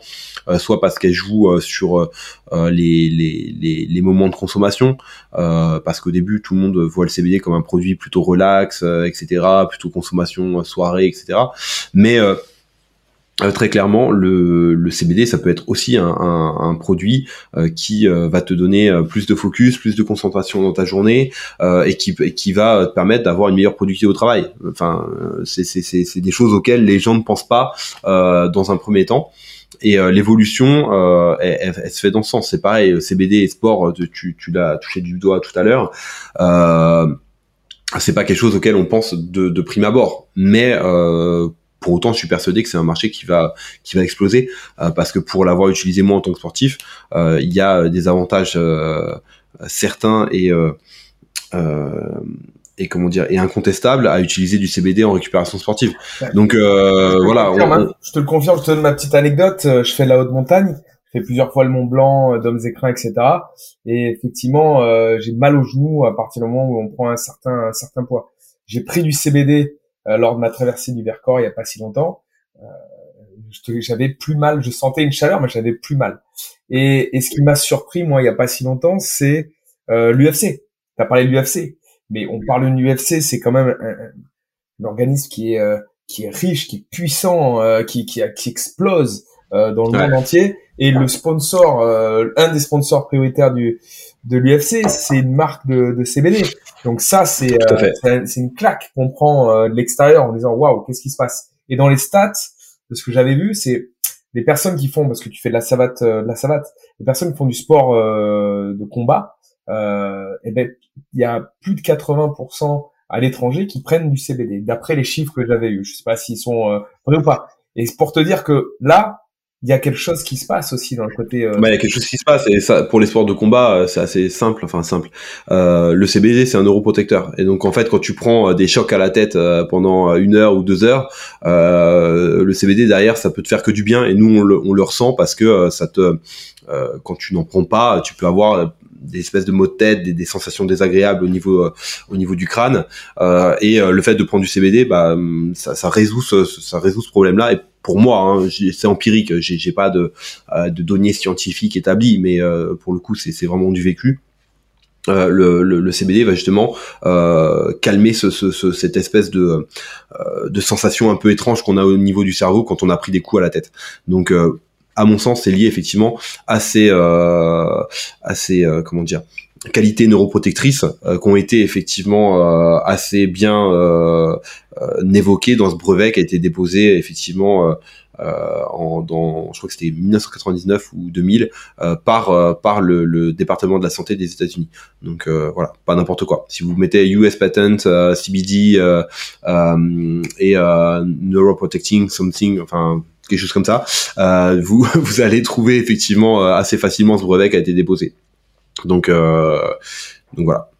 soit parce qu'elles jouent sur les, les, les, les, moments de consommation, parce qu'au début tout le monde voit le CBD comme un produit plutôt relax, etc., plutôt consommation soirée, etc. Mais euh, très clairement, le, le, CBD, ça peut être aussi un, un, un produit euh, qui euh, va te donner plus de focus, plus de concentration dans ta journée et qui, qui va te permettre d'avoir une meilleure productivité au travail. Enfin, c'est des choses auxquelles les gens ne pensent pas dans un premier temps. Et l'évolution, elle, elle, se fait dans ce sens. C'est pareil, CBD et sport, tu, tu l'as touché du doigt tout à l'heure. c'est pas quelque chose auquel on pense de, de prime abord, mais pour autant, je suis persuadé que c'est un marché qui va qui va exploser euh, parce que pour l'avoir utilisé moi en tant que sportif, euh, il y a des avantages euh, certains et et comment dire et incontestables à utiliser du CBD en récupération sportive. Donc voilà. Hein. Je te le confirme, je te donne ma petite anecdote. Je fais la haute montagne, je fais plusieurs fois le Mont Blanc, d'hommes écrins, etc. Et effectivement, j'ai mal aux genoux à partir du moment où on prend un certain un certain poids. J'ai pris du CBD euh, lors de ma traversée du Vercors il y a pas si longtemps. Euh, j'avais plus mal, je sentais une chaleur, mais j'avais plus mal. Et, et ce qui m'a surpris, moi, il y a pas si longtemps, c'est euh, l'UFC. Tu as parlé de l'UFC, mais on parle de l'UFC, c'est quand même un, organisme qui est euh, qui est riche, qui est puissant, euh, qui, qui, qui explose euh, dans le monde entier. Et le sponsor, un des sponsors prioritaires du de l'UFC, c'est une marque de, de CBD. Donc ça, c'est euh, c'est une claque qu'on prend euh, de l'extérieur en disant waouh, qu'est-ce qui se passe? Et dans les stats, de ce que j'avais vu, c'est les personnes qui font parce que tu fais de la savate, euh, de la savate, les personnes qui font du sport de combat, euh, et eh ben il y a plus de 80% à l'étranger qui prennent du CBD, d'après les chiffres que j'avais eu. Je sais pas s'ils sont vrais ou pas. Et c'est pour te dire que là, il y a quelque chose qui se passe aussi dans le côté. Euh... Bah, il y a quelque chose qui se passe et ça, pour les sports de combat, euh, c'est assez simple. Enfin simple. Euh, le CBD, c'est un neuroprotecteur et donc en fait, quand tu prends euh, des chocs à la tête euh, pendant une heure ou deux heures, euh, le CBD derrière, ça peut te faire que du bien et nous on le, on le ressent parce que ça te, quand tu n'en prends pas, tu peux avoir des espèces de maux de tête, des, des sensations désagréables au niveau au niveau du crâne euh, et le fait de prendre du CBD, bah ça, ça résout ce, ça résout ce problème-là et pour moi, hein, c'est empirique, j'ai pas de, euh, de, données scientifiques établies, mais euh, pour le coup, c'est vraiment du vécu. Euh, le, le, le, CBD va justement euh, calmer ce, ce, ce, cette espèce de, euh, de sensation un peu étrange qu'on a au niveau du cerveau quand on a pris des coups à la tête. Donc, à mon sens, c'est lié effectivement à ces, à ces comment dire, qualités neuroprotectrices qui ont été effectivement assez bien euh, évoqué dans ce brevet qui a été déposé effectivement euh, euh, en, dans, je crois que c'était 1999 ou 2000 par par le, le, département de la santé des États-Unis. Donc voilà, pas n'importe quoi. Si vous mettez US patent, CBD et neuroprotecting something, enfin quelque chose comme ça, vous vous allez trouver effectivement assez facilement ce brevet qui a été déposé. Donc donc voilà.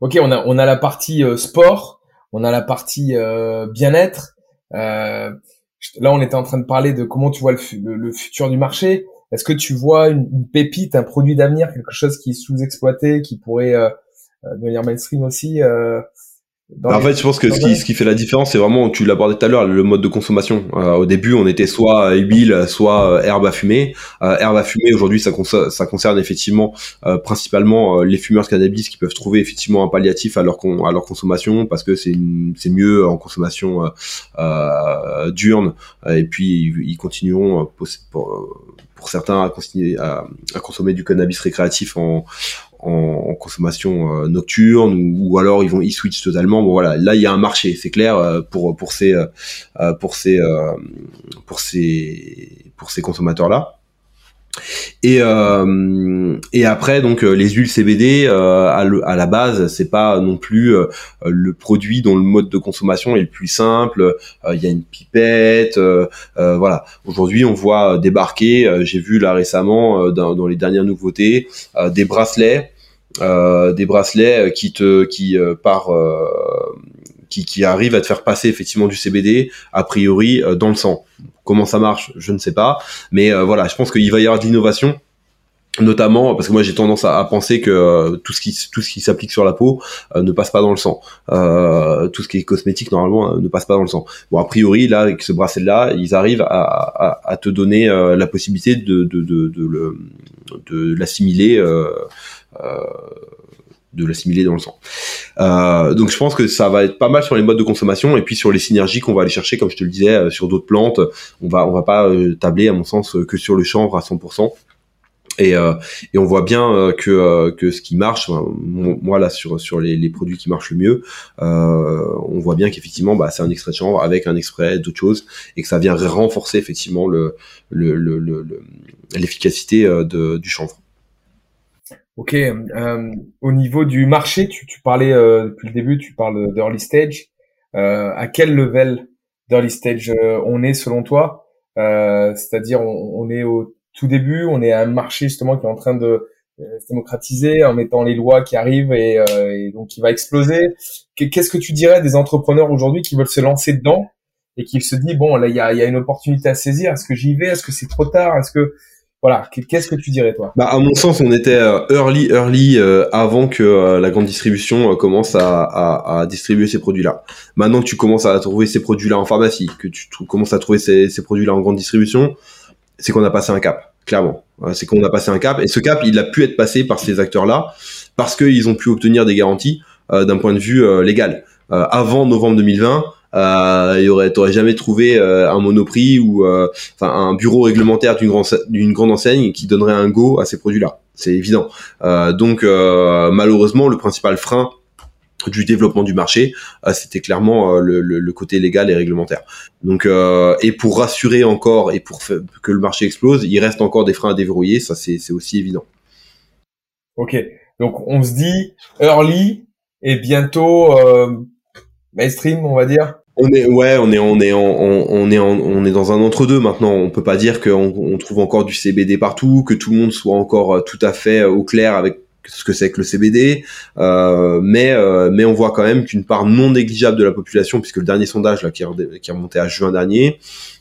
Ok, on a on a la partie sport on a la partie euh, bien-être. Euh, là, on était en train de parler de comment tu vois le, futur du marché. Est-ce que tu vois une, pépite, un produit d'avenir, quelque chose qui est sous-exploité, qui pourrait euh, devenir mainstream aussi en fait, je pense que ce qui, ce qui fait la différence, c'est vraiment, tu l'abordais tout à l'heure, le mode de consommation. Euh, au début, on était soit huile, soit euh, herbe à fumer. Euh, herbe à fumer, aujourd'hui, ça, ça concerne effectivement principalement les fumeurs de cannabis qui peuvent trouver effectivement un palliatif à leur, à leur consommation parce que c'est mieux en consommation diurne. Et puis, ils, continueront pour, pour, certains à, à, consommer du cannabis récréatif en, en, consommation euh, nocturne ou, alors ils vont y switch totalement. Bon voilà, là il y a un marché, c'est clair euh, pour pour ces euh, pour ces pour ces pour ces consommateurs là. Et et après donc les huiles CBD à, à, la base c'est pas non plus le produit dont le mode de consommation est le plus simple. Il y a une pipette, voilà. Aujourd'hui on voit débarquer, j'ai vu là récemment dans, dans, les dernières nouveautés des bracelets euh, des bracelets euh, qui te qui euh, par qui, qui arrivent à te faire passer effectivement du CBD a priori dans le sang. Comment ça marche, je ne sais pas, mais voilà, je pense qu'il va y avoir de l'innovation notamment parce que moi j'ai tendance à, penser que euh, tout ce qui tout ce qui s'applique sur la peau euh, ne passe pas dans le sang euh, tout ce qui est cosmétique normalement ne passe pas dans le sang bon a priori là avec ce bracelet là ils arrivent à, te donner la possibilité de de de, de l'assimiler de l'assimiler dans le sang. donc je pense que ça va être pas mal sur les modes de consommation et puis sur les synergies qu'on va aller chercher, comme je te le disais, sur d'autres plantes. On va on va pas tabler à mon sens que sur le chanvre à 100%. Et, euh, et, on voit bien euh, que, euh, que ce qui marche, moi là sur sur les, les, produits qui marchent le mieux, on voit bien qu'effectivement bah, c'est un extrait de chanvre avec un extrait d'autre chose et que ça vient renforcer effectivement le l'efficacité le, de, du chanvre. Ok. au niveau du marché, tu, tu parlais depuis le début, tu parles d'early stage. à quel level d'early stage on est selon toi? C'est-à-dire on, on est au tout début. On est un marché justement qui est en train de euh, se démocratiser en mettant les lois qui arrivent et, euh, et donc qui va exploser. Qu'est-ce que tu dirais des entrepreneurs aujourd'hui qui veulent se lancer dedans et qui se disent bon là il y a, y a, une opportunité à saisir. Est-ce que j'y vais? Est-ce que c'est trop tard? Est-ce que voilà, qu'est-ce que tu dirais toi? Bah à mon sens, on était euh, early, early avant que la grande distribution commence à, à, à, distribuer ces produits-là. Maintenant que tu commences à trouver ces produits-là en pharmacie, que tu commences à trouver ces produits-là en grande distribution, c'est qu'on a passé un cap, clairement. C'est qu'on a passé un cap, et ce cap, il a pu être passé par ces acteurs-là parce qu'ils ont pu obtenir des garanties euh, d'un point de vue euh, légal. Euh, avant novembre 2020, euh, il aurait, jamais trouvé un monoprix ou enfin un bureau réglementaire d'une grande d'une grande enseigne qui donnerait un go à ces produits-là. C'est évident. donc malheureusement, le principal frein du développement du marché, euh, c'était clairement euh, le, côté légal et réglementaire. Donc, euh, et pour rassurer encore et pour que le marché explose, il reste encore des freins à déverrouiller, ça c'est aussi évident. Ok, donc on se dit early et bientôt mainstream, on va dire. On est ouais, on est on est on, est on est dans un entre deux maintenant. On peut pas dire qu'on on trouve encore du CBD partout, que tout le monde soit encore tout à fait au clair avec ce que c'est que le CBD, euh, mais euh, mais on voit quand même qu'une part non négligeable de la population, puisque le dernier sondage là qui est, qui remonté à juin dernier,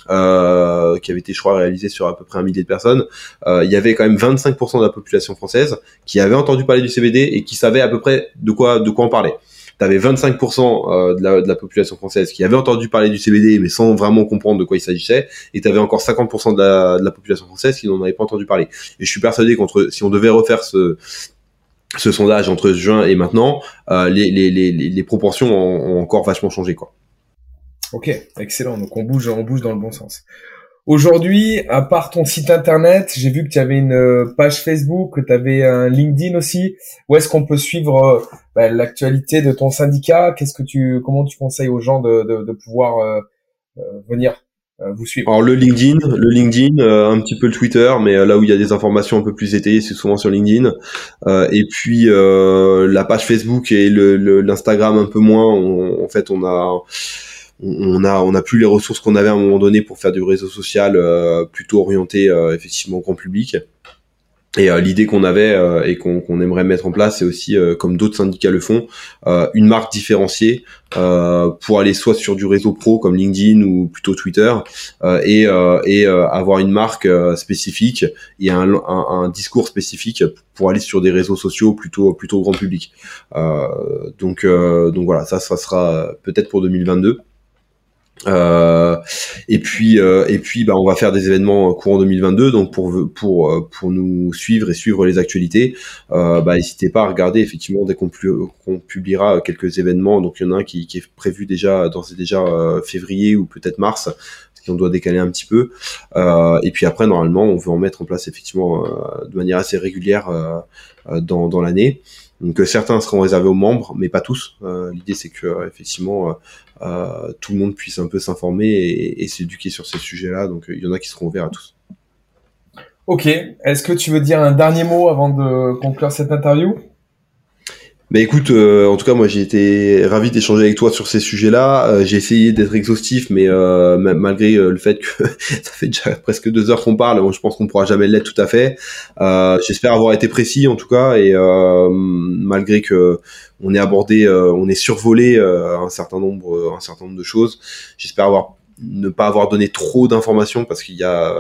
euh, qui avait été je crois réalisé sur à peu près un millier de personnes, il y avait quand même 25% de la population française qui avait entendu parler du CBD et qui savait à peu près de quoi de quoi en parler. T'avais 25% de la, de la population française qui avait entendu parler du CBD mais sans vraiment comprendre de quoi il s'agissait, et t'avais encore 50% de la, de la population française qui n'en avait pas entendu parler. Et je suis persuadé qu'entre si on devait refaire ce ce sondage entre juin et maintenant, euh, les, les, les, les, proportions ont, encore vachement changé. Quoi. Ok, excellent. Donc on bouge, on bouge dans le bon sens. Aujourd'hui, à part ton site internet, j'ai vu que tu avais une euh, page Facebook, que tu avais un LinkedIn aussi. Où est-ce qu'on peut suivre euh, bah, l'actualité de ton syndicat? Qu'est-ce que tu, comment tu conseilles aux gens de, de, de pouvoir euh, venir euh, suivez Alors le LinkedIn, le LinkedIn, euh, un petit peu le Twitter, mais euh, là où il y a des informations un peu plus étayées, c'est souvent sur LinkedIn. et puis la page Facebook et l'Instagram un peu moins. en fait, on a on a on a plus les ressources qu'on avait à un moment donné pour faire du réseau social plutôt orienté effectivement au grand public. Et euh, l'idée qu'on avait euh, et qu'on aimerait mettre en place, c'est aussi, euh, comme d'autres syndicats le font, une marque différenciée pour aller soit sur du réseau pro comme LinkedIn ou plutôt Twitter, et, et avoir une marque spécifique et un, un, un, discours spécifique pour aller sur des réseaux sociaux plutôt plutôt grand public. donc donc voilà, ça ça sera peut-être pour 2022. Euh, et puis euh, et puis bah on va faire des événements courant 2022 donc pour pour euh, pour nous suivre et suivre les actualités euh, bah n'hésitez pas à regarder effectivement dès qu'on publiera quelques événements. Donc il y en a un qui, qui est prévu déjà dans déjà février ou peut-être mars parce qu'on doit décaler un petit peu. Et puis après normalement on veut en mettre en place effectivement de manière assez régulière dans dans l'année donc certains seront réservés aux membres, mais pas tous. L'idée c'est que effectivement euh, tout le monde puisse un peu s'informer et, s'éduquer sur ces sujets-là. Donc il y en a qui seront ouverts à tous. Ok. Est-ce que tu veux dire un dernier mot avant de conclure cette interview? Bah écoute, euh, en tout cas moi j'ai été ravi d'échanger avec toi sur ces sujets-là. Euh, j'ai essayé d'être exhaustif, mais euh, malgré le fait que ça fait déjà presque deux heures qu'on parle, je pense qu'on pourra jamais l'être tout à fait. J'espère avoir été précis en tout cas, et malgré que on est abordé, on est survolé un certain nombre, un certain nombre de choses. J'espère avoir ne pas avoir donné trop d'informations parce qu'il y a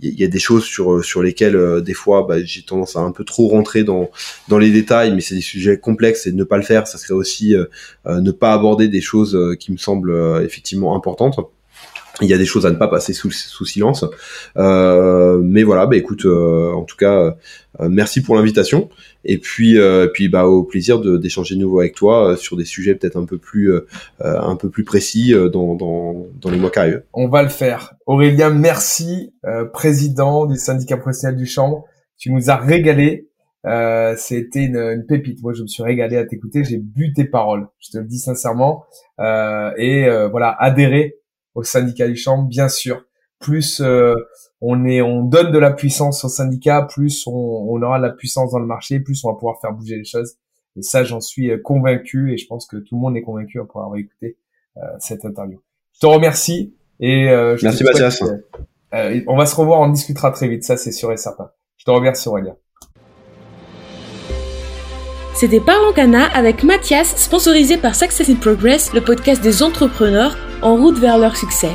il y a des choses sur sur lesquelles des fois bah, j'ai tendance à un peu trop rentrer dans dans les détails mais c'est des sujets complexes et ne pas le faire ça serait aussi ne pas aborder des choses qui me semblent effectivement importantes il y a des choses à ne pas passer sous, sous silence. Euh, mais voilà, bah écoute, euh, en tout cas, euh, merci pour l'invitation. Et puis, puis bah au plaisir d'échanger de, nouveau avec toi sur des sujets peut-être un peu plus, un peu plus précis dans, dans, dans les mois qui arrivent. On va le faire. Aurélien, merci, président du syndicat professionnel du Chambre. Tu nous as régalé. Euh, c'était une, une, pépite. Moi, je me suis régalé à t'écouter. J'ai bu tes paroles. Je te le dis sincèrement. Euh, et voilà, adhérer au syndicat du chambre, bien sûr. Plus euh, on est, on donne de la puissance au syndicat, plus on, on, aura de la puissance dans le marché, plus on va pouvoir faire bouger les choses. Et ça, j'en suis euh, convaincu, et je pense que tout le monde est convaincu après avoir écouté euh, cette interview. Je te remercie et euh, je merci Mathias. on va se revoir, on discutera très vite, ça c'est sûr et certain. Je te remercie Aurélien. C'était Parlons Cana avec Mathias, sponsorisé par Success in Progress, le podcast des entrepreneurs en route vers leur succès.